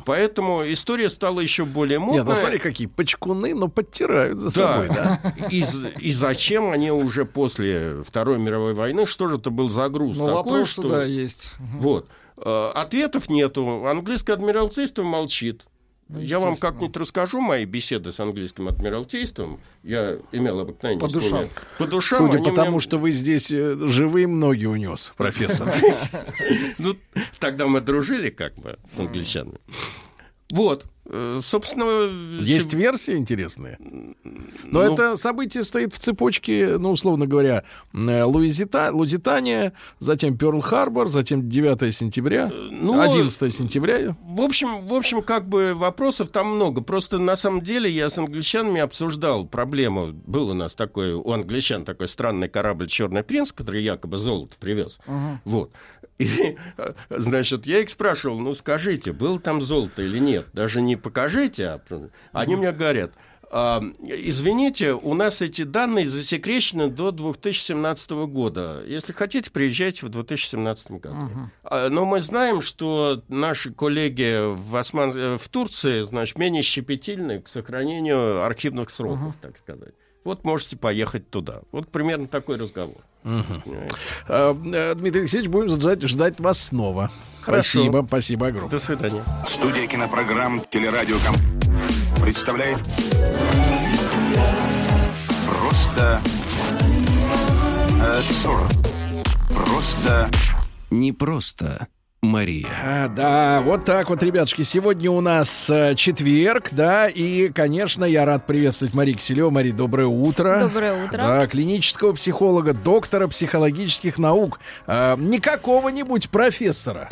N: Поэтому история стала еще более модной.
A: Нет, ну смотри, какие почкуны, но подтирают за
N: Да.
A: собой, да?
N: И, и зачем они уже после Второй мировой войны, что же это был за груз
B: Ну,
N: такой,
B: вопрос,
N: что...
B: да, есть. Мгм.
N: Вот. Э, Ответов нету. Английское адмиралтейство молчит. Я вам как-нибудь расскажу мои беседы с английским адмиралтейством. Я имел обыкновение
B: По душам.
N: По душам.
A: Судя по тому,
N: мне-
A: что вы здесь э, живые ноги унес, профессор.
N: Ну, тогда мы дружили как бы с англичанами. Вот. Э, Собственно...
A: Есть версии интересные. Но
N: Ну,
A: это событие стоит в цепочке, ну, условно говоря, э, Луизита, Лузитания, затем Перл-Харбор, затем 9 сентября,
N: ну,
A: 11 сентября.
N: В общем, в общем, как бы вопросов там много. Просто на самом деле я с англичанами обсуждал проблему. Был у нас такой, у англичан такой странный корабль «Черный принц», который якобы золото привез. Вот. И, э, значит, я их спрашивал, ну скажите, было там золото или нет? Даже не покажите, а они мне говорят, «А, извините, у нас эти данные засекречены до 2017 года. Если хотите, приезжайте в 2017 году. А, Но мы знаем, что наши коллеги в, Осман... э, в Турции, значит, менее щепетильны к сохранению архивных сроков, так сказать. Вот можете поехать туда. Вот примерно такой разговор.
A: Э, Дмитрий Алексеевич, будем ждать, ждать вас снова.
N: Хорошо.
A: Спасибо, спасибо огромное.
N: До свидания.
O: Студия кинопрограмм «Телерадиоком» представляет Просто э, 40. Просто
C: Не просто Мария.
A: А, да, вот так вот, ребятушки. Сегодня у нас э, четверг, да, и, конечно, я рад приветствовать Марию Киселеву. Мари, доброе утро.
P: Доброе утро.
A: Да, клинического психолога, доктора психологических наук. А, не какого-нибудь профессора.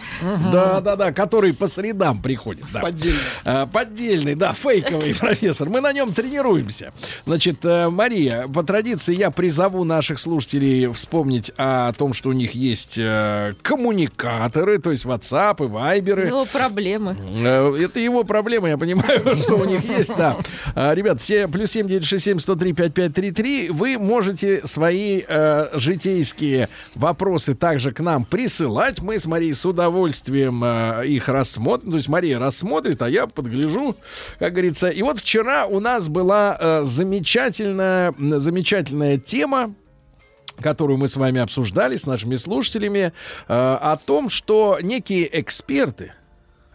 A: Да, да, да, который по средам приходит. Да.
B: Поддельный.
A: А, поддельный, да, фейковый профессор. Мы на нем тренируемся. Значит, э, Мария, по традиции я призову наших слушателей вспомнить о том, что у них есть э, коммуникаторы, то есть WhatsApp и Viber.
P: Его проблемы.
A: Э, Это его проблема, я понимаю, что у них есть, да. А, Ребят, все плюс семь девять шесть семь сто три пять пять три три. Вы можете свои э, житейские вопросы также к нам присылать. Мы с Марией с удовольствием э, их рассмотрим. То есть Мария рассмотрит, а я подгляжу, как говорится. И вот вчера у нас была э, замечательная, замечательная тема которую мы с вами обсуждали с нашими слушателями, э, о том, что некие эксперты,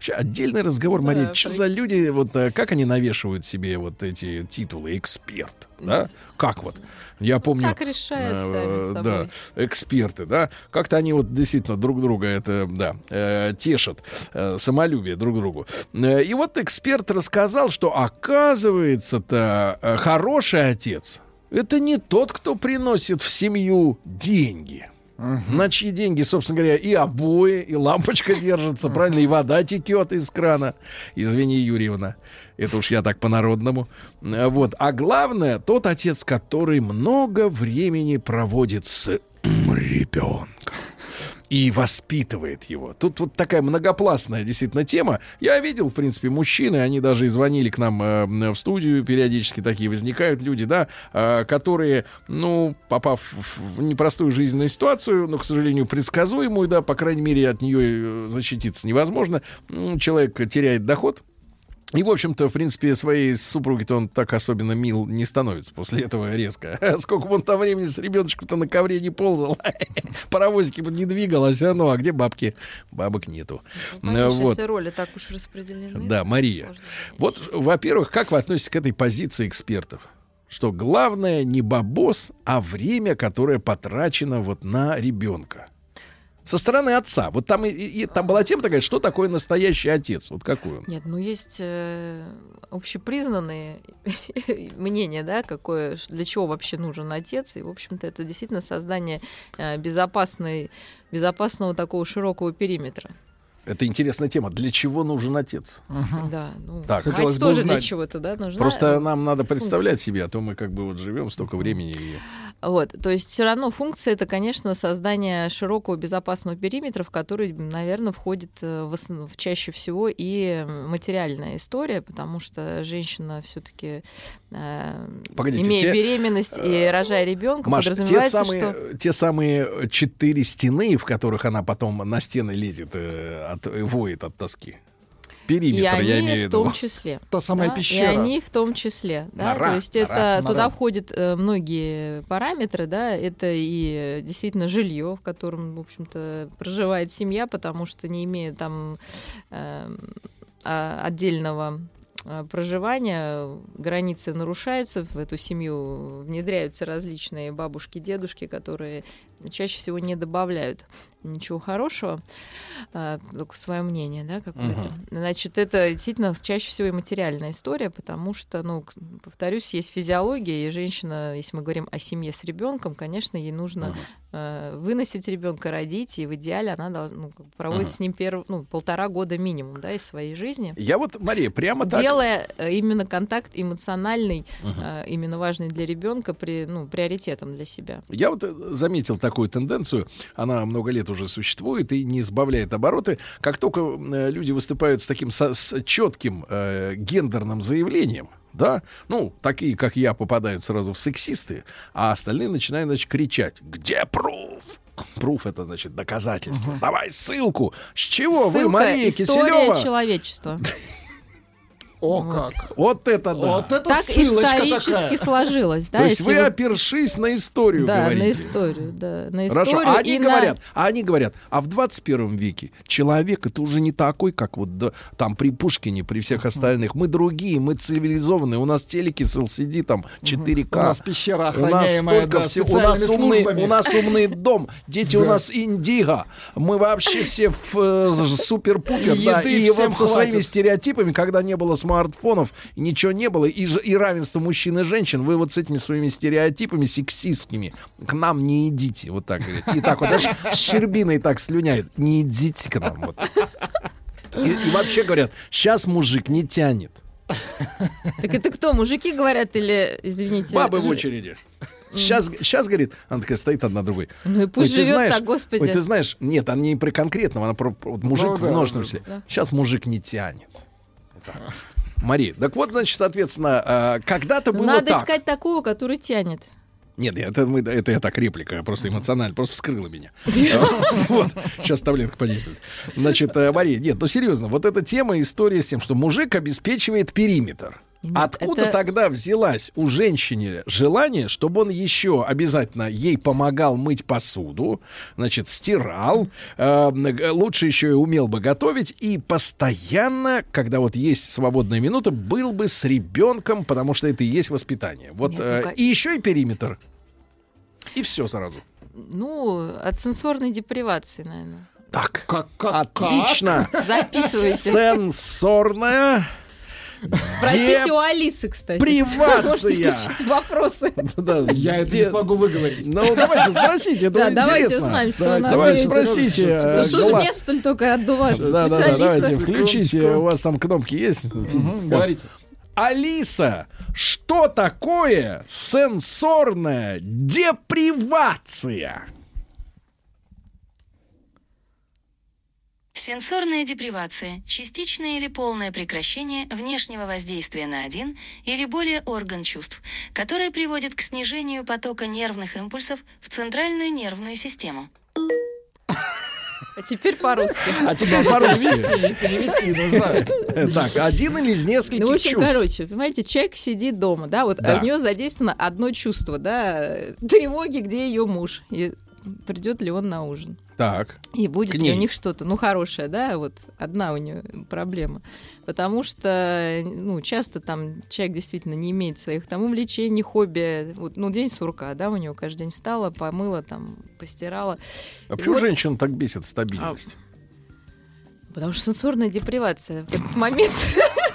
A: Вообще отдельный разговор, Мария, что за люди, вот э, как они навешивают себе вот эти титулы эксперт, да? Как вот? Я помню.
P: Как решают сами
A: э,
P: собой.
A: Да, эксперты, да? Как-то они вот действительно друг друга это, да, э, тешат, э, самолюбие друг другу. Э, и вот эксперт рассказал, что оказывается-то э, хороший отец это не тот, кто приносит в семью деньги. На чьи деньги, собственно говоря, и обои, и лампочка держится, правильно, и вода текет из крана. Извини, Юрьевна, это уж я так по-народному. Вот. А главное, тот отец, который много времени проводит с ребенком и воспитывает его. Тут вот такая многопластная действительно тема. Я видел, в принципе, мужчины, они даже и звонили к нам э, в студию, периодически такие возникают люди, да, э, которые, ну, попав в непростую жизненную ситуацию, но, к сожалению, предсказуемую, да, по крайней мере, от нее э, защититься невозможно. Человек теряет доход, и, в общем-то, в принципе, своей супруге-то он так особенно мил не становится после этого резко. Сколько бы он там времени с ребеночком-то на ковре не ползал, паровозики бы не двигал, а все равно, а где бабки? Бабок нету.
P: Конечно,
A: Вот.
P: если роли так уж распределены.
A: Да, Мария. Вот, во-первых, как вы относитесь к этой позиции экспертов? Что главное не бабос, а время, которое потрачено вот на ребенка. Со стороны отца. Вот там, и, и- там была тема такая, что такое настоящий отец? Вот какой он?
P: Нет, ну есть э, общепризнанные мнения, да, какое, для чего вообще нужен отец. И, в общем-то, это действительно создание э, безопасной, безопасного такого широкого периметра.
A: Это интересная тема. Для чего нужен отец?
P: Да, ну,
A: Так.
P: мать
A: Хотелось бы
P: тоже для
A: узнать.
P: чего-то, да, нужна.
A: Просто нам надо
P: функция.
A: представлять себе, а то мы как бы вот живем столько времени. и-
P: Вот, то есть все равно функция это, конечно, создание широкого безопасного периметра, в который, наверное, входит э, в основ- в чаще всего и материальная история, потому что женщина все-таки
A: Погодите,
P: имея
A: те, э,
P: беременность и рожая ребенка,
A: Маш, те
P: подразумевается,
A: самые,
P: что
A: те самые четыре стены, в которых она потом на стены лезет, э, от, э, воет от тоски. Периметр,
P: и они
A: я имею в виду.
P: том числе.
B: Та самая
P: да,
B: пещера.
P: И они в том числе. Да?
A: Нора,
P: То есть
A: нора,
P: это
B: нора.
P: туда входят э, многие параметры, да, это и действительно жилье, в котором, в общем-то, проживает семья, потому что не имея там э, а, отдельного э, проживания, границы нарушаются, в эту семью внедряются различные бабушки, дедушки, которые чаще всего не добавляют ничего хорошего, а, только свое мнение, да, какое-то. Значит, это действительно чаще всего и материальная история, потому что, ну, повторюсь, есть физиология, и женщина, если мы говорим о семье с ребенком, конечно, ей нужно э, выносить ребенка, родить, и в идеале она должна ну, проводить
A: Мгм.
P: с ним перв- ну, полтора года минимум, да, из своей жизни.
A: Я вот, Мария, прямо так...
P: Делая э, именно контакт эмоциональный, э, именно важный для ребенка, при, ну, приоритетом для себя.
A: Я вот э, заметил такую тенденцию, она много лет уже существует и не сбавляет обороты. Как только э, люди выступают с таким со- с четким э, гендерным заявлением, да, ну, такие, как я, попадают сразу в сексисты, а остальные начинают, значит, кричать, где пруф? Пруф это значит доказательство. Давай ссылку. С чего вы,
P: Ссылка,
A: Мария
P: история
A: Киселева?
P: человечества.
B: О, как.
A: Вот это да.
B: Вот это
P: Так
B: ссылочка
P: исторически
B: такая.
P: сложилось, да?
A: То есть
P: если
A: вы, опершись на историю,
P: Да,
A: говорите.
P: на историю, да, на историю.
A: Хорошо, а они
P: и на-
A: говорят, а они говорят, а в 21 веке человек это уже не такой, как вот да, там при Пушкине, при всех остальных. Мы другие, мы цивилизованные, у нас телеки с LCD, там 4К.
B: У нас пещера,
A: У нас
B: охраняемая да,
A: всего, у нас, умный,
B: службами.
A: у нас умный дом, дети у нас индиго, мы вообще все в э, супер-пупер, да, и вот со своими стереотипами, когда не было смартфонов, ничего не было, и, и равенство мужчин и женщин, вы вот с этими своими стереотипами сексистскими к нам не идите, вот так говорит. И так вот даже с щербиной так слюняет, не идите к нам. Вот. И, и вообще говорят, сейчас мужик не тянет.
P: Так это кто, мужики говорят или, извините...
A: Бабы в очереди. Сейчас, сейчас, говорит, она такая стоит одна другой.
P: Ну и пусть
A: Ой,
P: живет
A: знаешь-
P: так, господи.
A: Ой, ты знаешь, нет, она не про конкретного, она про, вот мужик
B: Ну
A: в
B: да,
A: множественном
B: да.
A: Сейчас мужик не тянет. Вот так. Мария, так вот, значит, соответственно, э, когда-то было
P: Надо
A: так.
P: искать такого, который тянет.
A: Нет, нет, это, мы, это я так реплика, просто эмоционально, просто вскрыла меня. Вот, сейчас таблетка подействует. Значит, э, Мария, нет, ну серьезно, вот эта тема, история с тем, что мужик обеспечивает периметр.
P: Нет,
A: Откуда
P: это-
A: тогда взялась у женщины желание, чтобы он еще обязательно ей помогал мыть посуду, значит, стирал, э, лучше еще и умел бы готовить, и постоянно, когда вот есть свободная минута, был бы с ребенком, потому что это и есть воспитание. Вот
P: Нет,
A: э,
P: ну, ка-
A: и еще и периметр. И все сразу.
P: Ну, от сенсорной депривации, наверное.
A: Так,
B: Как, как,
A: отлично.
P: Записывайте.
A: Сенсорная
P: Спросите у Алисы, кстати.
A: Привация.
P: Можете вопросы.
A: Да,
B: Я это не смогу выговорить.
A: Ну, давайте спросите, это
P: Да, давайте
A: интересно.
P: узнаем, что она
A: давайте спросите.
P: Ну
A: э,
P: что же мне, что ли, только отдуваться?
A: Да, да, давайте, включите, у вас там кнопки есть?
B: Говорите.
A: Алиса, что такое сенсорная депривация?
Q: Сенсорная депривация – частичное или полное прекращение внешнего воздействия на один или более орган чувств, которое приводит к снижению потока нервных импульсов в центральную нервную систему.
P: А теперь по-русски.
A: А теперь по-русски.
B: Перевести, перевести нужно.
A: Так, один или из нескольких
P: Ну, в общем,
A: чувств?
P: короче, понимаете, человек сидит дома, да, вот
A: Да.
P: у нее задействовано одно чувство, да, тревоги, где ее муж, и придет ли он на ужин.
A: Так.
P: И будет ли у них что-то, ну, хорошее, да, вот одна у нее проблема. Потому что, ну, часто там человек действительно не имеет своих там увлечений, хобби. Вот, ну, день сурка, да, у него каждый день встала, помыла, там, постирала.
A: А
P: И
A: почему
P: вот-
A: женщин так бесит стабильность?
P: Потому что сенсорная депривация в этот момент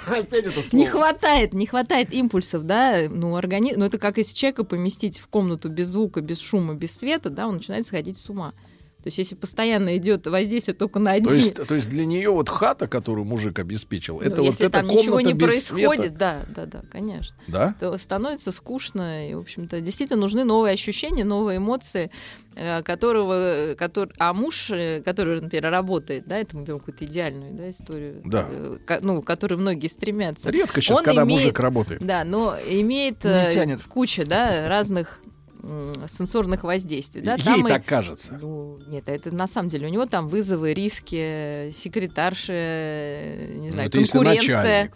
B: Опять это
P: не
B: слово.
P: хватает, не хватает импульсов, да, ну, организм, ну, это как если человека поместить в комнату без звука, без шума, без света, да, он начинает сходить с ума. То есть, если постоянно идет воздействие только на один...
A: То есть, то есть для нее вот хата, которую мужик обеспечил,
P: Ну,
A: это вот
P: если
A: эта
P: там ничего не
A: без
P: происходит,
A: света.
P: да, да, да, конечно.
A: Да?
P: То становится скучно, и, в общем-то, действительно нужны новые ощущения, новые эмоции, э, которого, который, а муж, э, который, например, работает, да, это мы берем какую-то идеальную да, историю,
A: Да.
P: э, ко- ну, к которой многие стремятся.
A: Редко сейчас,
P: Он
A: когда
P: имеет-
A: мужик работает.
P: Да, но имеет куча, да, разных сенсорных воздействий. Да,
A: Ей
P: там и-
A: так кажется.
P: ну, нет, это на самом деле у него там вызовы, риски, секретарши, не
A: Ну,
P: знаю,
A: это
P: конкуренция.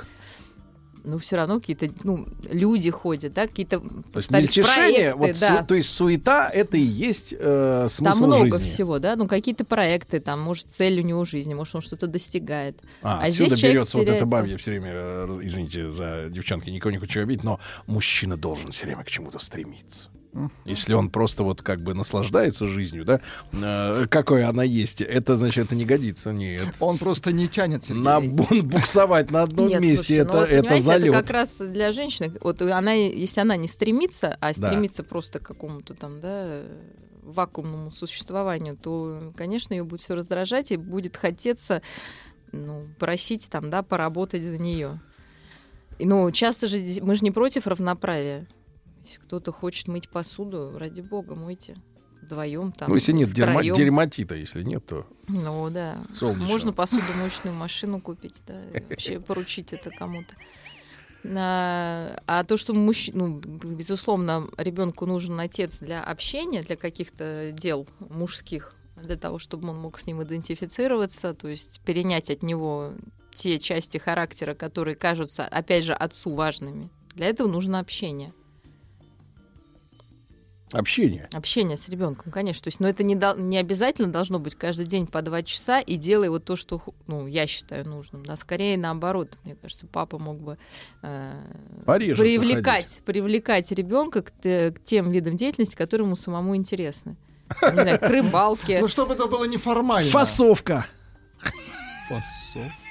P: Ну, все равно какие-то ну, люди ходят, да, какие-то
A: То есть мельтешение,
P: проекты,
A: вот
P: да.
A: су- то есть суета, это и есть э, смысл
P: Там много
A: жизни.
P: всего, да, ну какие-то проекты, там, может, цель у него жизни, может, он что-то достигает.
A: А,
P: А
A: отсюда берется вот это
P: теряется.
A: бабье все время, э, извините за девчонки, никого не хочу обидеть, но мужчина должен все время к чему-то стремиться. Если он просто вот как бы наслаждается жизнью, да, э, какой она есть, это значит, это не годится, нет.
B: Он просто не тянет Сергей.
A: На бун- буксовать на одном
P: Нет,
A: месте,
P: слушайте, ну
A: это,
P: вот,
A: это залет.
P: Это как раз для женщины. Вот она, если она не стремится, а
A: Да.
P: стремится просто к какому-то там, да, вакуумному существованию, то, конечно, ее будет все раздражать и будет хотеться ну, просить там, да, поработать за нее. Ну, часто же мы же не против равноправия. Если кто-то хочет мыть посуду, ради бога, мойте вдвоем там.
A: Ну, если нет дерма- дерматита, если нет, то...
P: Ну да.
A: Солнечного.
P: Можно посудомоечную машину купить, да, вообще поручить это кому-то. А, а то, что мужч... ну, безусловно, ребенку нужен отец для общения, для каких-то дел мужских, для того, чтобы он мог с ним идентифицироваться, то есть перенять от него те части характера, которые кажутся, опять же, отцу важными. Для этого нужно общение.
A: Общение.
P: Общение с ребенком, конечно. То есть, но это не, дол- не обязательно должно быть каждый день по два часа и делай вот то, что ну, я считаю нужным. Да, скорее наоборот, мне кажется, папа мог бы э,
A: Пореже
P: привлекать, привлекать ребенка к, к тем видам деятельности, которые ему самому интересны. Не знаю, к рыбалке.
B: Ну, чтобы это было неформально.
A: Фасовка.
B: Фасов.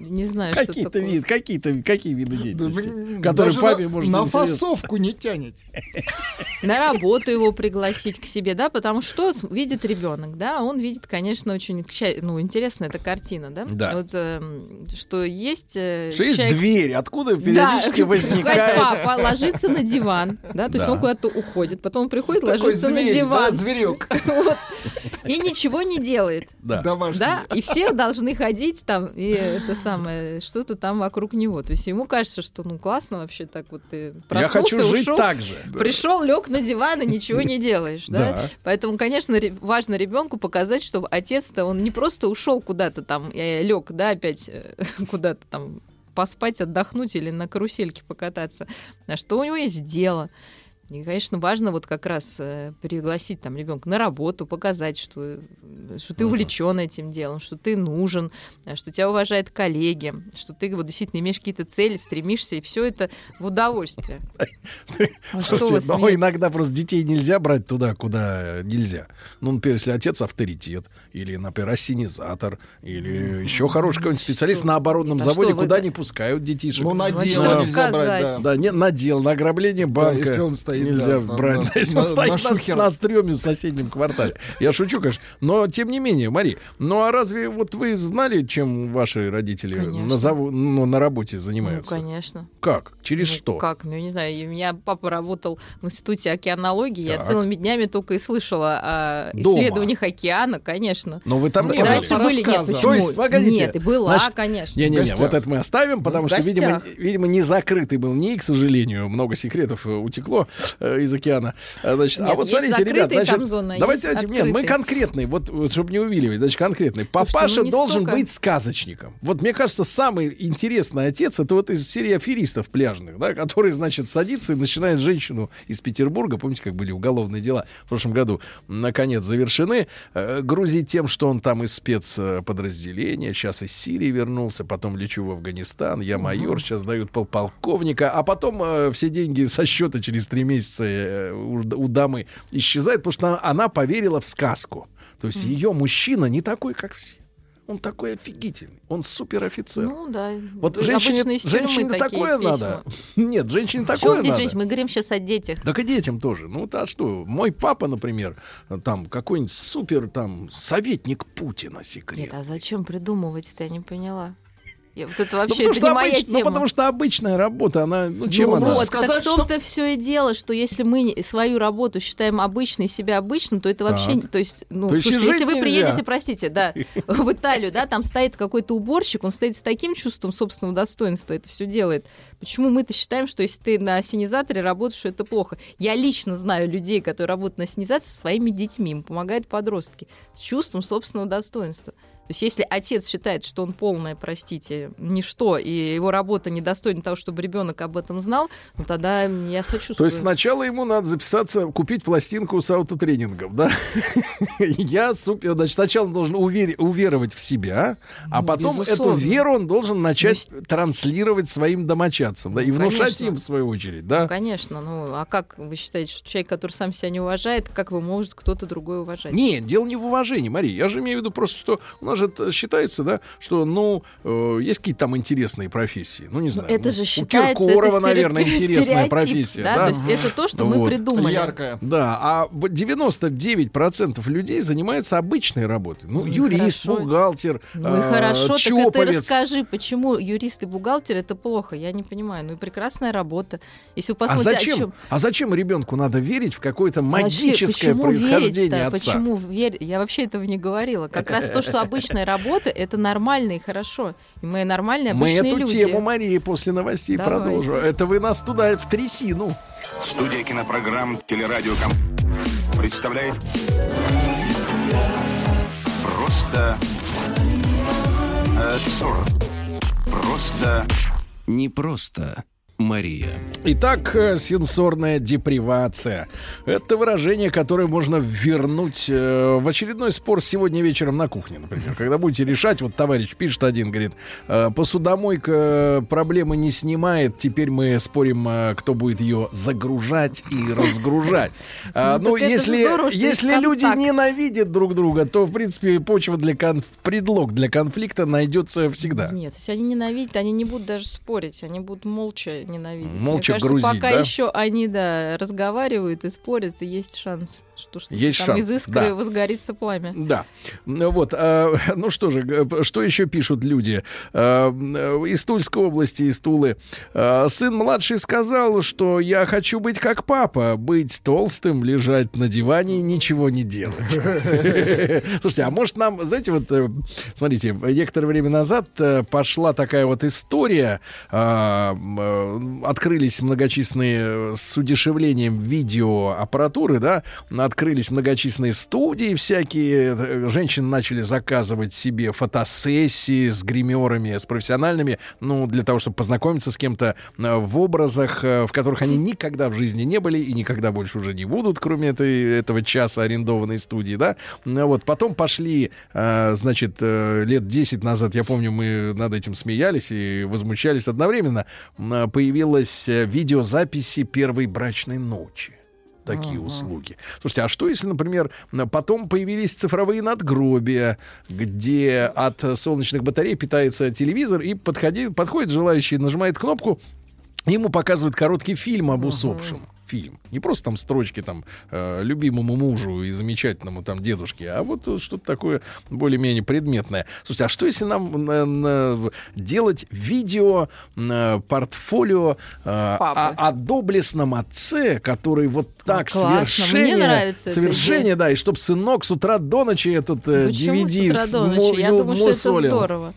P: Не знаю, что
A: Какие-то
P: такое.
A: виды, какие-то, какие виды деятельности,
B: блин,
A: которые
B: даже
A: папе
B: на,
A: может
B: на
A: интересно.
B: фасовку не тянете.
P: на работу его пригласить к себе, да, потому что видит ребенок, да, он видит, конечно, очень ну, интересная эта картина, да,
A: Да.
P: вот, эм, что есть, э,
A: Что есть
P: человек-
A: дверь, откуда периодически
P: Да,
A: возникает...
P: папа ложится на диван, да, то есть
A: Да.
P: он куда-то уходит, потом он приходит,
B: Такой
P: ложится на
B: зверь,
P: диван,
B: да, зверек.
P: Вот. и ничего не делает.
A: Да.
B: Домашний.
P: Да, и все должны ходить там, и это самое, что-то там вокруг него. То есть ему кажется, что ну классно вообще так вот ты
A: Я хочу
P: проснулся,
A: жить
P: ушел,
A: так же.
P: Пришел, лег на диван и ничего не делаешь, да? Поэтому, конечно, важно ребенку показать, что отец-то он не просто ушел куда-то там, лег, да, опять э, куда-то там поспать, отдохнуть или на карусельке покататься, а что у него есть дело. И, конечно, важно вот как раз э, пригласить там ребенка на работу, показать, что, э, что ты увлечен этим делом, что ты нужен, э, что тебя уважают коллеги, что ты вот действительно имеешь какие-то цели, стремишься, и все это в удовольствие. А
A: Слушайте, но
P: смеетесь?
A: иногда просто детей нельзя брать туда, куда нельзя. Ну, например, если отец авторитет, или, например, ассенизатор, или еще хороший какой-нибудь специалист на оборонном
P: Да
A: заводе, куда не пускают детишек.
B: Ну, на
P: Ну,
B: дело
P: что
B: нельзя брать, да.
A: Да, не, на дело, на ограбление банка
B: если он стоит,
A: нельзя
B: да,
A: брать.
B: на-
A: если он стоит
B: на
A: на,
B: шухер.
A: на стреме в соседнем квартале. Я шучу, конечно. Но, тем не менее, Мари, ну а разве вот вы знали, чем ваши родители
P: Конечно.
A: на, заву- ну, на работе
P: Ну,
A: занимаются?
P: конечно.
A: Как? Через
P: Ну,
A: что?
P: Как? Ну, я не знаю. У меня папа работал в Институте океанологии. Я
A: Так.
P: целыми днями только и слышала о
A: Дома.
P: исследованиях океана, конечно.
A: Но вы там
P: Ну,
A: не были.
P: раньше были, нет, почему?
A: То есть, погодите.
P: Нет, и была,
A: Значит,
P: конечно.
A: Не-не-не, вот это мы оставим, потому что, видимо, видимо, не закрытый был НИИ, к сожалению. Много секретов э, утекло из океана. А, Значит, а
P: Нет,
A: вот
P: есть
A: смотрите, ребят, значит,
P: там зоны, а
A: давайте, нет, мы конкретные, вот, вот чтобы не увиливать, значит, конкретный. Папаша
P: ну не
A: должен
P: столько.
A: быть сказочником. Вот мне кажется, самый интересный отец это вот из серии аферистов пляжных, да, который, значит, садится и начинает женщину из Петербурга, помните, как были уголовные дела в прошлом году, наконец завершены, э, грузить тем, что он там из спецподразделения, сейчас из Сирии вернулся, потом лечу в Афганистан, я майор, сейчас дают полполковника, а потом э, все деньги со счета через три месяца э, у, дамы исчезают, потому что она, поверила в сказку. То есть ее мужчина не такой, как все. Он такой офигительный. Он суперофицер.
P: Ну да.
A: вот женщине, женщине такое
P: письма.
A: надо. Нет, женщине такое
P: здесь
A: надо.
P: женщин? Мы говорим сейчас о детях.
A: Так и детям тоже. Ну, а что? Мой папа, например, там какой-нибудь супер там советник Путина секрет.
P: Нет, а зачем придумывать-то? Я не поняла. Я, вот это
A: Ну,
P: вообще
A: потому
P: это
A: что
P: не моя
A: обыч- ну,
P: тема.
A: потому что обычная работа, она, ну, чем
P: Ну
A: она?
P: вот,
B: Сказать,
P: так в том-то все и дело, что если мы свою работу считаем обычной, себя обычным, то это вообще,
A: Так.
P: то есть, ну,
A: То
P: слушайте, если вы
A: нельзя.
P: приедете, простите, да, в Италию, да, там стоит какой-то уборщик, он стоит с таким чувством собственного достоинства, это все делает. Почему мы-то считаем, что если ты на ассенизаторе работаешь, что это плохо? Я лично знаю людей, которые работают на ассенизации со своими детьми, им помогают подростки с чувством собственного достоинства. То есть если отец считает, что он полное, простите, ничто, и его работа недостойна того, чтобы ребенок об этом знал, ну тогда я
A: То
P: сочувствую.
A: есть сначала ему надо записаться, купить пластинку с аутотренингом, да? Я супер, значит, сначала он должен увер- уверовать в себя, а
P: Ну,
A: потом эту веру он должен начать транслировать своим домочадцам, да, и
P: Ну,
A: внушать им в свою очередь, да?
P: Ну, конечно, ну а как вы считаете, что человек, который сам себя не уважает, как его может кто-то другой уважать?
A: Нет, дело не в уважении, Мария. Я же имею в виду просто, что у нас же т- считается, да, что, ну, э, есть какие-то там интересные профессии. Ну, не знаю.
P: это
A: ну,
P: же
A: у
P: считается,
A: Киркорова,
P: это
A: наверное,
P: стереотип,
A: интересная
P: стереотип,
A: профессия.
P: да,
A: Да,
P: то есть это то, что мы
A: Вот.
P: придумали.
B: Яркая.
A: Да, а б- 99% людей занимаются обычной работой. Ну,
P: Ну
A: юрист,
P: хорошо.
A: бухгалтер,
P: Ну и
A: э,
P: хорошо, так это
A: чоповец.
P: расскажи, почему юрист и бухгалтер это плохо, я не понимаю. Ну и прекрасная работа. Если вы
A: А
P: посмотрите, о
A: зачем,
P: чём-
A: а зачем ребенку надо верить в какое-то
P: Вообще,
A: магическое
P: почему
A: происхождение
P: верить-то?
A: отца?
P: Почему верь? Я вообще этого не говорила. Как раз то, что обычная работа, это нормально и хорошо. И мы нормальные,
A: Мы
P: обычные
A: эту
P: люди.
A: тему, Марии, после новостей
P: Давайте.
A: продолжим. Это вы нас туда, в трясину.
O: Студия кинопрограмм «Телерадиоком» представляет Просто э, сорок. Просто
C: Не просто Мария.
A: Итак, э, сенсорная депривация. Это выражение, которое можно вернуть э, в очередной спор сегодня вечером на кухне, например. Когда будете решать, вот товарищ пишет один, говорит, э, посудомойка проблемы не снимает, теперь мы спорим, кто будет ее загружать и разгружать. А,
P: Ну,
A: если, если люди ненавидят друг друга, то, в принципе, почва для конф... предлог для конфликта найдется всегда.
P: Нет, если они ненавидят, они не будут даже спорить, они будут молча ненавидеть.
A: Молча
P: Мне кажется,
A: грузить,
P: пока
A: да?
P: еще они, да, разговаривают и спорят, и есть шанс, что, что
A: Есть
P: там
A: шанс,
P: из искры
A: да.
P: возгорится пламя.
A: Да. Ну Вот. а, ну что же, что еще пишут люди? М, из Тульской области, из Тулы. А, сын младший сказал, что я хочу быть как папа, быть толстым, лежать на диване и ничего не делать. Слушайте, а может нам, знаете, вот, э, смотрите, некоторое время назад э, пошла такая вот история, э, открылись многочисленные э, с удешевлением видеоаппаратуры, да, открылись многочисленные студии всякие, э, женщины начали заказывать себе фотосессии с гримерами, с профессиональными, ну, для того, чтобы познакомиться с кем-то э, в образах, э, в которых они никогда в жизни не были и никогда больше уже не будут, кроме этой, этого часа арендованной студии, да. Ну, Вот, потом пошли, значит, лет 10 назад, я помню, мы над этим смеялись и возмущались одновременно, появилась видеозаписи первой брачной ночи такие
B: Ага.
A: услуги. Слушайте, а что если, например, потом появились цифровые надгробия, где от солнечных батарей питается телевизор, и подходит, подходит желающий, нажимает кнопку, ему показывают короткий фильм об усопшем. Фильм. Не просто там строчки там э, любимому мужу и замечательному там дедушке, а вот э, что-то такое более-менее предметное. Слушайте, а что если нам на- на- делать видео, э, портфолио э, о, о доблестном отце, который вот так
P: классно. Мне нравится идея.
A: да, и чтобы сынок с утра до ночи этот э, DVD с
P: до
A: му-
P: ночи? Я думаю, что это
A: мусолил.
P: здорово.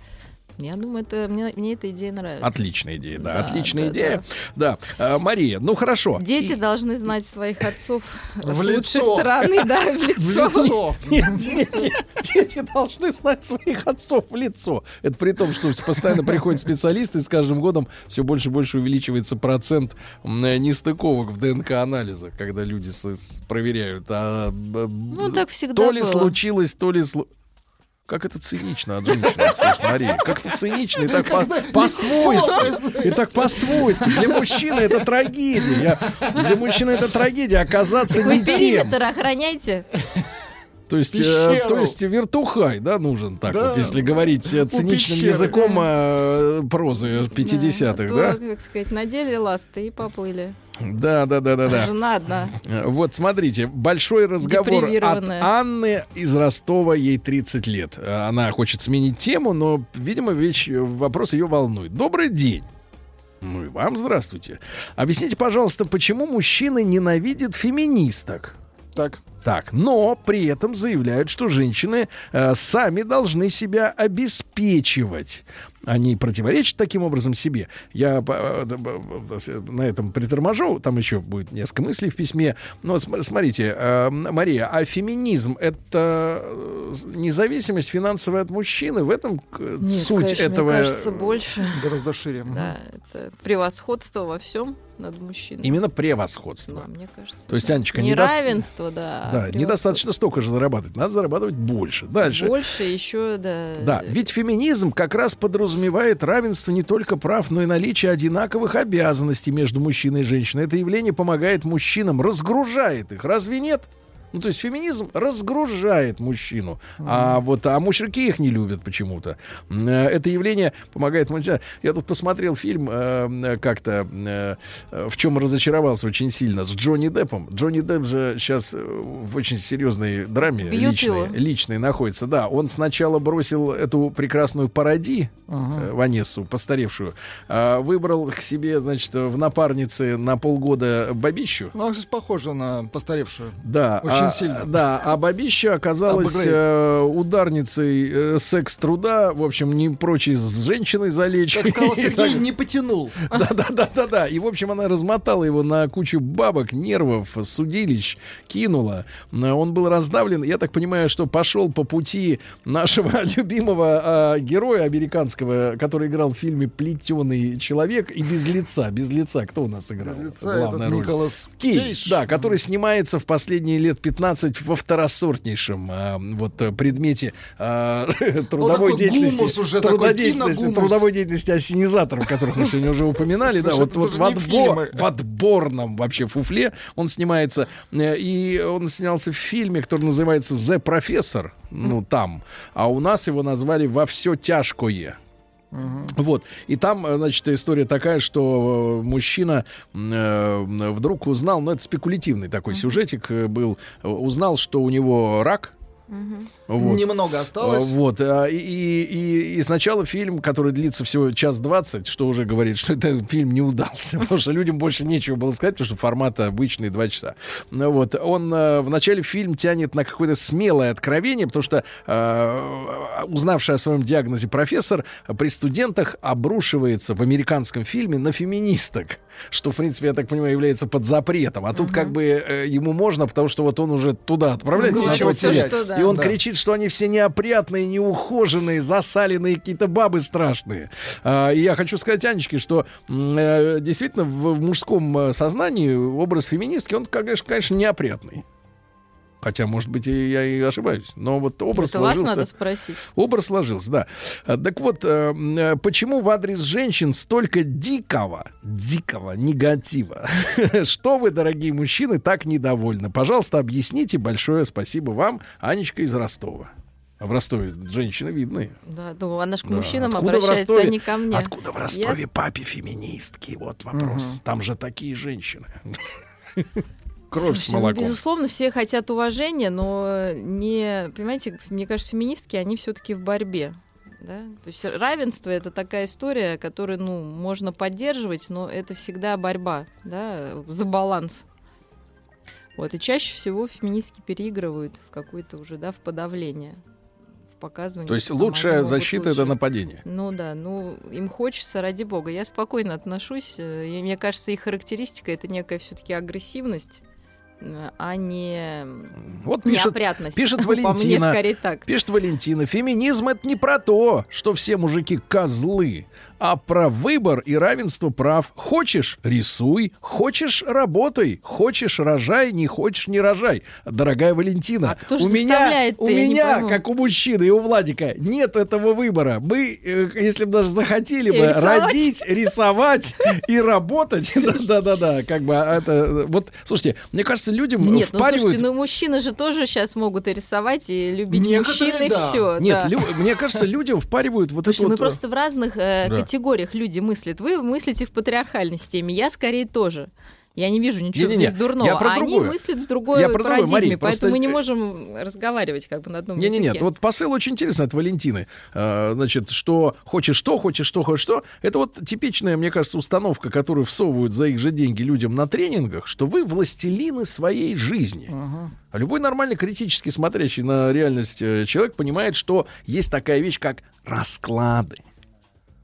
P: Я думаю, это, мне, мне эта идея нравится.
A: Отличная идея, да,
P: Да,
A: отличная
P: да,
A: идея. Да, А, Мария, ну хорошо.
P: Дети должны знать своих отцов
A: В
P: с лучшей
A: лицо.
P: стороны, да, в лицо.
A: Нет, дети, дети должны знать своих отцов в лицо. Это при том, что постоянно приходят специалисты, и с каждым годом все больше и больше увеличивается процент нестыковок в ДНК-анализах, когда люди с- с- проверяют. А,
P: Ну, так всегда
A: то ли
P: было.
A: случилось, то ли... слу- Как это цинично от женщины, слышь, Мария. Как это цинично и так по-свойски. И так по-свойски. Для мужчины это трагедия. Я- Для мужчины это трагедия оказаться
P: Вы
A: не тем.
P: периметр охраняйте.
A: То есть, э, то есть вертухай, да, нужен так
B: Да.
A: вот, если говорить э, циничным
B: пещеры.
A: языком э, прозы 50-х,
P: А то,
A: да?
P: как сказать, надели ласты и поплыли.
A: Да, да, да, да, да.
P: Жена одна.
A: Э, Вот, смотрите, большой разговор от. Анны из Ростова, ей 30 лет. Э, Она хочет сменить тему, но, видимо, вещь, э, вопрос ее волнует. Добрый день. Ну и вам здравствуйте. Объясните, пожалуйста, почему мужчины ненавидят феминисток?
B: Так.
A: Так, но при этом заявляют, что женщины э, сами должны себя обеспечивать. Они противоречат таким образом себе. Я э, э, на этом приторможу, там еще будет несколько мыслей в письме. Но см- смотрите, э, Мария, а феминизм это независимость финансовая от мужчины? В этом
P: Нет,
A: суть
P: конечно,
A: этого?
P: мне кажется, больше.
B: Гораздо шире.
P: Да, это превосходство во всем над мужчиной.
A: Именно превосходство.
P: Да, мне кажется.
A: То есть. Анечка,
P: не равенство, да.
A: Да, недостаточно столько же зарабатывать, надо зарабатывать больше. Дальше.
P: Больше еще, да.
A: Да, ведь феминизм как раз подразумевает равенство не только прав, но и наличие одинаковых обязанностей между мужчиной и женщиной. Это явление помогает мужчинам, разгружает их. Разве нет? Ну, то есть феминизм разгружает мужчину, а вот а мужики их не любят почему-то. Э, Это явление помогает мужчинам. Я тут посмотрел фильм э, э, как-то, э, в чем разочаровался очень сильно, с Джонни Деппом. Джонни Депп же сейчас в очень серьезной драме
P: Бьют
A: личной,
P: его.
A: личной находится. Да, он сначала бросил эту прекрасную пароди, э, Ванессу, постаревшую, а выбрал к себе, значит, в напарнице на полгода бабищу.
B: Ну, она, кстати, похожа на постаревшую.
A: Да,
B: Очень
A: а,
B: сильно.
A: Да, а бабища оказалась э, ударницей э, секс-труда, в общем, не прочей с женщиной залечь.
B: Как сказал Сергей, не потянул.
A: да, да, да, да, да. И, в общем, она размотала его на кучу бабок, нервов, судилищ, кинула. Э, Он был раздавлен. Я так понимаю, что пошел по пути нашего любимого а, героя американского, который играл в фильме «Плетеный человек» и без лица. Без лица. Кто у нас играл?
B: лица этот Николас
A: Кейдж,
B: Кейдж.
A: да, который снимается в последние лет 15 во второсортнейшем а, вот э, предмете а, трудовой деятельности,
B: уже
A: трудодеятельности, трудовой деятельности ассенизаторов, которых мы сегодня уже упоминали, да, вот, вот в, отбор- в отборном вообще фуфле он снимается, э, и он снялся в фильме, который называется «The Professor», ну, там, а у нас его назвали «Во все тяжкое». Вот. И там, э, значит, история такая, что э, мужчина э, вдруг узнал, ну, это спекулятивный такой сюжетик э, был, узнал, что у него рак, Вот.
B: Немного осталось.
A: А, Вот. а, И, и, и сначала фильм, который длится всего час двадцать, что уже говорит, что этот фильм не удался, потому что людям больше нечего было сказать, потому что формат обычный два часа. Ну вот. Он э, в начале фильм тянет на какое-то смелое откровение, потому что э, узнавший о своем диагнозе профессор при студентах обрушивается в американском фильме на феминисток, что, в принципе, я так понимаю, является под запретом. А тут как бы э, ему можно, потому что вот он уже туда отправляется,
B: Ну,
A: на тот свет.
P: да.
A: И он
B: Да.
A: кричит, что они все неопрятные, неухоженные, засаленные какие-то бабы страшные. А, и я хочу сказать Анечке, что э, действительно в, в мужском э, сознании образ феминистки, он, конечно, конечно, неопрятный. Хотя, может быть, и я и ошибаюсь. Но вот образ
P: Это вас
A: сложился.
P: надо спросить.
A: Образ сложился, да. А, Так вот, э, почему в адрес женщин столько дикого, дикого негатива? Что вы, дорогие мужчины, так недовольны? Пожалуйста, объясните. Большое спасибо вам, Анечка из Ростова. А в Ростове женщины видные.
P: Да, ну, она же к
A: Да.
P: мужчинам
A: Откуда в
P: обращается,
A: Ростове-
P: а не ко мне.
A: Откуда в Ростове папе феминистки? Вот вопрос.
P: Мгм.
A: Там же такие женщины. Кровь с
P: Слушайте, ну,
A: молоком.
P: безусловно, все хотят уважения, но не, понимаете, мне кажется, феминистки, они все-таки в борьбе. Да? То есть равенство это такая история, которую ну, можно поддерживать, но это всегда борьба да, за баланс. Вот, и чаще всего феминистки переигрывают в какое-то уже, да, в подавление, в показывание.
A: То есть
P: там
A: лучшая защита это
P: лучше.
A: нападение.
P: Ну да, ну им хочется, ради бога. Я спокойно отношусь. э, и мне кажется, их характеристика это некая все-таки агрессивность, а не
A: Вот пишет,
P: неопрятность.
A: пишет
P: По мне,
A: Валентина.
P: скорее так.
A: Пишет Валентина. Феминизм это не про то, что все мужики козлы, а про выбор и равенство прав. Хочешь — рисуй, хочешь — работай, хочешь — рожай, не хочешь — не рожай. Дорогая Валентина,
P: А кто
A: у меня, у меня, как у мужчины и у Владика, нет этого выбора. Мы, э, если бы даже захотели бы
P: Рисовать.
A: родить, рисовать и работать, да-да-да, как бы а это... Вот, слушайте, мне кажется, людям
P: Нет, ну
A: впаривают...
P: слушайте, ну мужчины же тоже сейчас могут и рисовать, и любить
B: Некоторые,
P: мужчин, и
B: да.
P: все.
A: Нет, лю- мне кажется, людям впаривают вот
P: Слушайте,
A: это
P: мы
A: вот... э,
P: просто в разных э,
A: Да.
P: Категориях люди мыслят. Вы мыслите в патриархальной системе, я скорее тоже. Я не вижу ничего
A: Не-не-не,
P: здесь дурного.
A: я про
P: а они
A: другое.
P: мыслят в другой
A: Я про
P: парадигме,
A: Мария,
P: поэтому
A: просто-
P: мы не можем разговаривать как бы на одном
A: Не, не,
P: языке.
A: нет, вот посыл очень интересный от Валентины. А, значит, что хочешь что, хочешь что, хочешь что. Это вот типичная, мне кажется, установка, которую всовывают за их же деньги людям на тренингах, что вы властелины своей жизни. А любой нормально критически смотрящий на реальность э, человек понимает, что есть такая вещь, как расклады.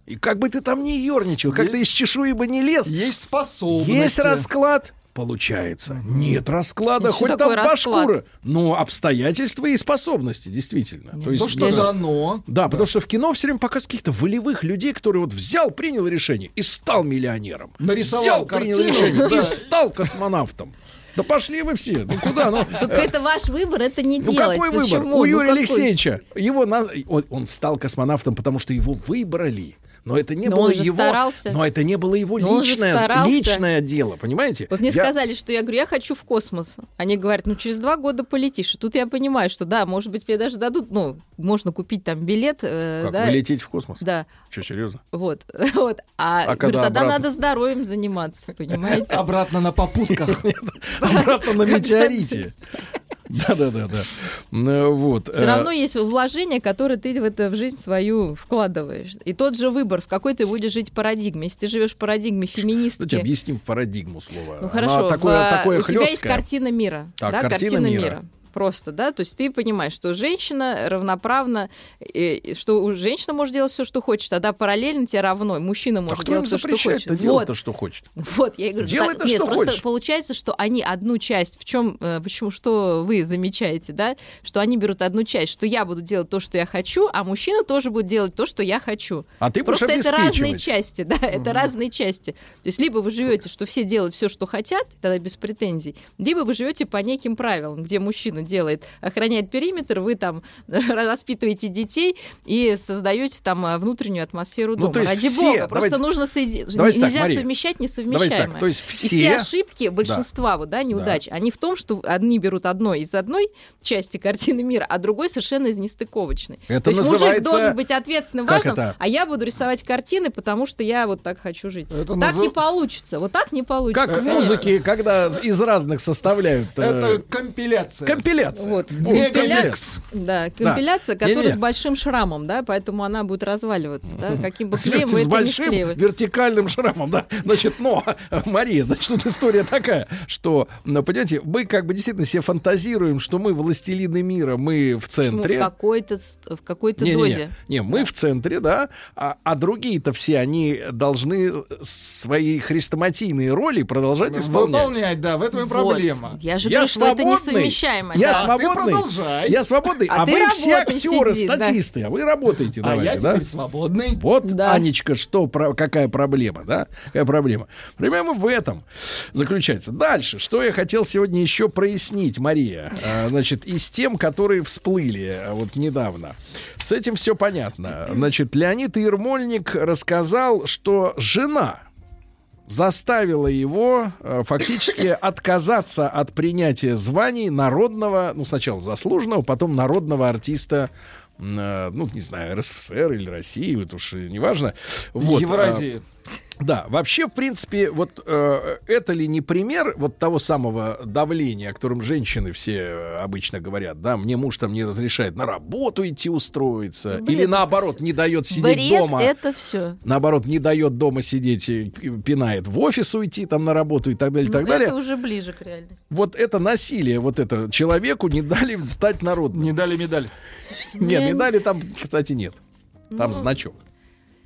A: И как бы ты там ни ерничал, как ты из чешуи бы не лез,
B: Есть способности.
A: есть расклад, получается. Нет расклада,
P: И что
A: хоть там
P: расклад?
A: башкура. Но обстоятельства и способности, действительно. То есть,
B: То, что
A: да.
B: дано.
A: Да, потому что в кино все время показывают каких-то волевых людей, которые вот взял, принял решение и стал миллионером.
B: Нарисовал
A: взял, принял
B: картину,
A: решение
B: да.
A: и стал космонавтом. Да пошли вы все. Ну куда? Ну,
P: Только это ваш выбор, это не
A: ну
P: делать.
A: какой выбор?
P: Почему?
A: У
P: Ну,
A: Юрия
P: какой?
A: Алексеевича его он стал космонавтом, потому что его выбрали. Но это не
P: Но
A: было его.
P: старался.
A: Но это не было его
P: Но
A: личное, личное дело, понимаете?
P: Вот мне
A: Я-
P: сказали, что я говорю, я хочу в космос. Они говорят, ну через два года полетишь. И тут я понимаю, что да, может быть, мне даже дадут, ну, можно купить там билет. э,
A: Как,
P: да,
A: вы летите в космос?
P: Да,
A: Что, серьезно?
P: вот, вот. А, говорю,
A: когда
P: тогда
A: обратно?
P: надо здоровьем заниматься, понимаете?
B: Обратно на попутках.
A: Обратно на метеорите. Да-да-да-да. Ну, Вот.
P: Все
A: э,
P: равно есть вложение, которое ты в это в жизнь свою вкладываешь. И тот же выбор, в какой ты будешь жить парадигме. Если ты живешь в парадигме феминистки,
A: Давайте объясним парадигму слова.
P: Ну
A: Она
P: хорошо,
A: такое,
P: в-
A: такое
P: у тебя есть
A: хлёсткое.
P: картина мира.
A: Так,
P: да,
A: картина
P: картина,
A: мира.
P: мира. Просто, да, то есть ты понимаешь, что женщина равноправна, э, и что женщина может делать все, что хочет, тогда параллельно тебе равно, мужчина
A: А
P: может
A: им
P: делать все, что хочет.
A: делать-то,
P: Вот,
A: что хочет?
P: вот, я и говорю,
A: Делай
P: так-
A: ты
P: нет,
A: что
P: просто
A: хочешь.
P: получается, что они одну часть, в чем, почему, что вы замечаете, да, что они берут одну часть, что я буду делать то, что я хочу, а мужчина тоже будет делать то, что я хочу.
A: А ты
P: Просто это разные части, да, это разные части. То есть либо вы живете, что все делают все, что хотят, тогда без претензий, либо вы живете по неким правилам, где мужчина делает, охраняет периметр, вы там воспитываете детей и создаете там а, внутреннюю атмосферу
A: Ну,
P: дома.
A: то есть
P: Ради
A: все-
P: бога, просто
A: давайте-
P: нужно соеди-
A: давайте так,
P: нельзя
A: Мария,
P: совмещать несовмещаемое.
A: так, то есть
P: И
A: все-
P: все ошибки большинства, вот, да, неудач,
A: Да.
P: они в том, что одни берут одно из одной части картины мира, а другой совершенно из нестыковочной.
A: Это
P: То есть мужик
A: называется-
P: должен быть ответственным,
A: Как
P: важным,
A: это?
P: а я буду рисовать картины, потому что я вот так хочу жить.
B: Это
P: так
B: назов-
P: не получится. Вот так не получится.
A: Как в музыке, когда из разных составляют... э,
B: Это компиляция.
A: Компиляция, Компиляция.
P: Вот.
A: Вот,
P: Компиляция. Да, компиляция,
A: Да.
P: которая
A: Не-не.
P: с большим шрамом, да, поэтому она будет разваливаться, да, каким бы клеем вы это не
A: большим
P: склеивали.
A: вертикальным шрамом, да. Значит, но, Мария, значит, тут история такая, что, ну, понимаете, мы как бы действительно себе фантазируем, что мы властелины мира, мы в
P: Почему?
A: центре.
P: В какой-то, в какой-то
A: Не-не-не.
P: дозе.
A: Не, мы в центре, да, а, а другие-то все, они должны свои хрестоматийные роли продолжать исполнять.
B: Выполнять, да, в этом и
P: Вот.
B: проблема.
P: Я же
A: Я
P: говорю, что это
A: свободный.
P: несовмещаемо.
A: Я
P: да.
A: свободный.
B: продолжай.
A: Я свободный,
P: А
A: а, вы все актеры,
P: сиди, да.
A: статисты, а вы работаете,
B: А
A: давайте,
B: я
A: да?
B: теперь свободный.
A: Вот,
P: Да.
A: Анечка, что, про- какая проблема, да? Какая проблема? Проблема в этом заключается. Дальше, что я хотел сегодня еще прояснить, Мария, А, значит, из тем, которые всплыли а, вот недавно. С этим все понятно. Значит, Леонид Ермольник рассказал, что жена заставила его э, фактически отказаться от принятия званий народного, ну, сначала заслуженного, потом народного артиста, э, ну, не знаю, РСФСР или России, это уж неважно. Вот,
B: Евразии.
A: а, да, вообще, в принципе, вот э, это ли не пример вот того самого давления, о котором женщины все э, обычно говорят, да, мне муж там не разрешает на работу идти устроиться,
P: Бред.
A: или наоборот не дает сидеть
P: Бред
A: дома
P: это все.
A: наоборот, не дает дома сидеть, и пи- пинает в офис уйти там на работу и так далее, и так далее.
P: Ну, это уже ближе к реальности.
A: Вот это насилие, вот это человеку не дали стать народным.
B: Не дали медаль.
A: Нет,
P: Нет.
A: медали там, кстати, нет. Там
P: Ну,
A: значок.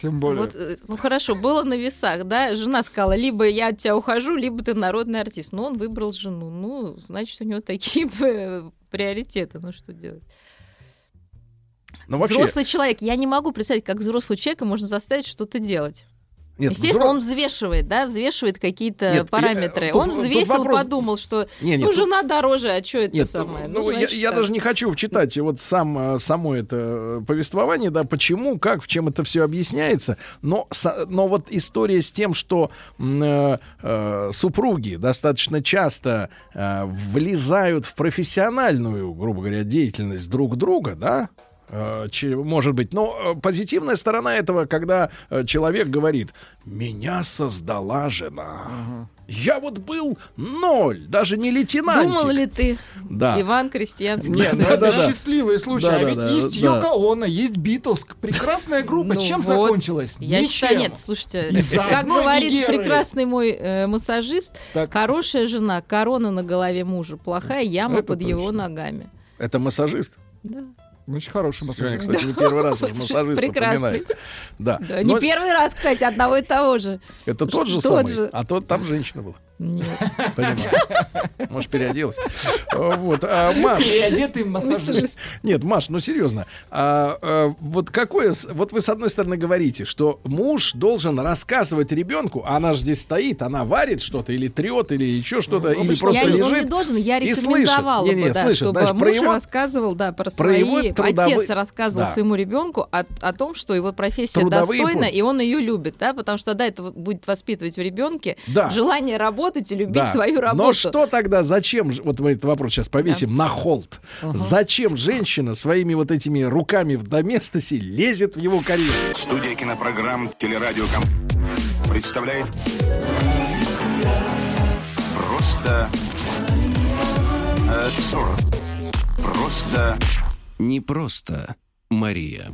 B: Тем более.
P: Вот, э, ну хорошо, было на весах, да, жена сказала, либо я от тебя ухожу, либо ты народный артист. Но он выбрал жену. Ну, значит, у него такие приоритеты. Ну, что делать?
A: Ну, вообще,
P: Взрослый человек, я не могу представить, как взрослого человека можно заставить что-то делать.
A: Нет,
P: Естественно,
A: взро-
P: он взвешивает, да, взвешивает какие-то
A: я-
P: параметры.
A: тут-
P: он взвесил,
A: вопрос-
P: подумал, что
A: Не, не,
P: ну,
A: тут-
P: жена дороже, а что это
A: Нет,
P: самое?
A: ну, я,
P: значит,
A: я
P: так.
A: даже не хочу читать вот сам, э, само это э, повествование, да, почему, как, в чем это все объясняется, но, но вот история с тем, что э, э, супруги достаточно часто э, влезают в профессиональную, грубо говоря, деятельность друг друга, да, может быть. Но э, позитивная сторона этого, когда э, человек говорит, меня создала жена. Я вот был ноль, даже не лейтенантик.
P: Думал ли ты,
A: Да.
P: Иван Крестьянский?
B: Нет, ну
A: Да,
B: это
A: да, да.
B: счастливый случай.
A: Да,
B: а
A: да,
B: ведь
A: да,
B: есть
A: да.
B: Йоко Оно, есть Битлз. Прекрасная группа.
P: Ну
B: Чем
P: вот.
B: закончилась?
P: Я
B: Ничем.
P: считаю, нет, слушайте, как говорит
B: Нигеры.
P: прекрасный мой э, массажист,
B: Так.
P: хорошая жена, корона на голове мужа, плохая яма
B: Это
P: под его
B: точно.
P: ногами.
A: Это массажист.
P: Да.
B: Очень хороший
A: Сегодня,
B: массаж.
A: кстати, не первый раз уже
P: Массажист
A: массажист
P: прекрасный.
A: упоминает. Да.
P: Да,
A: Но
P: не первый раз, кстати, одного и того же.
A: Это тот же
P: Тот
A: самый,
P: же.
A: а тот там женщина была.
P: Нет.
A: Понимаю. Может, переоделась. Вот. А, Маш,
B: Переодетый массажист.
A: нет, Маш, ну серьезно. А, а, вот какое, вот вы с одной стороны говорите, что муж должен рассказывать ребенку, а она же здесь стоит, она варит что-то или трет или еще что-то, или
B: обычно
A: просто
P: Я не- он
A: лежит.
P: не должен, я рекомендовала
A: Не-не,
P: бы, да,
A: слышит,
P: чтобы
A: знаешь,
P: муж
A: про его-
P: рассказывал, да, про,
A: про
P: свои...
A: его трудовые-
P: Отец рассказывал
A: Да.
P: своему ребенку о, о том, что его профессия
A: Трудовые
P: достойна,
A: путь.
P: и он ее любит, да, потому что тогда это будет воспитывать в ребенке
A: Да.
P: желание работать и любить
A: Да.
P: свою работу.
A: Но что тогда, зачем, вот мы этот вопрос сейчас повесим на холд, зачем женщина своими вот этими руками в доместосе лезет в его карьеру?
O: Студия кинопрограмм «Телерадиоком» представляет Просто э. Просто
C: Не просто Мария.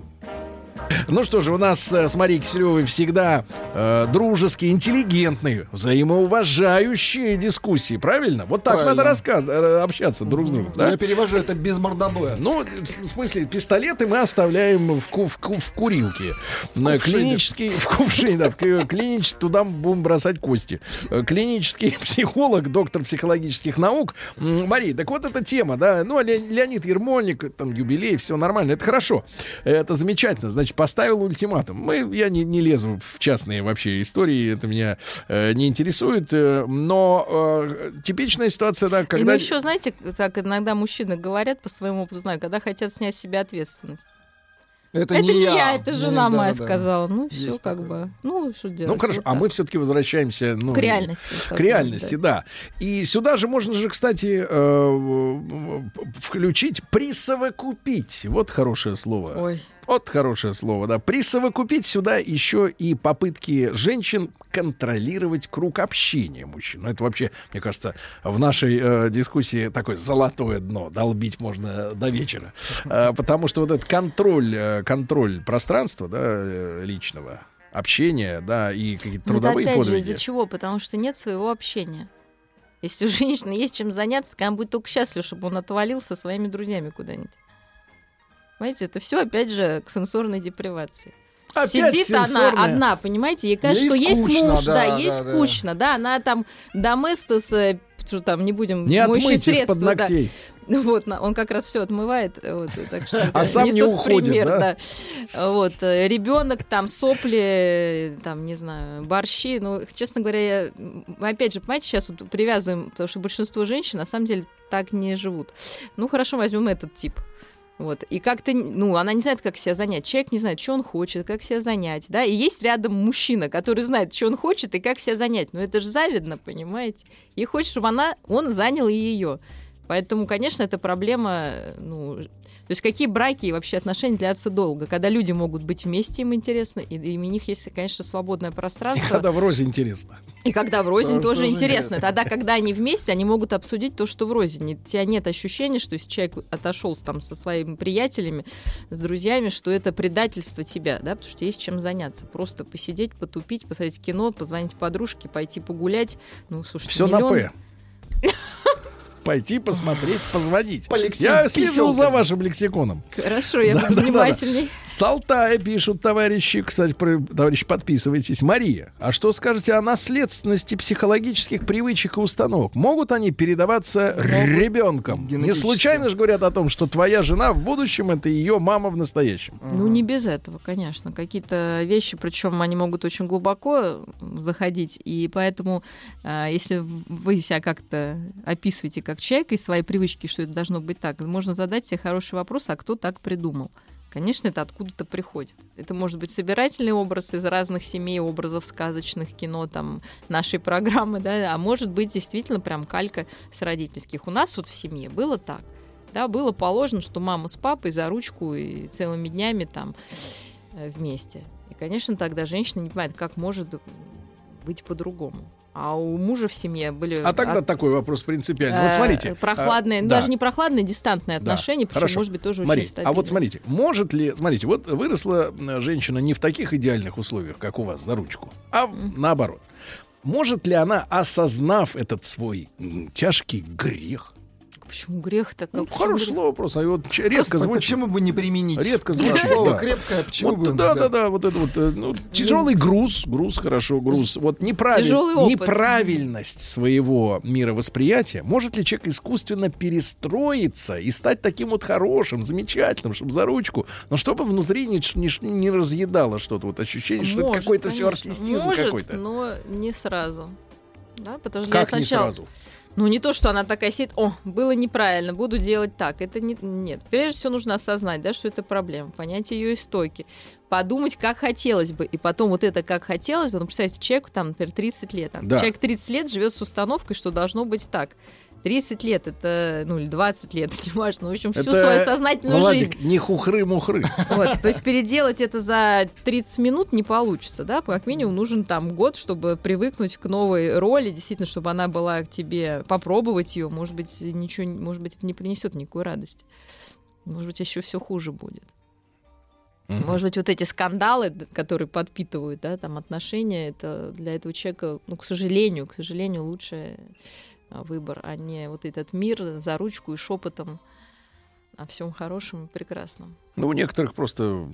A: Ну что же, у нас э, с Марией Киселевой всегда э, дружеские, интеллигентные, взаимоуважающие дискуссии, правильно? Вот так
B: Правильно.
A: надо рассказывать, общаться друг с другом, да?
B: Я перевожу это без мордобоя.
A: Ну, в смысле, пистолеты мы оставляем в, ку- в, ку- в курилке. На клинический, в кувшине, да, в клинический, туда будем бросать кости. Э, Клинический психолог, доктор психологических наук. Мария, так вот эта тема, да, ну, Ле- Леонид Ермольник, там, юбилей, все нормально, это хорошо. Это замечательно. Значит, поставил ультиматум. Мы, я не, не лезу в частные вообще истории, это меня э, не интересует, э, но э, типичная ситуация, да,
P: И,
A: когда...
P: ну еще, знаете, так иногда мужчины говорят по своему опыту, знаю, когда хотят снять с себя ответственность.
B: Это,
P: это не я, это жена
B: Не, да,
P: моя
B: да.
P: сказала. Ну, все как
B: такое.
P: бы. Ну, что делать?
A: Ну хорошо,
P: Вот
A: а
P: так.
A: мы все-таки возвращаемся ну,
P: К реальности.
A: К реальности, да. И сюда же можно же, кстати, э, включить присовокупить. Вот хорошее слово.
P: Ой.
A: Вот хорошее слово, да. Присовокупить сюда еще и попытки женщин контролировать круг общения мужчин. Ну, это вообще, мне кажется, в нашей э, дискуссии такое золотое дно. Долбить можно до вечера. Э, потому что вот этот контроль, э, контроль пространства, да, э, личного, общения, да, и какие-то
P: Ну,
A: трудовые
P: опять же
A: подвиги.
P: из-за чего? Потому что нет своего общения. Если у женщины есть чем заняться, так она будет только счастлива, чтобы он отвалил со своими друзьями куда-нибудь. Понимаете, это все опять же к сенсорной депривации.
A: Опять
P: Сидит она
A: сенсорная.
P: одна, понимаете, ей кажется,
B: Ей
P: что есть
B: скучно,
P: муж, да,
B: да,
P: ей
B: да, да.
P: скучно, да, она там доместос, э, что там, не будем,
A: Не
P: моющие
A: из-под
P: средства, да.
A: ногтей.
P: Ну Вот, он как раз все отмывает, вот, так что
A: А сам не
P: тот
A: уходит,
P: пример,
A: да?
P: Вот, ребенок там сопли, там, не знаю, борщи, ну, честно говоря, я, опять же, понимаете, сейчас вот привязываем, потому что большинство женщин на самом деле так не живут. Ну, хорошо, возьмем этот тип. Вот. И как-то, ну, она не знает, как себя занять. Человек не знает, что он хочет, как себя занять, да. И есть рядом мужчина, который знает, что он хочет и как себя занять. Но это же завидно, понимаете? Ей хочет, чтобы она, он занял и ее. Поэтому, конечно, это проблема, ну, то есть какие браки и вообще отношения длятся долго, когда люди могут быть вместе, им интересно, и, и у них есть, конечно, свободное пространство.
A: Когда в розе интересно.
P: И когда в рознь
B: Да,
P: тоже
B: тоже
P: интересно.
B: интересно.
P: Тогда, когда они вместе, они могут обсудить то, что в рознь. И У тебя нет ощущения, что если человек отошел там со своими приятелями, с друзьями, что это предательство тебя, да, потому что есть чем заняться. Просто посидеть, потупить, посмотреть кино, позвонить подружке, пойти погулять. Ну, слушайте,
A: Все на
P: миллион-
A: П. Пойти посмотреть, позвонить.
B: По
A: Я слежу за вашим лексиконом.
P: Хорошо, я
A: Да,
P: буду
A: да, да, да.
P: внимательней.
A: С Алтая пишут товарищи. Кстати, про- товарищи, подписывайтесь. Мария, а что скажете о наследственности психологических привычек и установок? Могут они передаваться ребенком? Не случайно же говорят о том, что твоя жена в будущем это ее мама в настоящем.
P: Ну, не без этого, конечно. Какие-то вещи, причем они могут очень глубоко заходить, и поэтому, а, если вы себя как-то описываете как человек и свои привычки, что это должно быть так, можно задать себе хороший вопрос, а кто так придумал? Конечно, это откуда-то приходит. Это может быть собирательный образ из разных семей, образов сказочных, кино, там, нашей программы, да, а может быть действительно прям калька с родительских. У нас вот в семье было так. Да, было положено, что мама с папой за ручку и целыми днями там э, вместе. И, конечно, тогда женщина не понимает, как может быть по-другому. А у мужа в семье были...
A: А тогда
P: от-
A: такой вопрос принципиальный. Вот
P: э,
A: смотрите.
P: Прохладные,
A: а,
P: ну,
A: да.
P: даже не прохладные, дистантные
A: Да.
P: отношения, причем,
A: Хорошо.
P: может быть, тоже
A: Мария,
P: очень стабильные.
A: а вот смотрите, может ли, смотрите, вот выросла э, женщина не в таких идеальных условиях, как у вас за ручку, а наоборот. Может ли она, осознав этот свой тяжкий грех,
P: Почему грех-то?
A: ну,
P: Как-
A: хорошее слово просто, вот ч- редко
B: Просто
A: звучит.
B: Почему бы не применить?
A: Редко звучит,
B: Слово
A: да.
B: крепкое, почему
A: Вот,
B: бы...
A: да, да, да, вот это вот э, ну, тяжелый груз, груз, хорошо, груз. Вот неправиль- неправильность своего мировосприятия. Может ли человек искусственно перестроиться и стать таким вот хорошим, замечательным, чтобы за ручку, но чтобы внутри не, не, не разъедало что-то, вот ощущение, что это
P: Может,
A: какой-то все артистизм
P: Может,
A: какой-то.
P: но не сразу. Да, потому что
A: Как
P: я
A: не
P: сначала...
A: сразу?
P: Ну, не то, что она такая сидит, о, было неправильно, буду делать так. Это не, нет. Прежде всего нужно осознать, да, что это проблема, понять ее истоки, подумать, как хотелось бы. И потом вот это, как хотелось бы, ну, представьте, человеку там, например, 30 лет. а
A: Да.
P: Человек 30 лет живет с установкой, что должно быть так. 30 лет это, ну, или 20 лет, не важно, в общем, всю
A: Это,
P: свою сознательную
A: Владик,
P: жизнь.
A: не хухры-мухры.
P: Вот, то есть переделать это за 30 минут не получится, да, как минимум нужен там год, чтобы привыкнуть к новой роли, действительно, чтобы она была к тебе, попробовать ее, может быть, ничего, может быть, это не принесет никакой радости. Может быть, еще все хуже будет. Может быть, вот эти скандалы, которые подпитывают, да, там отношения, это для этого человека, ну, к сожалению, к сожалению, лучший а, выбор, а не вот этот мир за ручку и шепотом о всем хорошем и прекрасном.
A: Ну, у некоторых просто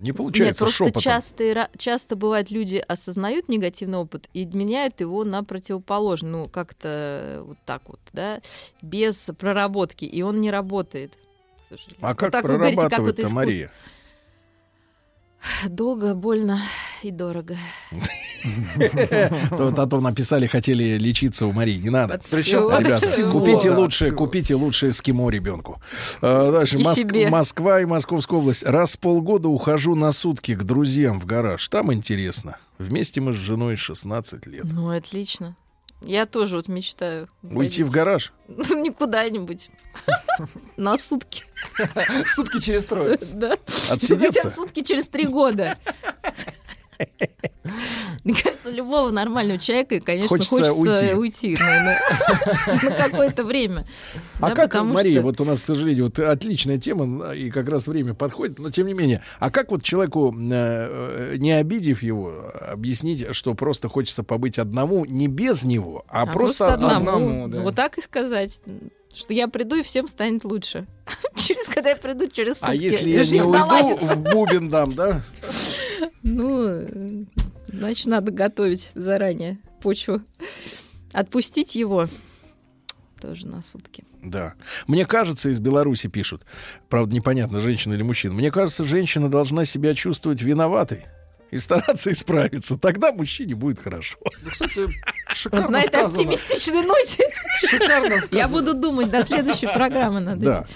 A: не
P: Нет,
A: получается
P: просто
A: шепотом.
P: часто, часто бывает, люди осознают негативный опыт и меняют его на противоположный, ну, как-то вот так вот, да, без проработки, и он не работает.
A: А
P: Вот
A: как
P: так вы говорите, как вот
A: прорабатывать-то,
P: искусство.
A: Мария?
P: Долго, больно и дорого.
A: А то написали, хотели лечиться у Марии. Не надо. Ребята, купите лучше, купите лучше эскимо ребенку. А, Дальше. Москва и Московская область. Раз в полгода ухожу на сутки к друзьям в гараж. Там интересно. Вместе мы с женой 16 лет.
P: Ну, отлично. Я тоже вот мечтаю.
A: Уйти в
P: уходить.
A: гараж?
P: Ну, не куда-нибудь. На сутки.
B: Сутки через трое.
P: Да.
A: Отсидеться?
P: Хотя сутки через три года. Мне кажется, любого нормального человека, конечно,
A: Хочется
P: хочется,
A: уйти.
P: уйти, на, на- на какое-то время.
A: А
P: Да,
A: как, Мария,
P: что-
A: вот у нас, к сожалению, вот отличная тема, и как раз время подходит, но тем не менее, а как вот человеку, э, э, не обидев его, объяснить, что просто хочется побыть одному, не без него, а,
P: А
A: просто,
P: одному. Вот так и сказать. Что я приду, и всем станет лучше. Через когда я приду, через сутки.
A: А если я не уйду, в бубен дам, да?
P: Ну, значит, надо готовить заранее почву. Отпустить его тоже на сутки.
A: Да. Мне кажется, из Беларуси пишут, правда, непонятно, женщина или мужчина, мне кажется, женщина должна себя чувствовать виноватой и стараться исправиться. Тогда мужчине будет хорошо.
B: Кстати,
P: Вот
B: шикарно
P: на этой
B: сказано.
P: оптимистичной ноте
B: Шикарно
P: я буду думать до следующей программы над
A: Да.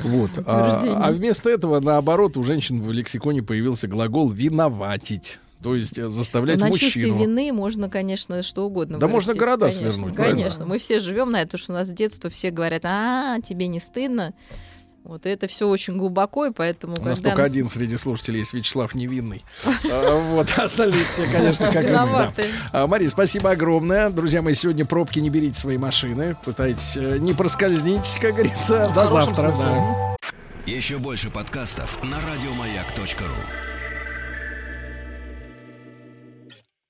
A: Вот. А, а вместо этого, наоборот, у женщин в лексиконе появился глагол виноватить. То есть э, заставлять
P: на чувстве
A: мужчину.
P: вины можно, конечно, что угодно.
A: Да можно
P: вырастить,
A: города
P: конечно.
A: свернуть, правильно?
P: Конечно, мы все живем на это, потому что у нас с детства все говорят, а, тебе не стыдно. Вот и это все очень глубоко, и поэтому
A: У нас только
P: нас-
A: один среди слушателей есть Вячеслав Невинный. А, Вот, а остальные все, конечно, как и. А, Мария, спасибо огромное. Друзья мои, сегодня пробки не берите свои машины. Пытайтесь э, не проскользнить, как говорится. До завтра.
C: Еще больше подкастов на радиомаяк.ру.